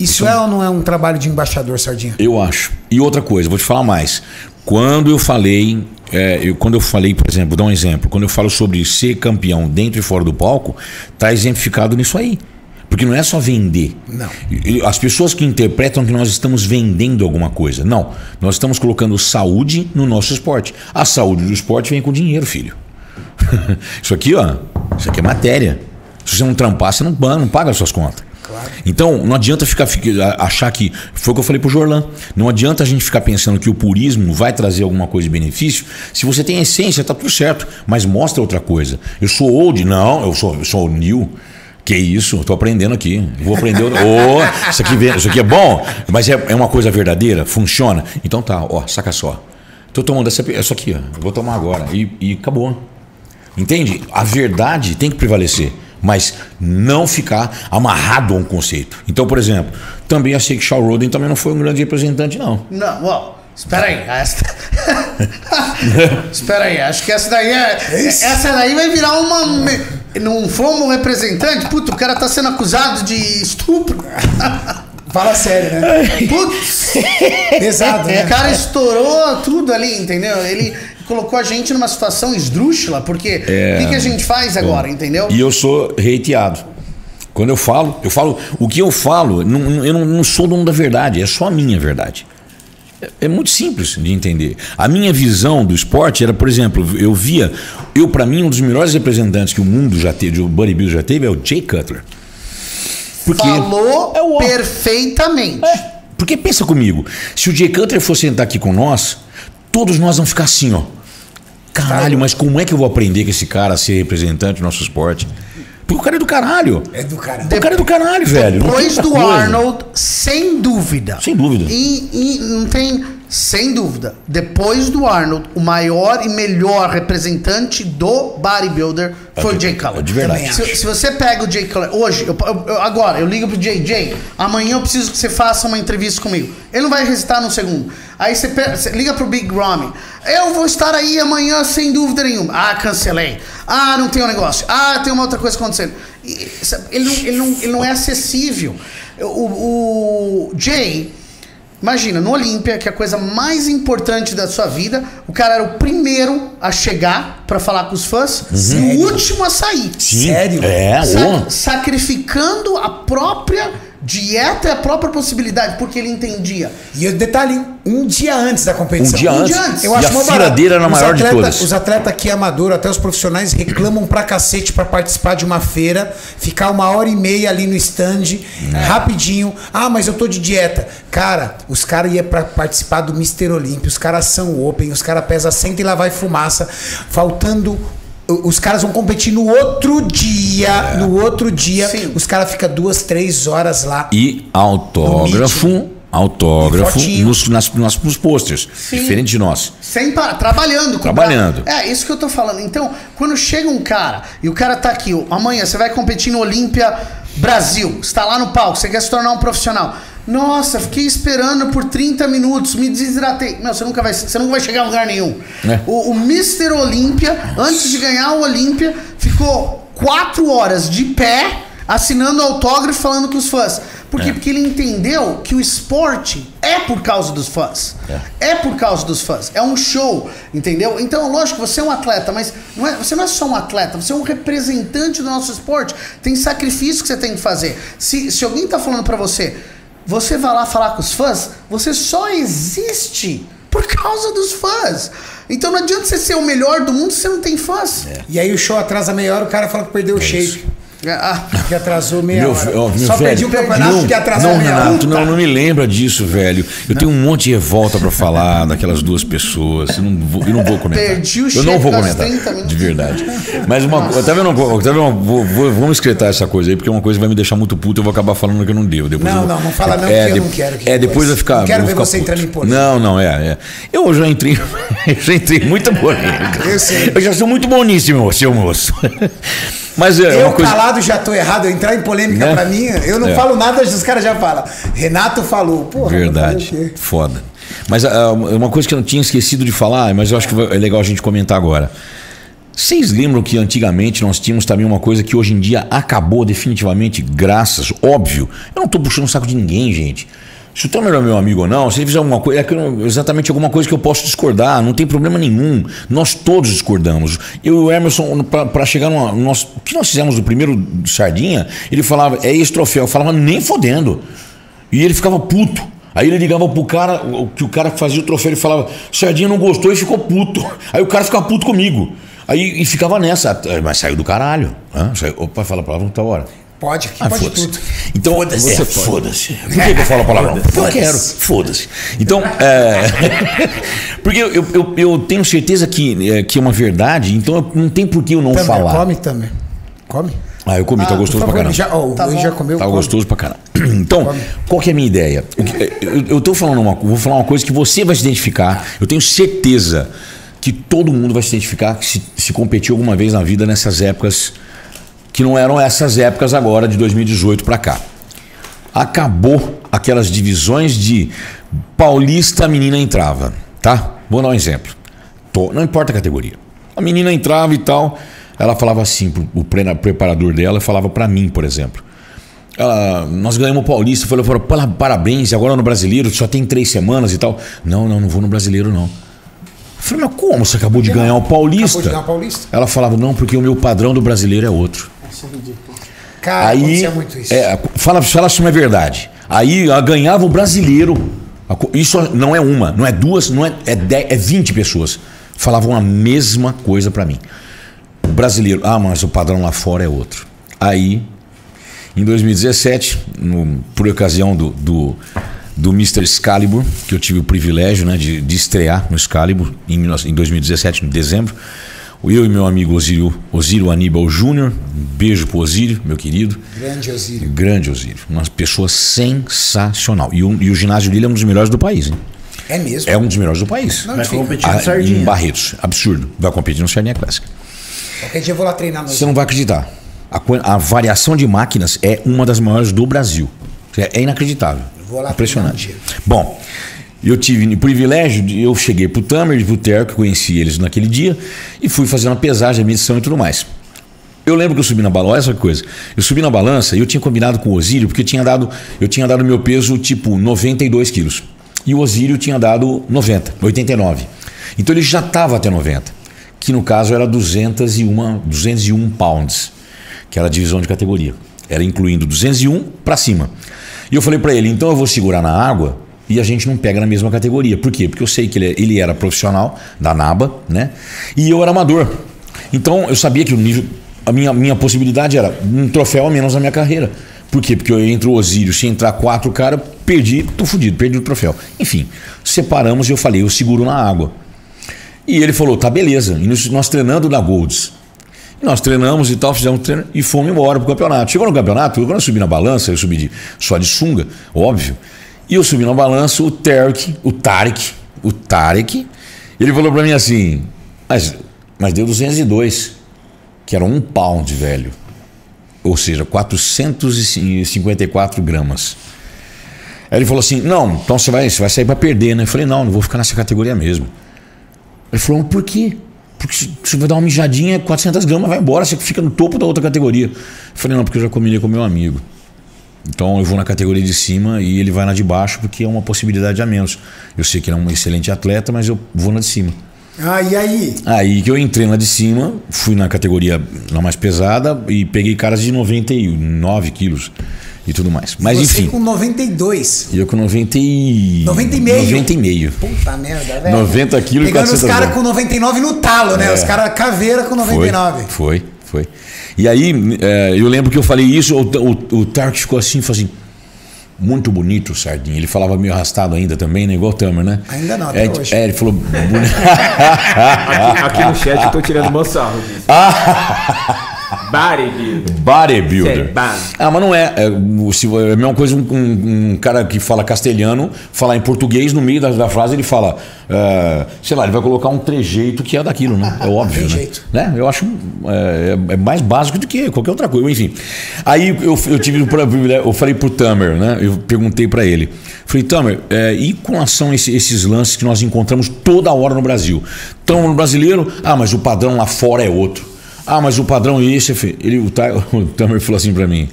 Isso é ou não é um trabalho de embaixador, Sardinha? Eu acho. E outra coisa, vou te falar mais. Quando eu falei, é, eu- quando eu falei, por exemplo, vou dar um exemplo, quando eu falo sobre ser campeão dentro e fora do palco, tá exemplificado nisso aí. Porque não é só vender. Não. As pessoas que interpretam que nós estamos vendendo alguma coisa. Não. Nós estamos colocando saúde no nosso esporte. A saúde do esporte vem com dinheiro, filho. isso aqui, ó. Isso aqui é matéria. Se você não trampar, você não, não paga as suas contas. Então, não adianta ficar achar que. Foi o que eu falei pro Jorlan. Não adianta a gente ficar pensando que o purismo vai trazer alguma coisa de benefício. Se você tem a essência, tá tudo certo. Mas mostra outra coisa. Eu sou old, não, eu sou, eu sou new. Que isso, tô aprendendo aqui. Vou aprender. Ô, isso, aqui, isso aqui é bom, mas é, é uma coisa verdadeira, funciona. Então tá, ó, saca só. Tô tomando essa, essa aqui, ó. Vou tomar agora. E, e acabou. Entende? A verdade tem que prevalecer, mas não ficar amarrado a um conceito. Então, por exemplo, também achei que Shaw Roden também não foi um grande representante, não. Não, ó, espera aí. Essa... espera aí, acho que essa daí é. Essa daí vai virar uma. Não fomos representante? Puta, o cara tá sendo acusado de estupro. Fala sério, né? Putz, Pesado, né? o cara estourou tudo ali, entendeu? Ele colocou a gente numa situação esdrúxula, porque o que, que a gente faz agora, entendeu? E eu sou reiteado. Quando eu falo, eu falo, o que eu falo, não- não- eu não, não sou dono da verdade, é só a minha verdade. É, é muito simples de entender. A minha visão do esporte era, por exemplo, eu via, eu para mim um dos melhores representantes que o mundo já teve, o bodybuilder já teve é o Jay Cutler. Porque Falou É o perfeitamente. Porque pensa comigo, se o Jay Cutler for sentar aqui com nós, todos nós vamos ficar assim, ó. Caralho, mas como é que eu vou aprender com esse cara a ser representante do nosso esporte? Porque o cara é do caralho. É do cara. O cara é do caralho, velho. Depois do coisa. Arnold, sem dúvida. Sem dúvida. E, e não tem. Sem dúvida. Depois do Arnold, o maior e melhor representante do bodybuilder foi o Jay Cutler. de verdade. Se, se você pega o Jay Cutler hoje, eu- eu- agora, eu ligo pro Jay, Jay, amanhã eu preciso que você faça uma entrevista comigo. Ele não vai hesitar num segundo. Aí você, pe- você liga pro Big Ramy. Eu vou estar aí amanhã sem dúvida nenhuma. Ah, cancelei. Ah, não tem um negócio. Ah, tem uma outra coisa acontecendo. E, sabe, ele, não, ele, não, ele não é acessível. O, o Jay, imagina, no Olímpia, que é a coisa mais importante da sua vida, o cara era o primeiro a chegar pra falar com os fãs e o último a sair. Sim. Sério? É, Sa- sacrificando a própria dieta e a própria possibilidade, porque ele entendia. E o detalhe, um dia antes da competição. Um dia Um antes. dia antes. Eu e acho a dele era a Os maior de atleta- todas. Os atletas aqui amador, até os profissionais, reclamam pra cacete pra participar de uma feira, ficar uma hora e meia ali no stand, rapidinho. Ah, mas eu tô de dieta. Cara, os caras iam pra participar do Mister Olímpio, os caras são open, os caras pesam 100 e lá vai fumaça, faltando. Os caras vão competir no outro dia. No outro dia, Sim. os caras ficam duas, três horas lá. E autógrafo, autógrafo nos, nas, nas, nos posters. Diferente de nós. Sem parar, trabalhando. Trabalhando. É, isso que eu tô falando. Então, quando chega um cara e o cara tá aqui, amanhã você vai competir no Olímpia Brasil, está lá no palco, você quer se tornar um profissional. Nossa, fiquei esperando por 30 minutos, me desidratei. Não, você nunca vai, você não vai chegar a lugar nenhum. É. O, o Mr. Olímpia, antes de ganhar o Olímpia, ficou quatro horas de pé, assinando autógrafo, falando com os fãs. Por quê? É. Porque ele entendeu que o esporte é por causa dos fãs. É. é por causa dos fãs. É um show, entendeu? Então, lógico, você é um atleta, mas não é, você não é só um atleta, você é um representante do nosso esporte. Tem sacrifício que você tem que fazer. Se, se alguém tá falando para você, você vai lá falar com os fãs, você só existe por causa dos fãs. Então não adianta você ser o melhor do mundo se você não tem fãs. É. E aí o show atrasa meia hora, o cara fala que perdeu é o shape. Isso. Ah, que atrasou meia meu, hora. Ó, meu Só velho, perdi o campeonato não, que atrasou não, meia hora. Renato, não, não me lembra disso, velho. Eu não. tenho um monte de revolta pra falar daquelas duas pessoas. Eu não vou, eu não vou comentar. Perdi o Eu não vou comentar. De verdade. Mas uma coisa. Tá vendo? Tá vendo vou, vou, vamos escretar essa coisa aí, porque é uma coisa que vai me deixar muito puto. Eu vou acabar falando que eu não devo. Depois não, vou, não, não fala não, é, porque eu não quero. Que é, depois vai ficar. Não quero ver ficar você entrando em polêmica. Não, não, é, é. Eu já entrei. eu já entrei muita polêmica. Eu sei. Eu já sou muito boníssimo, seu moço. Mas é eu coisa... calado já tô errado, eu entrar em polêmica Né? pra mim, eu não É. falo nada, os caras já falam. Renato falou, porra. Verdade. Foda. Mas ah, uma coisa que eu não tinha esquecido de falar, mas eu acho que é legal a gente comentar agora. Vocês lembram que antigamente nós tínhamos também uma coisa que hoje em dia acabou definitivamente, graças, óbvio. Eu não tô puxando o saco de ninguém, gente. Se o Tamer é meu amigo ou não, se ele fizer alguma coisa, é exatamente alguma coisa que eu posso discordar, não tem problema nenhum. Nós todos discordamos. Eu e o Emerson, para chegar numa. Nós, o que nós fizemos do primeiro Sardinha, ele falava, é esse troféu. Eu falava, nem fodendo. E ele ficava puto. Aí ele ligava pro cara, que o cara fazia o troféu, ele falava, Sardinha não gostou e ficou puto. Aí o cara ficava puto comigo. Aí e ficava nessa, mas saiu do caralho. Hã? Saiu, opa, fala a palavra não tá hora. Pode, aqui Ah, pode foda-se. tudo. Então, Foda-se. é, foda-se. Por que, que eu falo a palavra? Porque eu quero. Foda-se. Então, é, porque eu, eu, eu- tenho certeza que, é, que é uma verdade, então não tem por que eu não Tamer, falar. come também. Come. Ah, eu comi, tá Ah, gostoso por pra favor, caramba. Já, ó, Tá bom. já comeu. Tá come. gostoso pra caramba. Então, qual que é a minha ideia? Eu, eu tô falando uma, vou falar uma coisa que você vai se identificar. Eu tenho certeza que todo mundo vai se identificar que se, se competiu alguma vez na vida nessas épocas que não eram essas épocas agora de 2018 pra cá. Acabou aquelas divisões de paulista a menina entrava, tá? Vou dar um exemplo. Tô- não importa a categoria. A menina entrava e tal, ela falava assim pro o pre- preparador dela, falava pra mim, por exemplo. Ela, nós ganhamos o Paulista, falou, falou "Pala- parabéns, agora no brasileiro só tem três semanas e tal. Não, não, não vou no brasileiro, não. Eu falei, mas como? Você acabou de ganhar o Paulista? Acabou de ganhar o Paulista. Ela falava, não, porque o meu padrão do brasileiro é outro. Cara, Aí, muito isso. é, fala, fala se não é verdade. Aí ganhava o brasileiro. Isso não é uma, não é duas, não é, é, dez, é 20 pessoas. Falavam a mesma coisa pra mim. O brasileiro, ah, mas o padrão lá fora é outro. Aí, em 2017, no- por ocasião do, do, do Mr. Excalibur, que eu tive o privilégio né, de, de estrear no Excalibur em, 19 em 2017, em dezembro, eu e meu amigo Osírio, Osírio Aníbal Júnior, um beijo pro Osírio, meu querido. Grande Osírio. Grande Osírio. Uma pessoa sensacional. E o, e o ginásio dele é um dos melhores do país. Hein? É mesmo. É um dos melhores do país. Não, Vai competir no Sardinha. em Barretos. Absurdo. Vai competir no Sardinha Clássica. Qualquer dia eu vou lá treinar no Você não vai acreditar. A, a variação de máquinas é uma das maiores do Brasil. É, é inacreditável. vou lá Impressionante. um. Bom, eu tive o privilégio de eu cheguei pro Tamer e pro Terco, conheci eles naquele dia e fui fazendo a pesagem, a medição e tudo mais. Eu lembro que eu subi na balança, essa coisa. Eu subi na balança e eu tinha combinado com o Osírio, porque eu tinha dado, eu tinha dado meu peso tipo 92 quilos. E o Osírio tinha dado 90, 89. Então ele já estava até 90, que no caso era 201, 201 pounds, que era a divisão de categoria. Era incluindo 201 para cima. E eu falei para ele, então eu vou segurar na água e a gente não pega na mesma categoria. Por quê? Porque eu sei que ele, ele era profissional da NABA, né? E eu era amador. Então eu sabia que o nível. A minha, minha possibilidade era um troféu a menos na minha carreira. Por quê? Porque eu entre o Osírio, se entrar quatro caras, perdi, tô fudido, perdi o troféu. Enfim, separamos e eu falei, eu seguro na água. E ele falou, tá beleza. E nós, nós treinando na Golds. E nós treinamos e tal, fizemos treino e fomos embora pro campeonato. Chegou no campeonato, quando eu subi na balança, eu subi de, só de sunga, óbvio. E eu subi na balança, o Tarek, o Tarek, o Tarek, ele falou pra mim assim, mas, mas deu 202, que era um pound, velho. Ou seja, 454 gramas. Aí ele falou assim, não, então você vai, você vai sair pra perder, né? Eu falei, não, não vou ficar nessa categoria mesmo. Ele falou, por quê? Porque você vai dar uma mijadinha, 400 gramas, vai embora, você fica no topo da outra categoria. Eu falei, não, porque eu já combinei com meu amigo. Então eu vou na categoria de cima e ele vai na de baixo porque é uma possibilidade a menos. Eu sei que ele é um excelente atleta, mas eu vou na de cima. Ah, e aí? Aí que eu entrei na de cima, fui na categoria na mais pesada e peguei caras de 99 quilos e tudo mais. Mas Você enfim. com 92. E eu com 90 e... 90 e meio. 90 e meio. Puta merda, velho. 90 quilos e Pegando os 400 caras gramas. com 99 no talo, né? É. Os caras caveira com 99. Foi, foi, foi. E aí, é, eu lembro que eu falei isso, o, o, o Tark ficou assim, falou assim, muito bonito o Sardinha. Ele falava meio arrastado ainda também, né? Igual o Tamer, né? Ainda não, até é, hoje. É, ele falou... Aqui, aqui no chat eu tô tirando meu sarro. Bodybuilder. Bodybuilder. Ah, mas não é. É, se- é a mesma coisa um, um- um cara que fala castelhano, falar em português, no meio da, da frase ele fala, é, sei lá, ele vai colocar um trejeito que é daquilo, né? É óbvio, né? Trejeito. né? Eu acho é, é mais básico do que qualquer outra coisa. Enfim. Aí eu, eu tive eu falei pro Tamer, né? Eu perguntei pra ele. Falei, Tamer, é, e com relação a esse- esses lances que nós encontramos toda hora no Brasil? Então, no brasileiro, ah, mas o padrão lá fora é outro. Ah, mas o padrão é esse. Ele, o, o Tamer falou assim pra mim: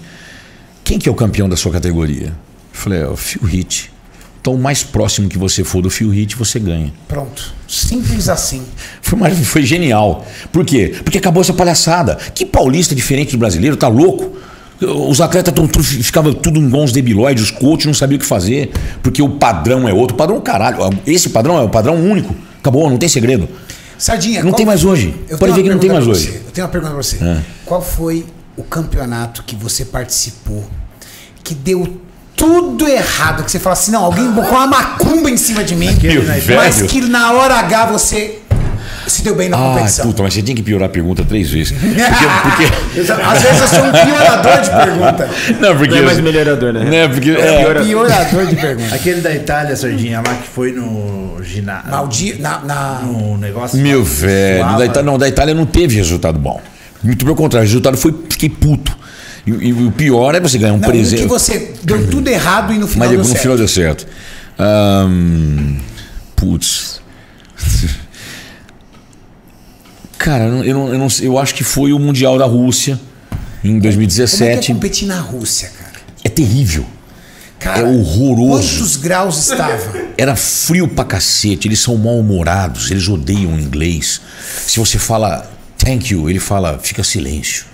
quem que é o campeão da sua categoria? Eu falei, é o Phil Heath. Então, o mais próximo que você for do Phil Heath, você ganha. Pronto. Simples assim. Foi, mais- foi genial. Por quê? Porque acabou essa palhaçada. Que paulista diferente do brasileiro, tá louco? Os atletas tão, tudo, ficavam tudo igual uns debilóides, os coaches não sabiam o que fazer, porque o padrão é outro. O padrão, caralho, esse padrão é o padrão único. Acabou, não tem segredo. Sardinha, Não qual tem mais hoje. Eu Pode ver que não tem mais hoje. você. Eu tenho uma pergunta pra você. É. Qual foi o campeonato que você participou que deu tudo errado? Que você fala assim, não, alguém colocou uma macumba em cima de mim, Meu mas velho. que na hora H você se deu bem na Ah, competição. puta, mas você tem que piorar a pergunta três vezes. Porque, porque- Às vezes eu sou um piorador de pergunta. não, porque. Não é mais melhorador, né? Né, porque, É é, pior- Piorador de pergunta. Aquele da Itália, Sardinha, lá que foi no ginásio. Maldi, na, na- No negócio. Meu lá, velho, suava. da Itália, não, da Itália não teve resultado bom. Muito pelo contrário, o resultado foi fiquei puto. E, e o pior é você ganhar um não, no presente. que você deu tudo errado e no final Mas deu no certo. final deu certo. Ahn, putz. Cara, eu, não- eu, não, eu, não sei, eu acho que foi o Mundial da Rússia em Como é que é 2017. competir na Rússia, cara? É terrível. Cara, É horroroso. Quantos graus estava? Era frio pra cacete, eles são mal-humorados, eles odeiam o inglês. Se você fala thank you, ele fala fica silêncio.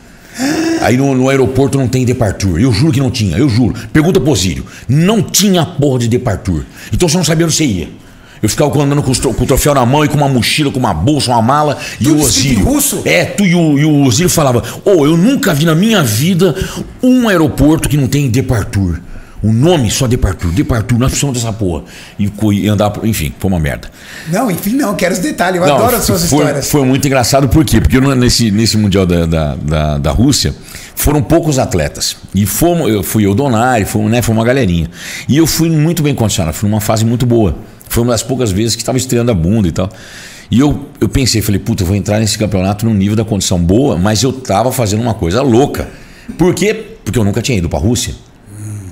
Aí no, no aeroporto não tem departure. Eu juro que não tinha, eu juro. Pergunta pro Osírio. Não tinha porra de departure. Então você não sabia onde você ia. Eu ficava andando com, o troféu na mão e com uma mochila, com uma bolsa, uma mala. e Tudo o em russo? É, tu e o, e o Osírio falava: Ô, eu nunca vi na minha vida um aeroporto que não tem departure. O nome só departure, departure, nós precisamos dessa porra. E, e andar, por- enfim, foi uma merda. Não, enfim, não, quero os detalhes. Eu Não, adoro as suas foi, histórias. Foi muito engraçado, por quê? Porque no- nesse, nesse Mundial da, da, da, da Rússia foram poucos atletas. E fomos, eu fui eu, Donari, foi, né, foi uma galerinha. E eu fui muito bem condicionado, fui numa fase muito boa. Foi uma das poucas vezes que estava estreando a bunda e tal. E eu, eu pensei, falei, puta, eu vou entrar nesse campeonato num nível da condição boa, mas eu tava fazendo uma coisa louca. Por quê? Porque eu nunca tinha ido pra Rússia.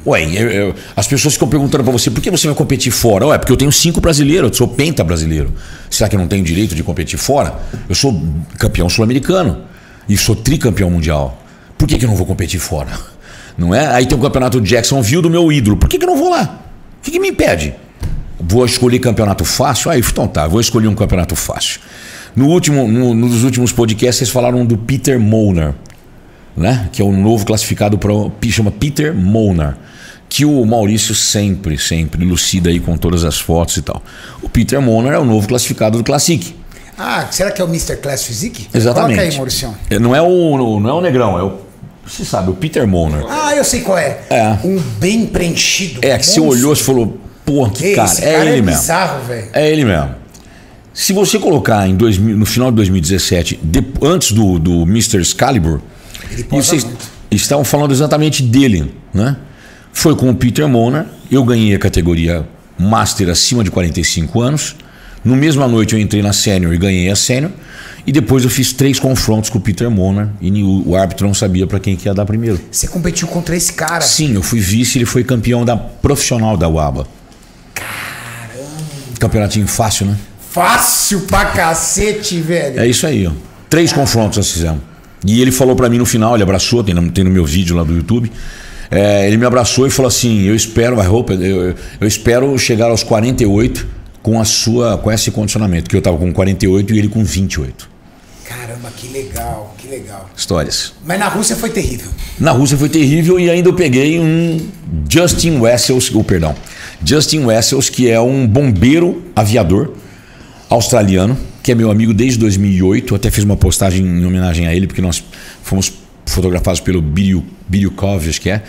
Ué, eu- eu- as pessoas ficam perguntando pra você por que você vai competir fora? Ué, porque eu tenho cinco brasileiros, eu sou penta brasileiro. Será que eu não tenho direito de competir fora? Eu sou campeão sul-americano e sou tricampeão mundial. Por que, que eu não vou competir fora? Não é? Aí tem o campeonato Jacksonville do meu ídolo. Por que, que eu não vou lá? O que, que me impede? Vou escolher campeonato fácil? Aí, então tá, vou escolher um campeonato fácil. No último, no, nos últimos podcasts, vocês falaram do Peter Molnar né? Que é o novo classificado para chama Peter Molnar, que o Maurício sempre, sempre elucida aí com todas as fotos e tal. O Peter Molnar é o novo classificado do Classic. Ah, será que é o Mr. Class Physique? Exatamente. Coloca aí, Mauricião. É, Não é o não é o negrão, é o você sabe, o Peter Molnar. Ah, eu sei qual é. É. Um bem preenchido. É que você monstro. olhou e falou, pô, que cara, é ele mesmo. bizarro, velho. É ele mesmo. Se você colocar em 2000, no final de 2017, de- antes do, do Mr. Excalibur, e vocês muito. estavam falando exatamente dele, né? Foi com o Peter Monar, eu ganhei a categoria Master acima de 45 anos. No mesma noite eu entrei na Sênior e ganhei a Sênior. E depois eu fiz três confrontos com o Peter Monar e o, árbitro não sabia para quem que ia dar primeiro. Você competiu contra esse cara. Sim, eu fui vice, ele foi campeão da profissional da UABA. Caramba! Campeonatinho fácil, né? Fácil pra cacete, velho. É isso aí, ó. Três confrontos nós fizemos. E ele falou pra mim no final, ele abraçou, tem no, tem no meu vídeo lá do YouTube. É, ele me abraçou e falou assim: Eu espero, I hope, eu, eu espero chegar aos 48 com a sua com esse condicionamento, que eu estava com 48 e ele com 28. Caramba, que legal, que legal. Histórias. Mas na Rússia foi terrível. Na Rússia foi terrível e ainda eu peguei um Justin Wessels, oh, perdão, Justin Wessels, que é um bombeiro aviador australiano, que é meu amigo desde 2008. Eu até fiz uma postagem em homenagem a ele, porque nós fomos fotografados pelo Biryukov, acho que é.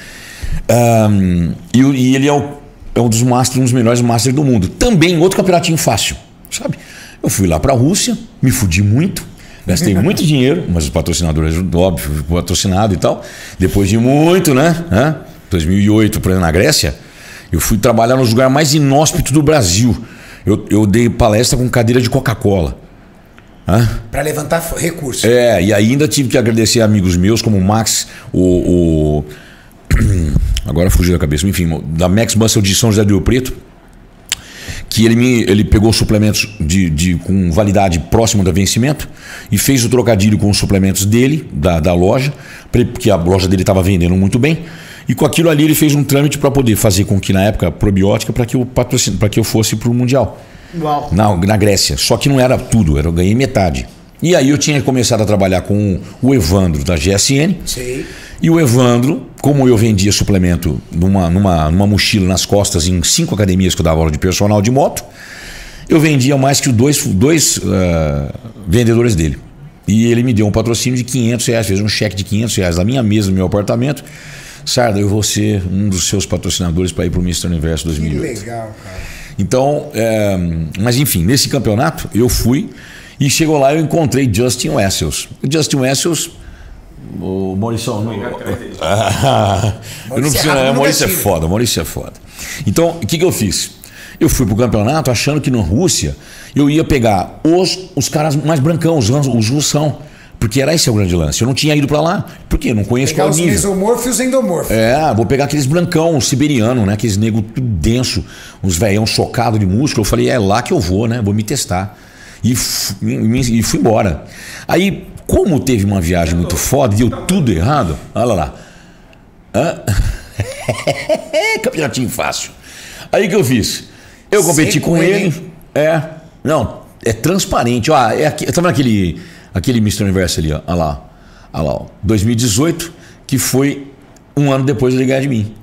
Um, e, e, ele é, o, é, um dos masters, um dos melhores masters do mundo. Também outro campeonatinho fácil, sabe? Eu fui lá para a Rússia, me fudi muito, gastei muito dinheiro, mas os patrocinadores, óbvio, patrocinado e tal. Depois de muito, né? 2008, por exemplo, na Grécia, eu fui trabalhar nos lugares mais inóspitos do Brasil. Eu, eu dei palestra com cadeira de Coca-Cola. Para levantar recursos. É, e ainda tive que agradecer amigos meus, como o Max, o. o agora fugiu da cabeça, enfim, da Max Muscle de São José do Rio Preto, que ele, me, ele pegou suplementos de, de, com validade próxima do vencimento e fez o trocadilho com os suplementos dele, da, da loja, porque a loja dele estava vendendo muito bem. E com aquilo ali ele fez um trâmite para poder fazer com que, na época, probiótica, para que, eu que eu fosse para o Mundial. Uau. Na, na Grécia. Só que não era tudo, eu ganhei metade. E aí eu tinha começado a trabalhar com o Evandro da GSN. Sim. E o Evandro, como eu vendia suplemento numa, numa, numa mochila nas costas em cinco academias que eu dava aula de personal de moto, eu vendia mais que dois, dois uh, vendedores dele. E ele me deu um patrocínio de 500 reais, fez um cheque de 500 reais da minha mesa, no meu apartamento. Sarda, eu vou ser um dos seus patrocinadores para ir para o Mr. Universo 2008. Que legal, cara. Então, é, mas enfim, nesse campeonato eu fui e chegou lá eu encontrei Justin Wessels. Justin Wessels, o Maurício. Não, eu não preciso, é, Maurício é foda, Maurício é foda. Então, o que, que eu fiz? Eu fui pro campeonato achando que na Rússia eu ia pegar os, os caras mais brancão, os, os russão. Porque era esse o grande lance. Eu não tinha ido para lá, porque eu não conheço pegar qual nível. os mesomorfos e os endomorfos. É, vou pegar aqueles brancão, siberiano, né? Aqueles nego tudo denso, uns velhão chocado de músculo. Eu falei, é lá que eu vou, né? Vou me testar. E, e fui embora. Aí, como teve uma viagem muito foda, deu tudo errado. Olha lá. Hã? Campeonatinho fácil. Aí que eu fiz? Eu competi com ele. É. Não, é transparente. Ó, é aqui, tá vendo aquele aquele Mr. Universo ali, ó, olha lá, olha lá, ó, 2018, que foi um ano depois de ganhar de mim.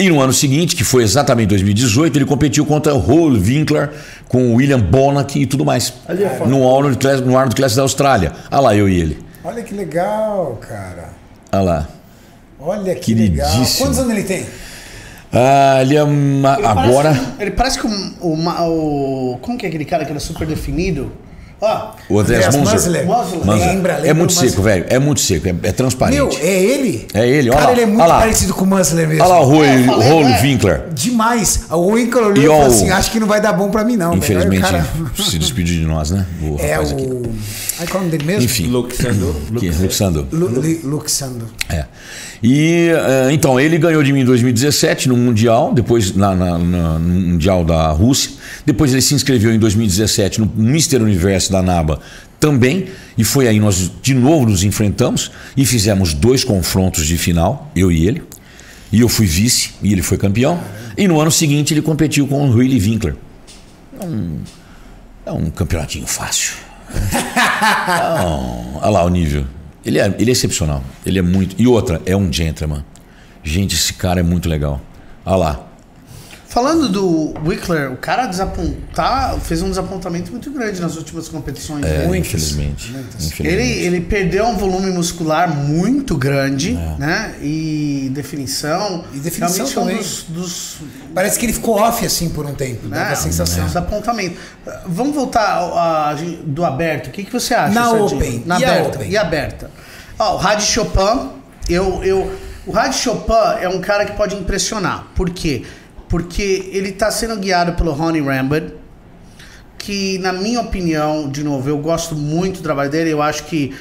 E no ano seguinte, que foi exatamente 2018, ele competiu contra o Hole Winkler, com o William Bonac e tudo mais. Ali é no Arnold Class, no Arnold Class da Austrália. Olha lá, eu e ele. Olha que legal, cara. Olha lá. Olha que legal. Quantos anos ele tem? Ah, ele é uma, ele agora. Parece, ele parece que o, o, o. Como que é aquele cara que era super definido? Ó, o Andrés Munzer. Lembra, lembra, É muito seco, velho. É muito seco, é, é, transparente. Meu, é ele? É ele, olha Cara, lá. ele é muito parecido com o Musler mesmo. Olha lá o Roy, é, o Roy é. Winkler. Demais. O Winkler olhou e falou assim, acho que não vai dar bom pra mim não. Infelizmente, cara... se despediu de nós, né? O é o... Aqui. Ai, qual é o nome dele mesmo? Enfim. Luxando. Luxando. Luxando. É. E, eh, então, ele ganhou de mim em 2017 no Mundial, depois na, na, na, no Mundial da Rússia. Depois ele se inscreveu em 2017 no Mister Universo da NABA também, e foi aí nós de novo nos enfrentamos e fizemos dois confrontos de final, eu e ele. E eu fui vice e ele foi campeão. E no ano seguinte ele competiu com o Willy Winkler. É um, é um campeonatinho fácil. Não, olha lá o nível. Ele é, ele é excepcional. Ele é muito. E outra, é um gentleman. Gente, esse cara é muito legal. Olha lá. Falando do Wickler, o cara desapontar, fez um desapontamento muito grande nas últimas competições. É, infelizmente. infelizmente. Ele, ele perdeu um volume muscular muito grande, é. né? E definição. E definição também. Dos, dos, Parece que ele ficou off assim por um tempo, né? A sensação. É. Desapontamento. Vamos voltar a, a, do aberto. O que, que você acha? Na Open. Na e aberta. Open? E aberta. Ó, o Rad Chopin, eu, eu, o Rad Chopin é um cara que pode impressionar. Por quê? porque ele está sendo guiado pelo Ronnie Rambert, que na minha opinião, de novo, eu gosto muito do trabalho dele, eu acho que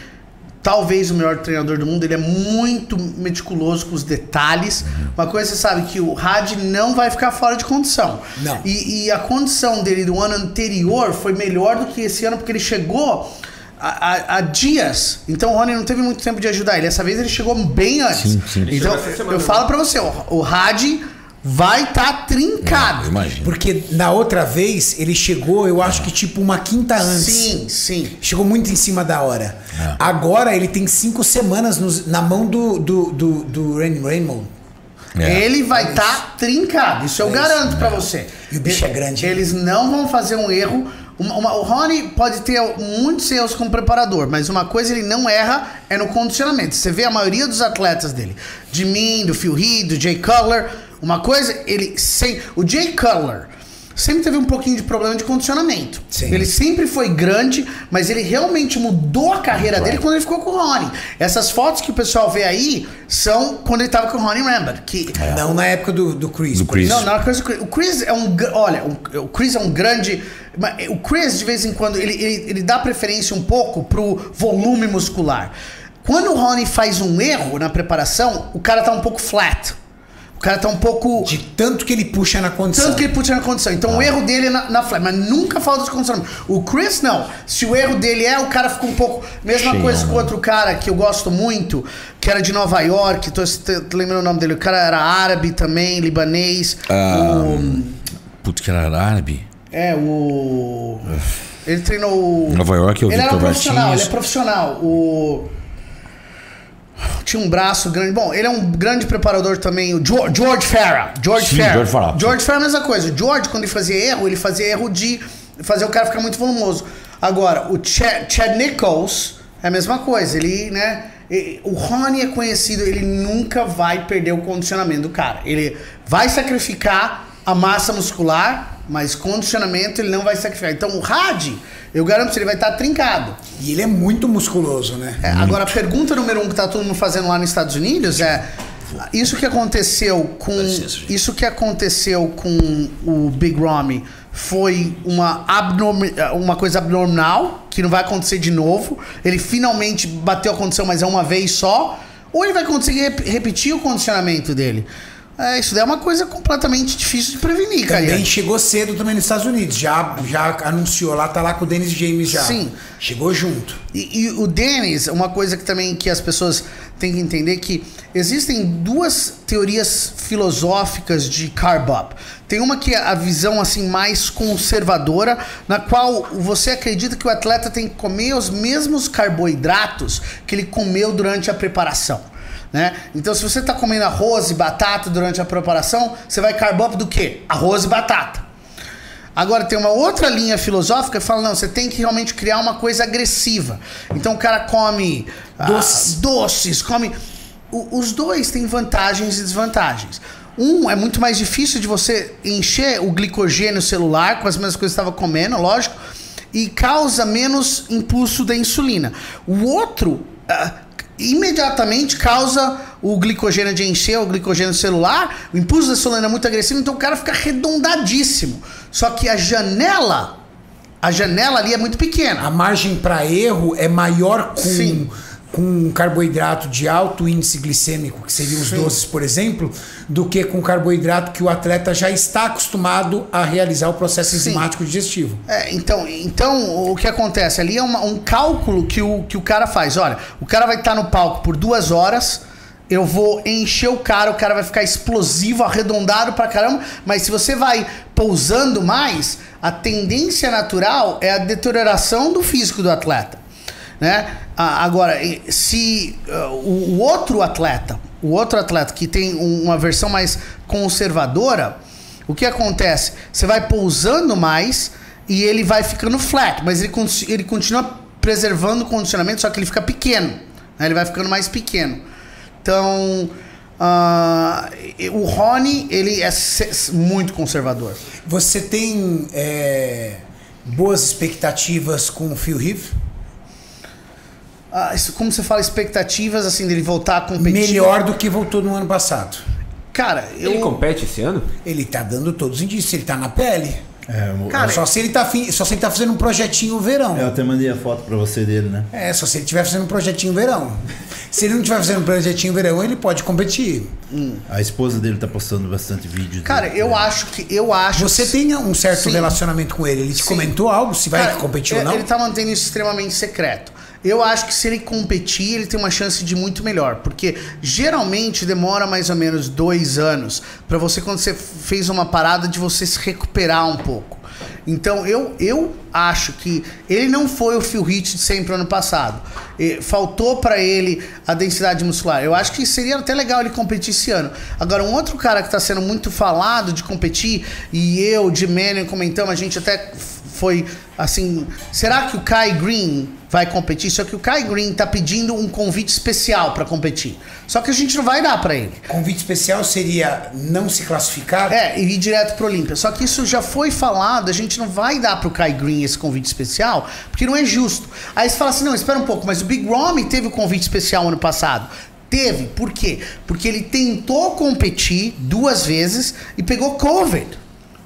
talvez o melhor treinador do mundo, ele é muito meticuloso com os detalhes. Uma coisa você sabe que o Had não vai ficar fora de condição. Não. E, e, a condição dele do ano anterior foi melhor do que esse ano, porque ele chegou há, há dias. Então o Rony não teve muito tempo de ajudar ele. Dessa vez ele chegou bem antes. Sim, sim. Então essa eu né? falo pra você, o, o Hadi vai estar tá trincado. Imagina. Porque na outra vez ele chegou, eu acho que tipo uma quinta antes. Sim, sim. Chegou muito em cima da hora. É. Agora ele tem cinco semanas nos- na mão do, do, do, do Randy Raymond. É. Ele vai estar tá trincado, isso eu garanto pra você. E o bicho é grande. Eles não vão fazer um erro. Uma- uma- o Rony pode ter muitos erros como preparador, mas uma coisa ele não erra é no condicionamento. Você vê a maioria dos atletas dele, de mim, do Phil Heath, do Jay Cutler, uma coisa, ele sem o Jay Cutler sempre teve um pouquinho de problema de condicionamento. Sim. Ele sempre foi grande, mas ele realmente mudou a carreira dele quando ele ficou com o Rony. Essas fotos que o pessoal vê aí são quando ele tava com o Ronnie Rambert, que Não na época do, do Chris. Do Chris. não, não é coisa do Chris. O Chris é um. Olha, o, Chris é um grande. mas O Chris, de vez em quando, ele, ele, ele dá preferência um pouco pro volume muscular. Quando o Ronnie faz um erro na preparação, o cara tá um pouco flat. O cara tá um pouco. De tanto que ele puxa na condição. Tanto que ele puxa na condição. Então o erro dele é na, na flat, mas nunca falta de condicionamento. O Chris, não. Se o erro dele é, o cara fica um pouco. Mesma Cheio, coisa com outro cara que eu gosto muito, que era de Nova York, tô, tô lembrando o nome dele. O cara era árabe também, libanês. Ah, O- Putz, que era árabe. é, o. Ele treinou. Nova York, eu vi Ele era profissional, ele é profissional. O. Tinha um braço grande. Bom, ele é um grande preparador também, o George, George Farah. George Sim, Farah. George Farah. George Farah é a mesma coisa. O George, quando ele fazia erro, ele fazia erro de fazer o cara ficar muito volumoso. Agora, o Chad, Chad Nichols é a mesma coisa. Ele, né? O Rony é conhecido, ele nunca vai perder o condicionamento do cara. Ele vai sacrificar a massa muscular, mas condicionamento ele não vai sacrificar. Então o Had, eu garanto que ele vai estar trincado. E ele é muito musculoso, né? É, agora, a pergunta número um que tá todo mundo fazendo lá nos Estados Unidos é. Isso que aconteceu com. Isso que aconteceu com o Big Ramy foi uma, abnorm, uma coisa abnormal, que não vai acontecer de novo. Ele finalmente bateu a condição, mas é uma vez só. Ou ele vai conseguir rep- repetir o condicionamento dele. É, isso daí é uma coisa completamente difícil de prevenir, cara. Também chegou cedo também nos Estados Unidos. Já, já anunciou lá, tá lá com o Dennis James já. Sim. Chegou junto. E, e o Dennis, uma coisa que também que as pessoas têm que entender que existem duas teorias filosóficas de carb up. Tem uma que é a visão assim mais conservadora, na qual você acredita que o atleta tem que comer os mesmos carboidratos que ele comeu durante a preparação. Né? Então, se você está comendo arroz e batata durante a preparação, você vai carb up do quê? Arroz e batata. Agora tem uma outra linha filosófica que fala, não, você tem que realmente criar uma coisa agressiva. Então o cara come ah, Doces. doces, come. O- os dois têm vantagens e desvantagens. Um é muito mais difícil de você encher o glicogênio celular com as mesmas coisas que você estava comendo, lógico, e causa menos impulso da insulina. O outro ah, imediatamente causa o glicogênio de encher, o glicogênio celular, o impulso da insulina é muito agressivo, então o cara fica arredondadíssimo. Só que a janela, a janela ali é muito pequena. A margem para erro é maior com, Sim. Com um carboidrato de alto índice glicêmico, que seriam os doces, por exemplo, do que com carboidrato que o atleta já está acostumado a realizar o processo Sim. enzimático digestivo. É, então, então, o que acontece ali é uma- um cálculo que o, que o cara faz. Olha, o cara vai estar no palco por duas horas, eu vou encher o cara, o cara vai ficar explosivo, arredondado pra caramba, mas se você vai pousando mais, a tendência natural é a deterioração do físico do atleta. Né? Ah, agora, se ah, o, outro atleta, o outro atleta que tem um- uma versão mais conservadora, o que acontece? Você vai pousando mais e ele vai ficando flat, mas ele, ele continua preservando o condicionamento, só que ele fica pequeno. né? Ele vai ficando mais pequeno. Então, e- o Rony, ele é muito conservador. Você tem é, boas expectativas com o Phil Heath? Ah, como você fala, expectativas assim dele voltar a competir? Melhor do que voltou no ano passado. Cara, eu. Ele compete esse ano? Ele tá dando todos os indícios, ele tá na pele. É, Cara, só, se ele tá fi- só se ele tá fazendo um projetinho verão. eu até mandei a foto pra você dele, né? É, só se ele estiver fazendo um projetinho verão. Se ele não estiver fazendo projetinho verão, ele pode competir. Hum. A esposa dele tá postando bastante vídeo. Cara, dele. eu acho que. Eu acho Você que, tem um certo Sim. relacionamento com ele. Ele te Sim. comentou algo? Se vai Cara, competir ou ele- não? Ele tá mantendo isso extremamente secreto. Eu acho que se ele competir, ele tem uma chance de muito melhor. Porque geralmente demora mais ou menos dois anos pra você, quando você fez uma parada, de você se recuperar um pouco. Então eu, eu acho que ele não foi o Phil Heath de sempre ano passado. Faltou pra ele a densidade muscular. Eu acho que seria até legal ele competir esse ano. Agora, um outro cara que tá sendo muito falado de competir, e eu, de Manning, comentamos, a gente até foi assim, será que o Kai Green vai competir? Só que o Kai Green tá pedindo um convite especial pra competir. Só que a gente não vai dar pra ele. Convite especial seria não se classificar? É, e ir direto pro Olímpia. Só que isso já foi falado, a gente não vai dar pro Kai Green esse convite especial, porque não é justo. Aí você fala assim, não, espera um pouco, mas o Big Romy teve o convite especial ano passado. Teve, por quê? Porque ele tentou competir duas vezes e pegou Covid.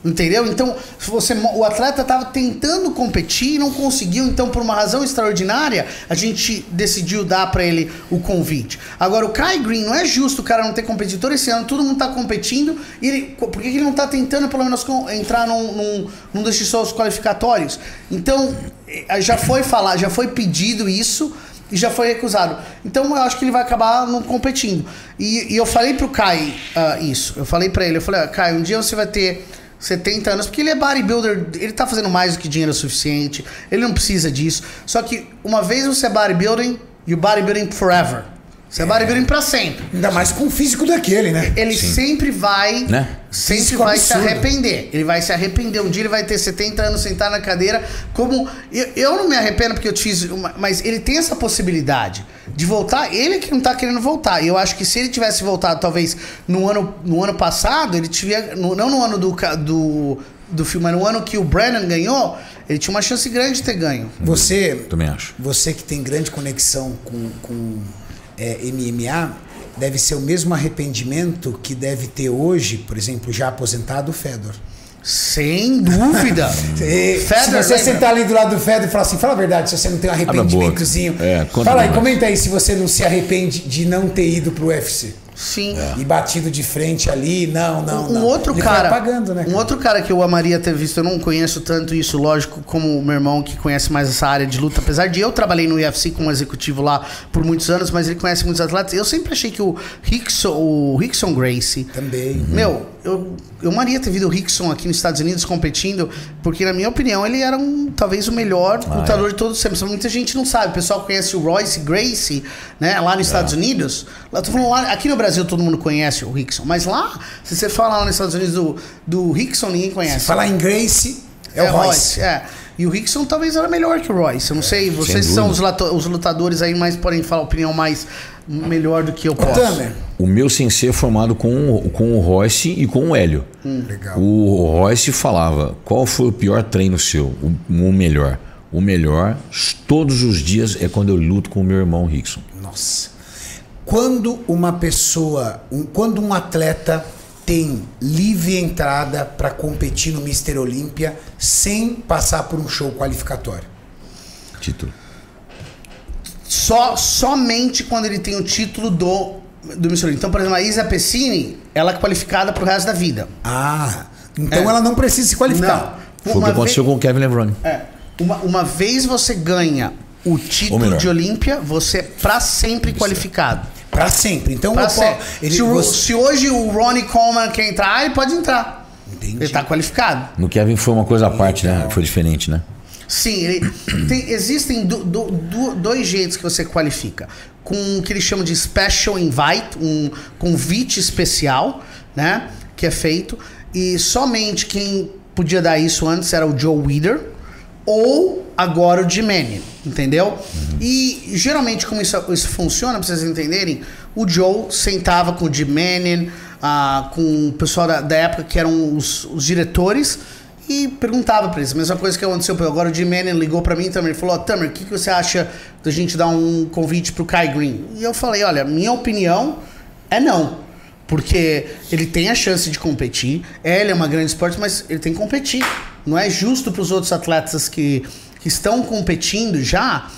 Entendeu? Então, você, o atleta estava tentando competir e não conseguiu, então, por uma razão extraordinária, a gente decidiu dar para ele o convite. Agora, o Kai Green, não é justo o cara não ter competidor esse ano, todo mundo tá competindo, e ele, por que ele não tá tentando, pelo menos, entrar num, num, num desses shows qualificatórios? Então, eh, já foi falar, já foi pedido isso e já foi recusado. Então eu acho que ele vai acabar não competindo. E, e eu falei pro Kai ah, isso. Eu falei pra ele, eu falei, ah, Kai, um dia você vai ter 70 anos, porque ele é bodybuilder, ele tá fazendo mais do que dinheiro suficiente, ele não precisa disso. Só que uma vez você é bodybuilding, you bodybuilding forever. Você é bodybuilding pra sempre. Ainda mais com o físico daquele, né? Ele sempre vai. Né? Sempre Físico vai se absurdo. arrepender. Ele vai se arrepender. Um dia ele vai ter 70 anos sentado na cadeira. Como. Eu, eu não me arrependo porque eu fiz. Uma, mas ele tem essa possibilidade de voltar. Ele que não tá querendo voltar. E eu acho que se ele tivesse voltado, talvez, no ano, no ano passado, ele tiver. no- não no ano do, do, do filme, mas no ano que o Brennan ganhou, ele tinha uma chance grande de ter ganho. Você, Também acho. você que tem grande conexão com, com é, MMA, deve ser o mesmo arrependimento que deve ter hoje, por exemplo, já aposentado o Fedor. Sem dúvida. E, se Fedor, você lembra? sentar ali do lado do Fedor e falar assim, fala a verdade, se você não tem um boca. arrependimentozinho. É, fala aí, comenta aí se você não se arrepende de não ter ido pro UFC. Sim. E batido de frente ali, não, não, um não. outro Ele cara, Vai pagando, né? um cara? outro cara que eu amaria ter visto, eu não conheço tanto isso, lógico, como o meu irmão que conhece mais essa área de luta, apesar de eu trabalhei no UFC como executivo lá por muitos anos, mas ele conhece muitos atletas. Eu sempre achei que o Rickson, o Rickson Gracie, Também. meu, eu, eu amaria ter visto o Rickson aqui nos Estados Unidos competindo, porque na minha opinião ele era um, talvez o melhor lutador de todos os tempos. Muita gente não sabe, o pessoal conhece o Royce Gracie, né, lá nos Estados Unidos. Lá, tô falando lá, aqui no Brasil todo mundo conhece o Rickson, mas lá, se você fala lá nos Estados Unidos do, do Rickson, ninguém conhece. Falar em Grace, é, o Royce. É. E o Rickson talvez era melhor que o Royce. Eu não sei, vocês são os, os lutadores aí, mas podem falar a opinião mais melhor do que eu posso. Tamer, O meu sensei é formado com, o- com o Royce e com o Hélio. Legal. O Royce falava: qual foi o pior treino seu? O, o melhor. O melhor, todos os dias, é quando eu luto com o meu irmão Rickson. Nossa. Quando uma pessoa, um- quando um atleta tem livre entrada para competir no Mister Olímpia sem passar por um show qualificatório. Título. Só, somente quando ele tem o título do, do Miss. Então, por exemplo, a Isa Pessini, ela é qualificada pro resto da vida. Ah, então É. ela não precisa se qualificar. Foi o que aconteceu com o Kevin Levrone. É, uma, uma vez você ganha o título melhor. de Olímpia, você é pra sempre qualificado. Pra sempre. Então Pra eu ele, se, o- você- se hoje o Ronnie Coleman quer entrar, ele pode entrar. Entendi. Ele tá qualificado. No Kevin foi uma coisa à parte, né? Foi diferente, né? Sim, ele- tem- existem do- do- do- dois jeitos que você qualifica. Com o que eles chamam de special invite, um convite especial, né? Que é feito. E somente quem podia dar isso antes era o Joe Weider ou agora o Jim Manning, entendeu? E geralmente como isso, isso funciona, pra vocês entenderem, o Joe sentava com o Jim Manning, ah, com o pessoal da, da época que eram os, os diretores e perguntava pra eles. A mesma coisa que aconteceu. Agora o Jim Manning ligou pra mim também. Ele falou: "Ó, Tamer, o que, que você acha da gente dar um convite pro Kai Green? E eu falei: olha, minha opinião é não. Porque ele tem a chance de competir. Ele é uma grande esporte, mas ele tem que competir. Não é justo pros outros atletas que, que estão competindo já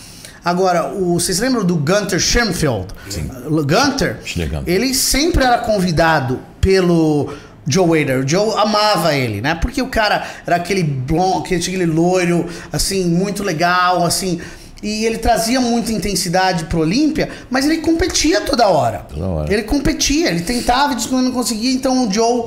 Agora, o, vocês lembram do Gunter Schermfeld? Sim. Gunter, ele sempre era convidado pelo Joe Wader. O Joe amava ele, né? Porque o cara era aquele blond, aquele loiro, assim, muito legal, assim. E ele trazia muita intensidade pro Olímpia, mas ele competia toda hora. Toda hora. Ele competia, ele tentava, e não conseguia, então o Joe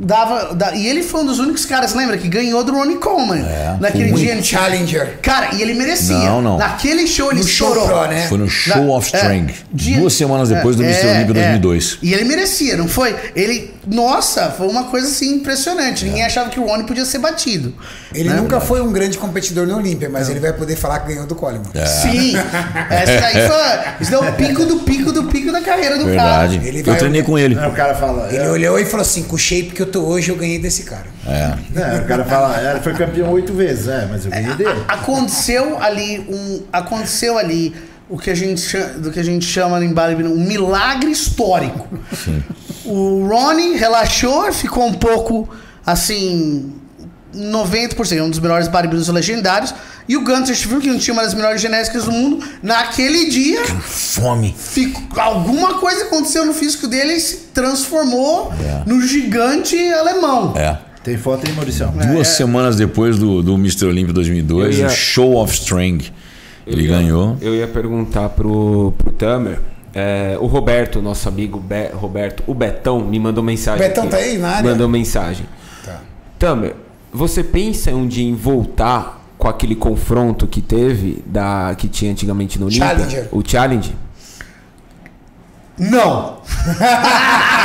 dava, da, e ele foi um dos únicos caras, lembra, que ganhou do Ronnie Coleman. É, naquele dia. muito Challenger. Cara, e ele merecia. Não, não. Naquele show ele No show estourou. pro, né? Foi no Show Na- of é, Strength. dia- Duas semanas depois do é, Mr. é, Olympia é. 2002. E ele merecia, não foi? Ele, nossa, foi uma coisa assim impressionante. Ninguém achava que o Ronnie podia ser batido. Ele Né? nunca foi um grande competidor no Olímpia, mas ele vai poder falar que ganhou do Coleman. É. Sim. Essa daí foi. Isso deu o pico do pico do pico da carreira do Verdade. cara. Ele Eu vai- treinei com ele. O cara fala. Ele é, olhou e falou assim: com o shape que eu tô hoje, eu ganhei desse cara. É. é, o cara fala, é, ele foi campeão oito vezes, é, mas eu ganhei dele. Aconteceu ali um. Aconteceu ali o que a gente chama, do que a gente chama em bodybuilding um milagre histórico. O Ronnie relaxou, ficou um pouco assim. 90%, um dos melhores bodybuilders legendários. E o Gunter Schifrin, que não tinha uma das melhores genéticas do mundo, naquele dia, Fome. ficou, alguma coisa aconteceu no físico dele e se transformou É. no gigante alemão. É. Tem foto aí, Mauricião? Duas semanas depois do, do Mr. Olympia 2002, Eu ia- o Show of Strength. Ele ia- ganhou. Eu ia perguntar pro, pro Tamer. é, o Roberto, nosso amigo Be- Roberto, o Betão, me mandou mensagem. Betão aqui. tá aí na área? Mandou mensagem. Tá. Tamer, você pensa um dia em voltar com aquele confronto que teve, da que tinha antigamente no Olímpia? Challenger. O Challenge? Não!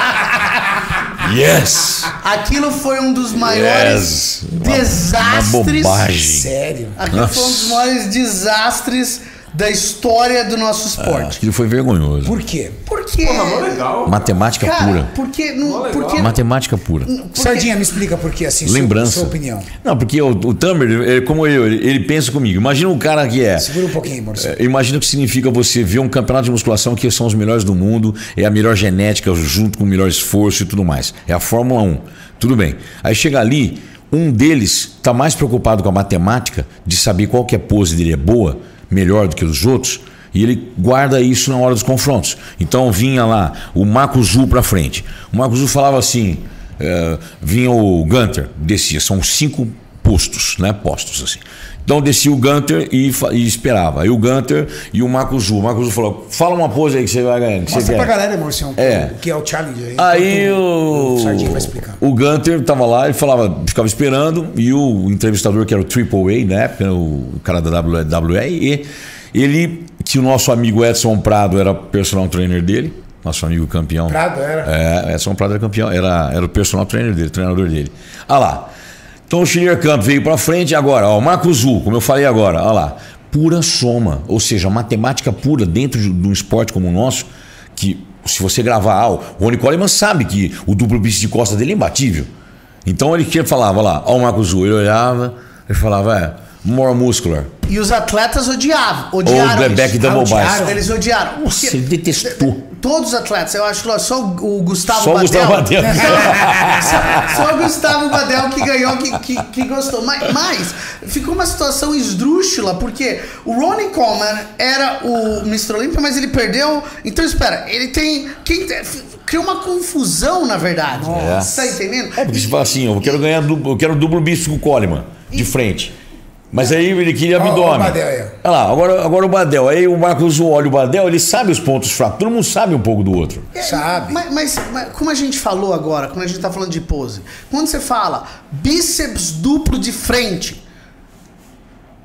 Yes! Aquilo foi um dos maiores Yes! Uma- desastres. Uma bobagem. Sério. Aquilo foi um dos maiores desastres da história do nosso esporte. Aquilo foi vergonhoso. Por quê? Por quê? legal. Matemática Cara, pura. porque não, legal. porque Matemática pura. Sardinha, me explica por quê, assim, sua- Lembrança. sua opinião. Não, porque o, o Tamer, ele- como eu, ele, ele pensa comigo. Imagina um cara que é. Segura um pouquinho, Maurício. É, Imagina o que significa você ver um campeonato de musculação que são os melhores do mundo, é a melhor genética junto com o melhor esforço e tudo mais. É a Fórmula 1. Tudo bem. Aí chega ali, um deles está mais preocupado com a matemática, de saber qual que é a pose dele é boa, melhor do que os outros, e ele guarda isso na hora dos confrontos. Então vinha lá o Marco Zul para frente. O Marco Zul falava assim: é, vinha o Gunter, descia, são cinco postos, né? Postos assim. Então descia o Gunter e, e esperava. Aí o Gunter e o Marco Zul. O Marco Zul falou: fala uma pose aí que você vai ganhar. Mostra pra quer. galera, Maurício, É. o que é o challenge aí. Aí o, Sardinha vai explicar. o Gunter tava lá, ele falava, ficava esperando, e o entrevistador, que era o Triple A, né? porque era o cara da WWE, e ele, que o nosso amigo Edson Prado era personal trainer dele, nosso amigo campeão. Prado era? É, Edson Prado era campeão, era, era o personal trainer dele, treinador dele. Ah lá. Então o Schiller Camp veio para frente agora, ó, o Marco Zul, como eu falei agora, olha lá, pura soma, ou seja, matemática pura dentro de, de um esporte como o nosso, que se você gravar, ah, o Rony Coleman sabe que o duplo bíceps de costa dele é imbatível. Então ele que falava lá, ó o Marco Zul, ele olhava, ele falava, é, more muscular. E os atletas odiavam. Odiaram. Back isso. double odiaram. Eles odiaram. Nossa, ele detestou. Todos os atletas, eu acho que só o Gustavo Só o Badel. Gustavo Badel. só, só o Gustavo Badel que ganhou, que, que, que gostou. Mas, mas ficou uma situação esdrúxula, porque o Ronnie Coleman era o Mr. Olympia, mas ele perdeu. Então, espera, ele tem. Quem, criou uma confusão, na verdade. Você tá entendendo? É, porque fala assim, eu quero ganhar duplo, eu quero duplo bíceps com o Coleman, de frente. Mas aí ele queria abdômen. Badel aí, ó. Olha lá, agora, agora o Badel. Aí o Marcos olha o Badel, ele sabe os pontos fracos. Todo mundo sabe um pouco do outro. É, Sabe. Mas, mas- mas como a gente falou agora, quando a gente tá falando de pose, quando você fala bíceps duplo de frente.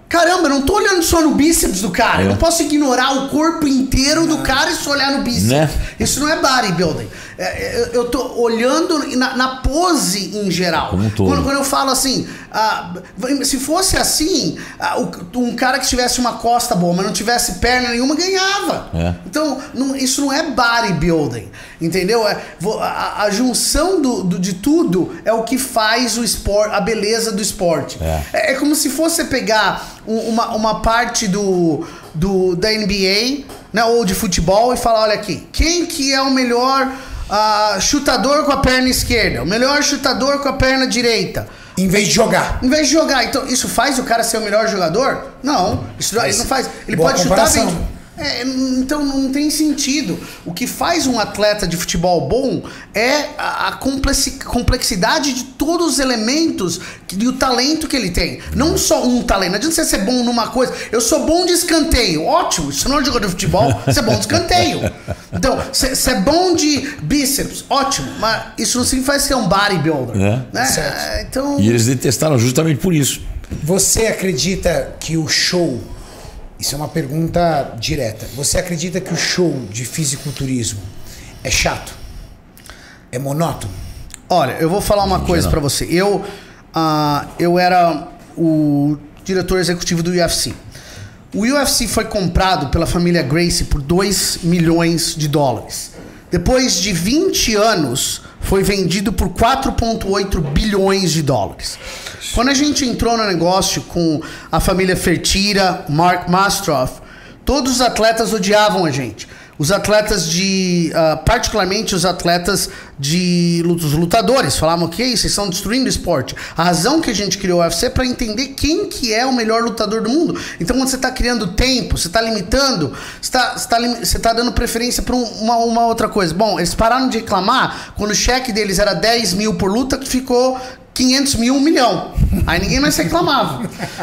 Caramba, eu não tô olhando só no bíceps do cara. É. Eu não posso ignorar o corpo inteiro do cara e só olhar no bíceps. Né? Isso não é bodybuilding. É, é, eu- eu tô olhando na, na pose em geral. Como um todo. Quando, quando eu falo assim, ah, se fosse assim, ah, um cara que tivesse uma costa boa, mas não tivesse perna nenhuma, ganhava. É. Então, não- isso não é bodybuilding, entendeu? É, a, a junção do, do- de tudo é o que faz o esporte, a beleza do esporte. É. É, é como se fosse pegar uma, uma parte do, do da NBA, né, ou de futebol e falar, olha aqui, quem que é o melhor ah, chutador com a perna esquerda, o melhor chutador com a perna direita? Em vez de jogar. Em vez de jogar. Então, isso faz o cara ser o melhor jogador? Não. Isso ele não faz. Ele Boa pode comparação. chutar bem. É, então não tem sentido. O que faz um atleta de futebol bom é a, a complexi- complexidade de todos os elementos e o talento que ele tem. Não só um talento. Não adianta você ser bom numa coisa. Eu sou bom de escanteio. Ótimo. Isso não é jogador de futebol. Você é bom de escanteio. Então, você você é bom de bíceps. Ótimo. Mas isso não significa ser um bodybuilder. É. Né? Certo. Então. E eles detestaram justamente por isso. Você acredita que o show. Isso é uma pergunta direta. Você acredita que o show de fisiculturismo é chato? É monótono? Olha, eu vou falar uma coisa pra você. Eu, ah, eu era o diretor executivo do UFC. O UFC foi comprado pela família Gracie por 2 milhões de dólares. Depois de 20 anos, foi vendido por 4,8 bilhões de dólares. Quando a gente entrou no negócio com a família Fertira, Mark Mastroff, todos os atletas odiavam a gente. Os atletas de. ah, particularmente os atletas de. Os lutadores falavam que vocês estão destruindo o esporte. A razão que a gente criou o UFC é para entender quem que é o melhor lutador do mundo. Então, quando você está criando tempo, você está limitando, você está tá dando preferência para uma, uma outra coisa. Bom, eles pararam de reclamar quando o cheque deles era 10 mil por luta, que ficou 500 mil, um milhão. Aí ninguém mais reclamava.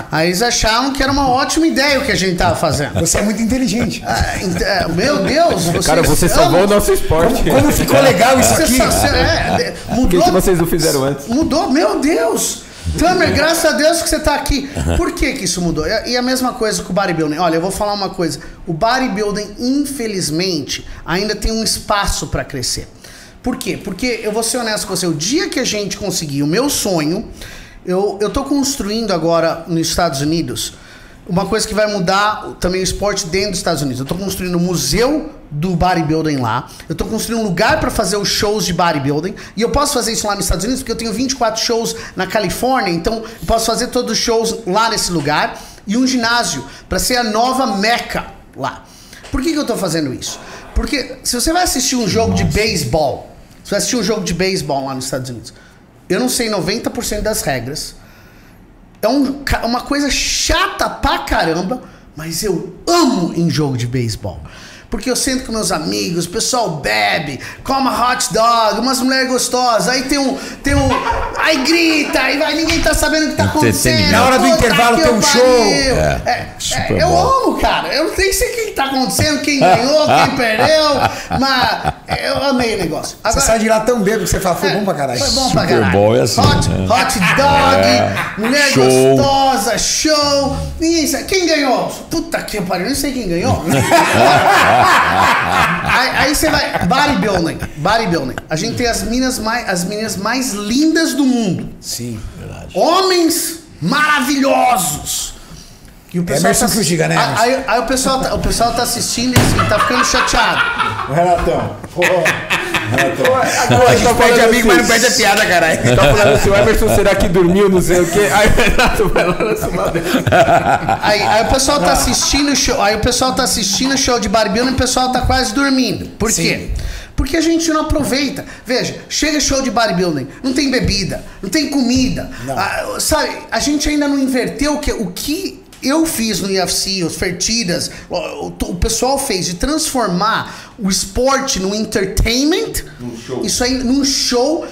Aí eles achavam que era uma ótima ideia o que a gente tava fazendo. Você é muito inteligente. Ah, é, Meu Deus, você Cara, você salvou o nosso esporte. Como ficou legal isso aqui? é, de- Por que, mudou, vocês não fizeram antes? mudou, meu Deus. Tamer, graças a Deus que você tá aqui. Por que que isso mudou? E e a mesma coisa com o bodybuilding. Olha, eu vou falar uma coisa. O bodybuilding, infelizmente, ainda tem um espaço para crescer. Por quê? Porque eu vou ser honesto com você. O dia que a gente conseguir o meu sonho, eu, eu tô construindo agora nos Estados Unidos uma coisa que vai mudar também o esporte dentro dos Estados Unidos. Eu tô construindo um museu do bodybuilding lá. Eu tô construindo um lugar para fazer os shows de bodybuilding. E eu posso fazer isso lá nos Estados Unidos porque eu tenho 24 shows na Califórnia, então eu posso fazer todos os shows lá nesse lugar e um ginásio para ser a nova meca lá. Por que, que eu tô fazendo isso? Porque se você vai assistir um jogo de beisebol, você vai assistir um jogo de beisebol lá nos Estados Unidos, eu não sei 90% das regras. É um uma coisa chata pra caramba, mas eu amo em jogo de beisebol. Porque eu sento com meus amigos, o pessoal bebe, come hot dog, umas mulheres gostosas, aí tem um. Tem um. Aí grita, aí vai, ninguém tá sabendo o que tá acontecendo. Na hora do intervalo tem um show. É, É, Super é, eu amo, cara. Eu nem sei o que tá acontecendo, quem ganhou, quem perdeu, mas eu amei o negócio. Você sai de lá tão bêbado que você fala, foi bom pra caralho. Foi bom pra Super caralho. Bowl é assim, Hot, né? hot dog, mulher show. gostosa, show. Sabe. Quem ganhou? Puta que pariu, nem sei quem ganhou. aí, aí você vai. Bodybuilding. Bodybuilding. A gente tem as meninas mais, as meninas mais lindas do mundo. Sim, verdade. Homens maravilhosos. E o Emerson que o diga, né, Aí, aí- aí o, pessoal tá, o pessoal tá assistindo e assim, tá ficando chateado. Renatão, porra. Renatão. A gente perde amigo, mas não perde a piada, caralho. Tá falando assim, o Emerson será que dormiu, não sei o quê. Aí o Renato vai lá na dele. Aí, aí o pessoal tá assistindo o show, aí o pessoal tá assistindo o show de bodybuilding e o pessoal tá quase dormindo. Por quê? Porque a gente não aproveita. Veja, chega show de bodybuilding, não tem bebida, não tem comida. Ah, sabe, a gente ainda não inverteu o que, o que eu fiz no UFC, os Fertidas, o, o- pessoal fez de transformar o esporte no entertainment. Isso aí num show.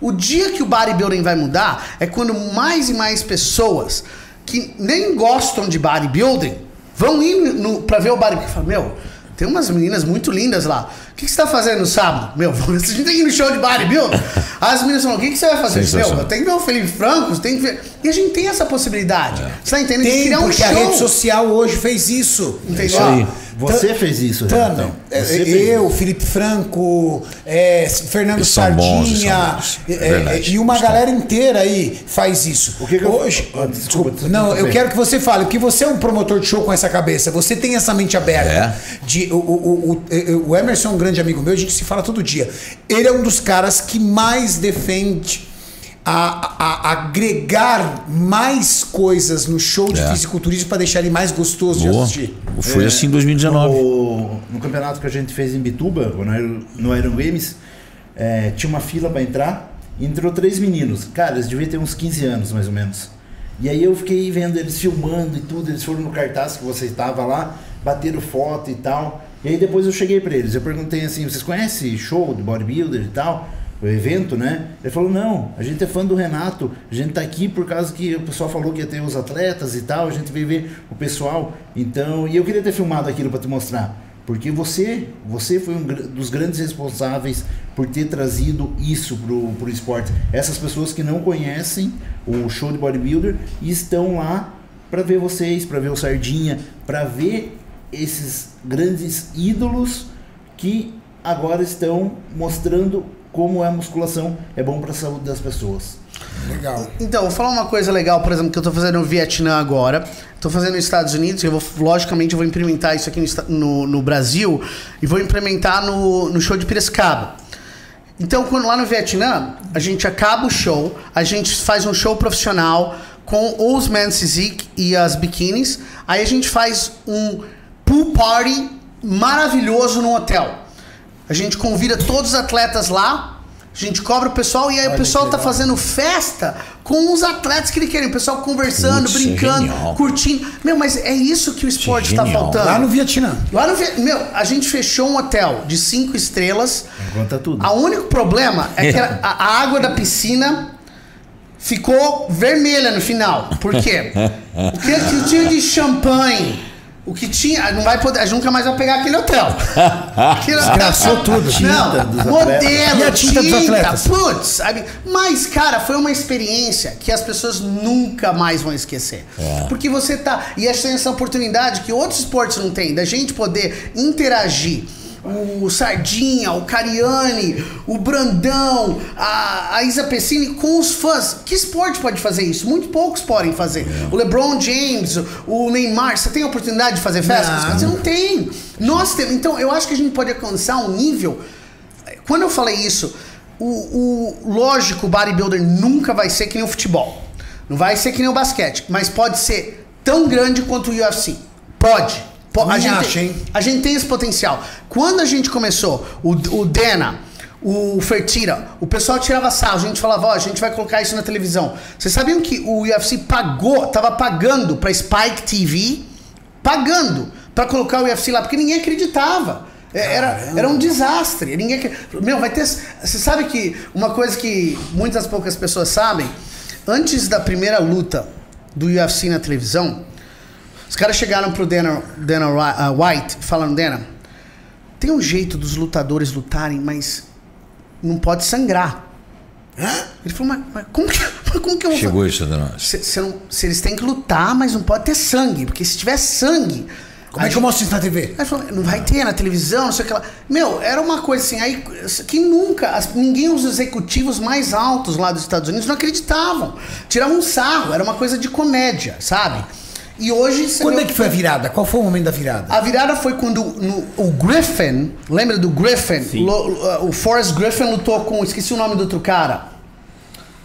O dia que o bodybuilding vai mudar é quando mais e mais pessoas que nem gostam de bodybuilding vão ir pra ver o bodybuilding. Fala, meu, tem umas meninas muito lindas lá. O que, que você tá fazendo no sábado? Meu, a gente tem que ir no show de bodybuilding. As meninas falam, o que, que você vai fazer? Meu, tenho que ver o Felipe Franco, tem que ver. E a gente tem essa possibilidade. Você tá entendendo? de Tem, criar um porque a show. rede social hoje fez isso. Entendeu? Isso aí. Você fez isso, Tano, é, fez eu, isso. Felipe Franco, é, Fernando Sardinha. É é, verdade. e uma Eles galera inteira aí faz isso. O que que eu- Hoje, Ah, desculpa, desculpa, desculpa, não, eu quero que você fale, porque você é um promotor de show com essa cabeça, você tem essa mente aberta. É. De, o, o, o, o Emerson é um grande amigo meu, a gente se fala todo dia. Ele é um dos caras que mais defende a, a- agregar mais coisas no show de É. fisiculturismo para deixar ele mais gostoso de Boa. assistir. Foi assim em 2019. No, no campeonato que a gente fez em Bituba, no Iron Games, é, tinha uma fila para entrar Entrou três meninos. Cara, eles deviam ter uns 15 anos, mais ou menos. E aí eu fiquei vendo eles filmando e tudo. Eles foram no cartaz que você estava lá, bateram foto e tal. E aí depois eu cheguei para eles. Eu perguntei assim: vocês conhecem show de bodybuilder e tal? O evento, né? Ele falou: não, a gente é fã do Renato. A gente tá aqui por causa que o pessoal falou que ia ter os atletas e tal. A gente veio ver o pessoal. Então, e eu queria ter filmado aquilo para te mostrar. Porque você, você foi um dos grandes responsáveis por ter trazido isso pro, pro esporte. Essas pessoas que não conhecem o show de bodybuilder estão lá para ver vocês, para ver o Sardinha, para ver esses grandes ídolos que agora estão mostrando como a musculação é bom para a saúde das pessoas. Legal. Então, vou falar uma coisa legal, por exemplo, que eu estou fazendo no Vietnã agora. Estou fazendo nos Estados Unidos, eu vou, logicamente, eu vou implementar isso aqui no, no, no Brasil e vou implementar no, no show de Piracicaba. Então, quando lá no Vietnã, a gente acaba o show, a gente faz um show profissional com os men's physique e as biquínis. Aí a gente faz um pool party maravilhoso no hotel. A gente convida todos os atletas lá, a gente cobra o pessoal e aí Olha o pessoal tá fazendo festa com os atletas que ele querem. O pessoal conversando, Putz, brincando, é curtindo. Meu, mas é isso que o esporte está faltando. Lá no Vietnã. Lá no Vietnã. Meu, a gente fechou um hotel de cinco estrelas. Conta tudo. O único problema é que a, a água da piscina ficou vermelha no final. Por quê? O que tinha de champanhe o que tinha, não vai poder, a gente nunca mais vai pegar aquele hotel. Desgraçou tudo. Não, modelo, e a tinta, tinta? Putz, sabe? Mas, cara, foi uma experiência que as pessoas nunca mais vão esquecer. É. Porque você tá. E a gente tem essa oportunidade que outros esportes não têm, da gente poder interagir o Sardinha, o Cariani, o Brandão, a, a Isa Pessini com os fãs. Que esporte pode fazer isso? Muito poucos podem fazer. É. O LeBron James, o Neymar, você tem a oportunidade de fazer festa? Não. Você não tem. Nós temos. Então, eu acho que a gente pode alcançar um nível. Quando eu falei isso, o, o lógico, o bodybuilder nunca vai ser que nem o futebol. Não vai ser que nem o basquete, mas pode ser tão grande quanto o UFC. Pode. A gente, acha, hein? a gente tem esse potencial. Quando a gente começou, o, o Dena, o Fertira, o pessoal tirava sarro, a gente falava, ó, oh, a gente vai colocar isso na televisão. Vocês sabiam que o UFC pagou, tava pagando pra Spike TV, pagando pra colocar o UFC lá, porque ninguém acreditava. É, era, era um desastre. Ninguém, meu, vai ter. Você sabe que uma coisa que muitas poucas pessoas sabem, antes da primeira luta do UFC na televisão, os caras chegaram pro Dana, Dana uh, White falando, Dana, tem um jeito dos lutadores lutarem, mas não pode sangrar. Hã? Ele falou, mas, mas como, que, como que eu vou Chegou isso, Dana. Se, se, não, se, eles têm que lutar, mas não pode ter sangue, porque se tiver sangue. Como é que eu mostro isso na TV? Ele falou, não vai ter na televisão, não sei o que lá. Meu, era uma coisa assim, aí que nunca, as, ninguém, os executivos mais altos lá dos Estados Unidos não acreditavam. Tiravam um sarro, era uma coisa de comédia, sabe? E hoje Quando é que foi a virada? Qual foi o momento da virada? A virada foi quando no, o Griffin, lembra do Griffin? Lo, o Forrest Griffin lutou com, esqueci o nome do outro cara.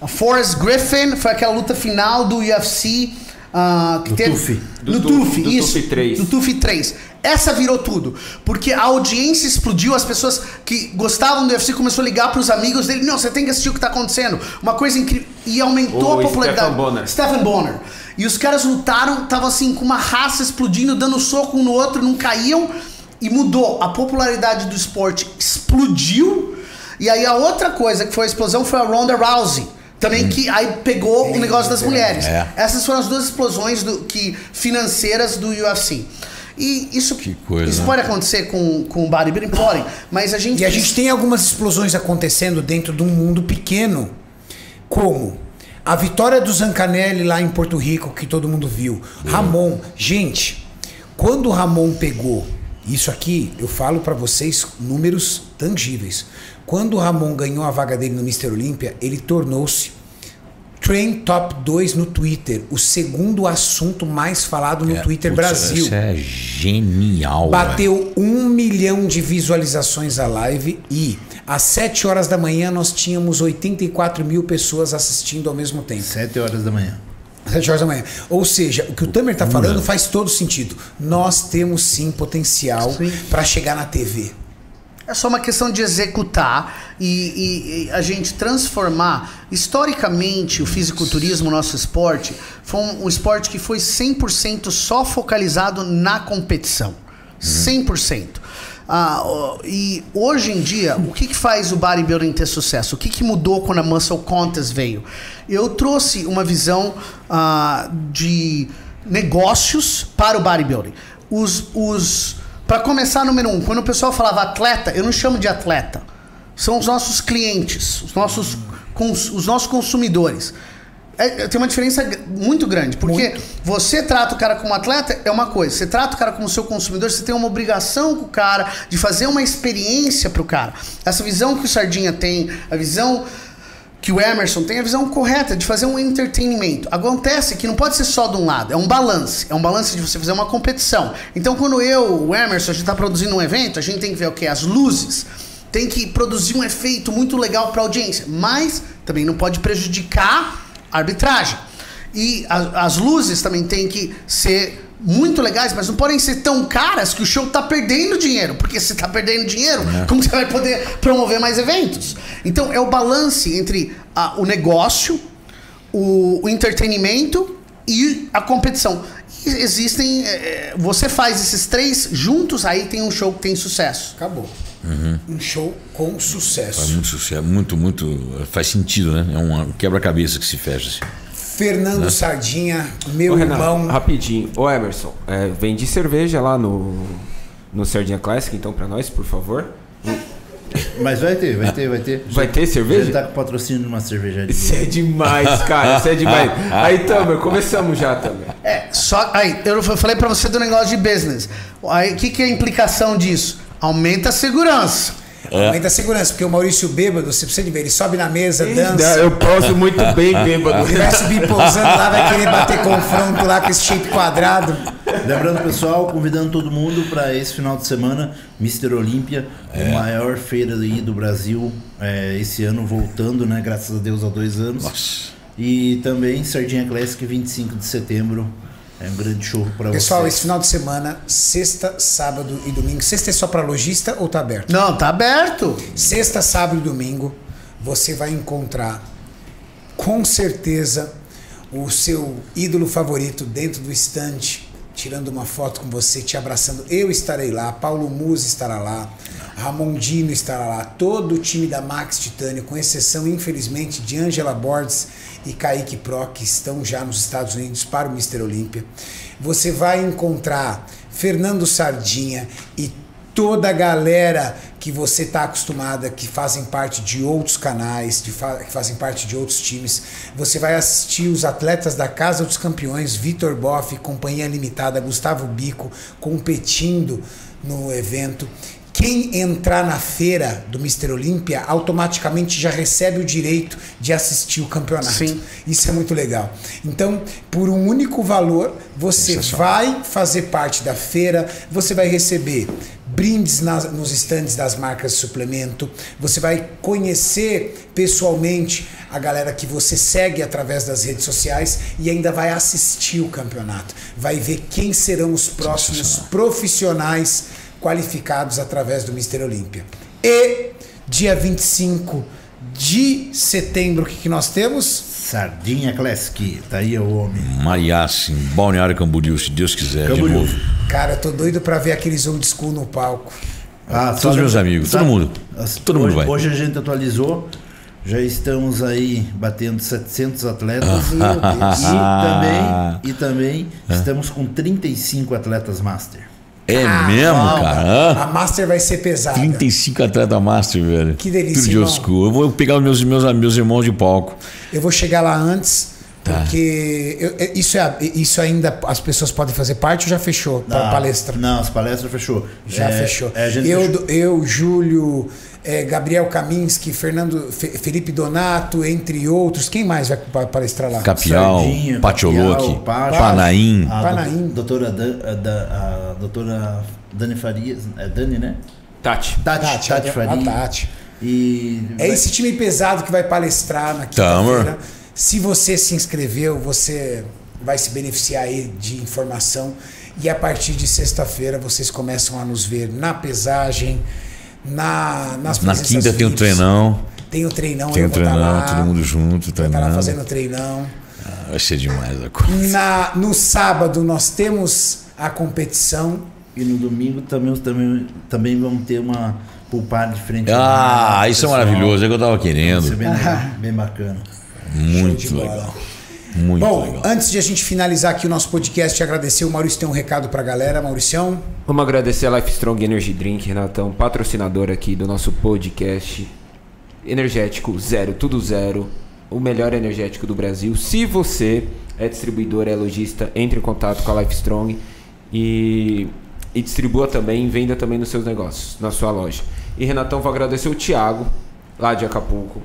A Forrest Griffin foi aquela luta final do UFC. Uh, que do teve, Tufi. Do, do Tufi, do isso. Tufi 3. Do Tufi 3. Essa virou tudo. Porque a audiência explodiu, as pessoas que gostavam do UFC começaram a ligar para os amigos dele. Não, você tem que assistir o que está acontecendo. Uma coisa incrível. E aumentou o a popularidade. Stephen Bonner. Stephen Bonner. E os caras lutaram, estavam assim, com uma raça explodindo, dando soco um no outro, não caíam. E mudou. A popularidade do esporte explodiu. E aí a outra coisa que foi a explosão foi a Ronda Rousey. Também hum. que aí pegou o negócio das mulheres. É. Essas foram as duas explosões do, que, financeiras do UFC. E isso, coisa, isso pode acontecer com, com o bodybuilding, pode, mas a gente... E a gente tem algumas explosões acontecendo dentro de um mundo pequeno, como a vitória do Zancanelli lá em Porto Rico, que todo mundo viu. Ramon, gente, quando o Ramon pegou isso aqui, eu falo para vocês números tangíveis. Quando o Ramon ganhou a vaga dele no Mr. Olímpia, ele tornou-se Trend Top 2 no Twitter, o segundo assunto mais falado no é, Twitter putz, Brasil. Isso é genial. Bateu véio. um milhão de visualizações a live e às 7 horas da manhã nós tínhamos 84 mil pessoas assistindo ao mesmo tempo. 7 horas da manhã. 7 horas da manhã. Ou seja, o que o Tamer está falando faz todo sentido. Nós temos sim potencial para chegar na TV. É só uma questão de executar e, e, e a gente transformar. Historicamente, o fisiculturismo, nosso esporte, foi um, um esporte que foi 100% só focalizado na competição. 100%. Ah, ó, e hoje em dia, o que, que faz o bodybuilding ter sucesso? O que, que mudou quando a Muscle Contest veio? Eu trouxe uma visão ah, de negócios para o bodybuilding. Os, os, para começar, número um, quando o pessoal falava atleta, eu não chamo de atleta. São os nossos clientes, os nossos, cons, os nossos consumidores. É, tem uma diferença muito grande, porque você trata o cara como atleta é uma coisa, você trata o cara como seu consumidor, você tem uma obrigação com o cara de fazer uma experiência pro cara. Essa visão que o Sardinha tem, a visão que o Emerson tem, a visão correta de fazer um entretenimento. Acontece que não pode ser só de um lado, é um balance, é um balance de você fazer uma competição. Então quando eu, o Emerson, a gente tá produzindo um evento, a gente tem que ver o que? As luzes tem que produzir um efeito muito legal para a audiência, mas também não pode prejudicar a arbitragem. E a- as luzes também têm que ser muito legais, mas não podem ser tão caras que o show tá perdendo dinheiro. Porque se tá perdendo dinheiro, como você vai poder promover mais eventos? Então é o balance entre ah, o negócio, o, o entretenimento e a competição. E existem. eh, você faz esses três juntos, aí tem um show que tem sucesso. Acabou. Um show com Faz sucesso. muito sucesso, muito, muito. Faz sentido, né? É um quebra-cabeça que se fecha. Assim. Fernando Sardinha, meu Ô, Renato, irmão. rapidinho. Ô, Emerson, é, vende cerveja lá no, no Sardinha Classic, então, pra nós, por favor. Mas vai ter, vai ter, vai ter. Vai ter A gente cerveja? tá com patrocínio numa cervejaria. Isso é demais, cara. Isso é demais. Aí, Tamer, começamos já, Tamer. É, só. Aí, eu falei pra você do negócio de business. Aí, o que, que é a implicação disso? Aumenta a segurança. Aumenta a segurança, porque o Maurício bêbado, você precisa de ver, ele sobe na mesa, dança. Eu posso muito bem, bêbado. Ele vai subir pousando lá, vai querer bater confronto lá com esse shape quadrado. Lembrando, pessoal, convidando todo mundo para esse final de semana, Mr. Olímpia, a maior feira aí do Brasil, é, esse ano voltando, né? Graças a Deus há dois anos. Nossa. E também Sardinha Classic, 25 de setembro. É um grande show para vocês. Pessoal, esse final de semana, sexta, sábado e domingo. Sexta é só pra lojista ou tá aberto? Não, tá aberto. Sexta, sábado e domingo, você vai encontrar com certeza o seu ídolo favorito dentro do estande, tirando uma foto com você, te abraçando. Eu estarei lá, Paulo Musi estará lá, Ramon Dino estará lá, todo o time da Max Titânio, com exceção, infelizmente, de Angela Borges e Kaique Pro, que estão já nos Estados Unidos para o Mr. Olímpia. Você vai encontrar Fernando Sardinha e toda a galera que você está acostumada, que fazem parte de outros canais, de fa- que fazem parte de outros times. Você vai assistir os atletas da Casa dos Campeões, Vitor Boff, Companhia Limitada, Gustavo Bico, competindo no evento. Quem entrar na feira do Mr. Olímpia automaticamente já recebe o direito de assistir o campeonato. Sim. Isso é muito legal. Então, por um único valor, você Sensacional. vai fazer parte da feira, você vai receber brindes nas- nos estandes das marcas de suplemento, você vai conhecer pessoalmente a galera que você segue através das redes sociais e ainda vai assistir o campeonato. Vai ver quem serão os próximos profissionais qualificados através do Mister Olímpia. E dia 25 de setembro, o que, que nós temos? Sardinha Classic, tá aí o homem. Mariachi, em Balneário Camboriú, se Deus quiser, Camboriú. de novo. Cara, eu tô doido pra ver aqueles old school no palco. Ah, Todos meus amigos, todo mundo. Todo mundo hoje, vai. Hoje a gente atualizou. Já estamos aí batendo 700 atletas e também, e também É. estamos com 35 atletas master. É mesmo, Calma. cara? A Master vai ser pesada. 35 atleta master, velho. Que delícia, Tudo de school. Eu vou pegar os meus, meus, meus irmãos de palco. Eu vou chegar lá antes, Tá. porque eu- é- isso, é, isso ainda as pessoas podem fazer parte ou já fechou Ah, palestra? Não, as palestras fechou. Já É, fechou. é, a gente eu, fechou. eu, Júlio, é, Gabriel Kaminski, Fernando, Fe- Felipe Donato, entre outros. Quem mais vai pa- palestrar lá? Capial, Sardinha, Patioloque. Panaim. A Panaim. do- doutora, Dan- a, da- a doutora Dani Farias, é Dani, né? Tati. Tati, Tati, Tati, a Farias. Tati. E É esse time pesado que vai palestrar na quinta-feira. Se você se inscreveu, você vai se beneficiar aí de informação. E a partir de sexta-feira vocês começam a nos ver na pesagem, Na, nas Na quinta tem o VIPs. treinão. Tem o treinão. Tem eu o tá treinão, lá, todo mundo junto, lá treinando. fazendo o treinão. Ah, Vai ser demais a coisa. Na, no sábado nós temos a competição. E no domingo também, também, também vamos ter uma poupada de frente. Ah, isso é pessoal. maravilhoso, é o que eu tava Vai ser querendo. bem, bem bacana. Muito legal. Muito Bom, legal. antes de a gente finalizar aqui o nosso podcast agradecer, o Maurício tem um recado pra galera. Mauricião, Vamos agradecer a Life Strong Energy Drink, Renatão, patrocinador aqui do nosso podcast. Energético zero, tudo zero. O melhor energético do Brasil. Se você é distribuidor, é lojista, entre em contato com a Life Strong e, e distribua também, venda também nos seus negócios, na sua loja. E Renatão, vou agradecer o Thiago, lá de Acapulco.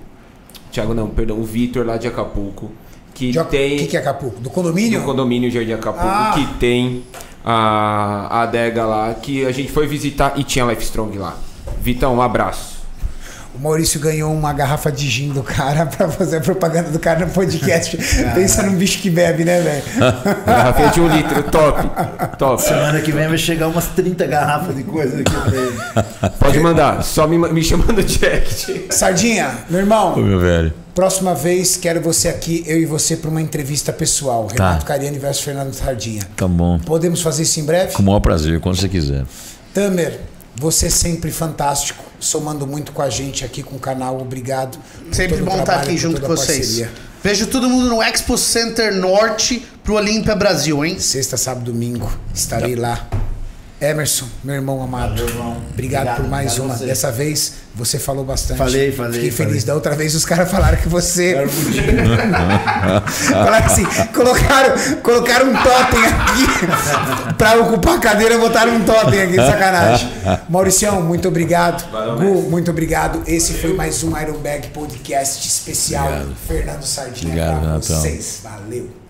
Thiago não, perdão, o Vitor lá de Acapulco. Que o tem que, que é Acapulco? Do condomínio? no condomínio Jardim Acapulco, Ah. que tem a, a adega lá, que a gente foi visitar e tinha Life Strong lá. Vitão, um abraço. O Maurício ganhou uma garrafa de gin do cara pra fazer a propaganda do cara no podcast. Pensa num bicho que bebe, né, velho? Garrafinha de um litro, top. Top. Semana que vem vai chegar umas 30 garrafas de coisa aqui pra ele. Pode mandar, só me, me chama no direct. Sardinha, meu Ô, irmão, meu velho. próxima vez quero você aqui, eu e você, pra uma entrevista pessoal. Tá. Renato Cariani versus Fernando Sardinha. Tá bom. Podemos fazer isso em breve? Com o maior prazer, quando você quiser. Tamer, você sempre fantástico, somando muito com a gente aqui com o canal. Obrigado. Sempre bom estar trabalho, aqui junto com vocês. parceria. Vejo todo mundo no Expo Center Norte pro Olímpia Brasil, hein? Sexta, sábado, domingo, estarei lá. Emerson, meu irmão amado. Valeu, irmão. Obrigado, Obrigado, por mais obrigado uma. você. Dessa vez você falou bastante. Falei, falei, Fiquei feliz. falei. Da outra vez os caras falaram que você. falaram assim, colocaram, colocaram um totem aqui. pra ocupar a cadeira, botaram um totem aqui, sacanagem. Mauricião, muito obrigado. Gu, muito obrigado. Esse foi mais um Iron Bag Podcast especial. Obrigado. Fernando Sardinha Obrigado, pra vocês. Valeu.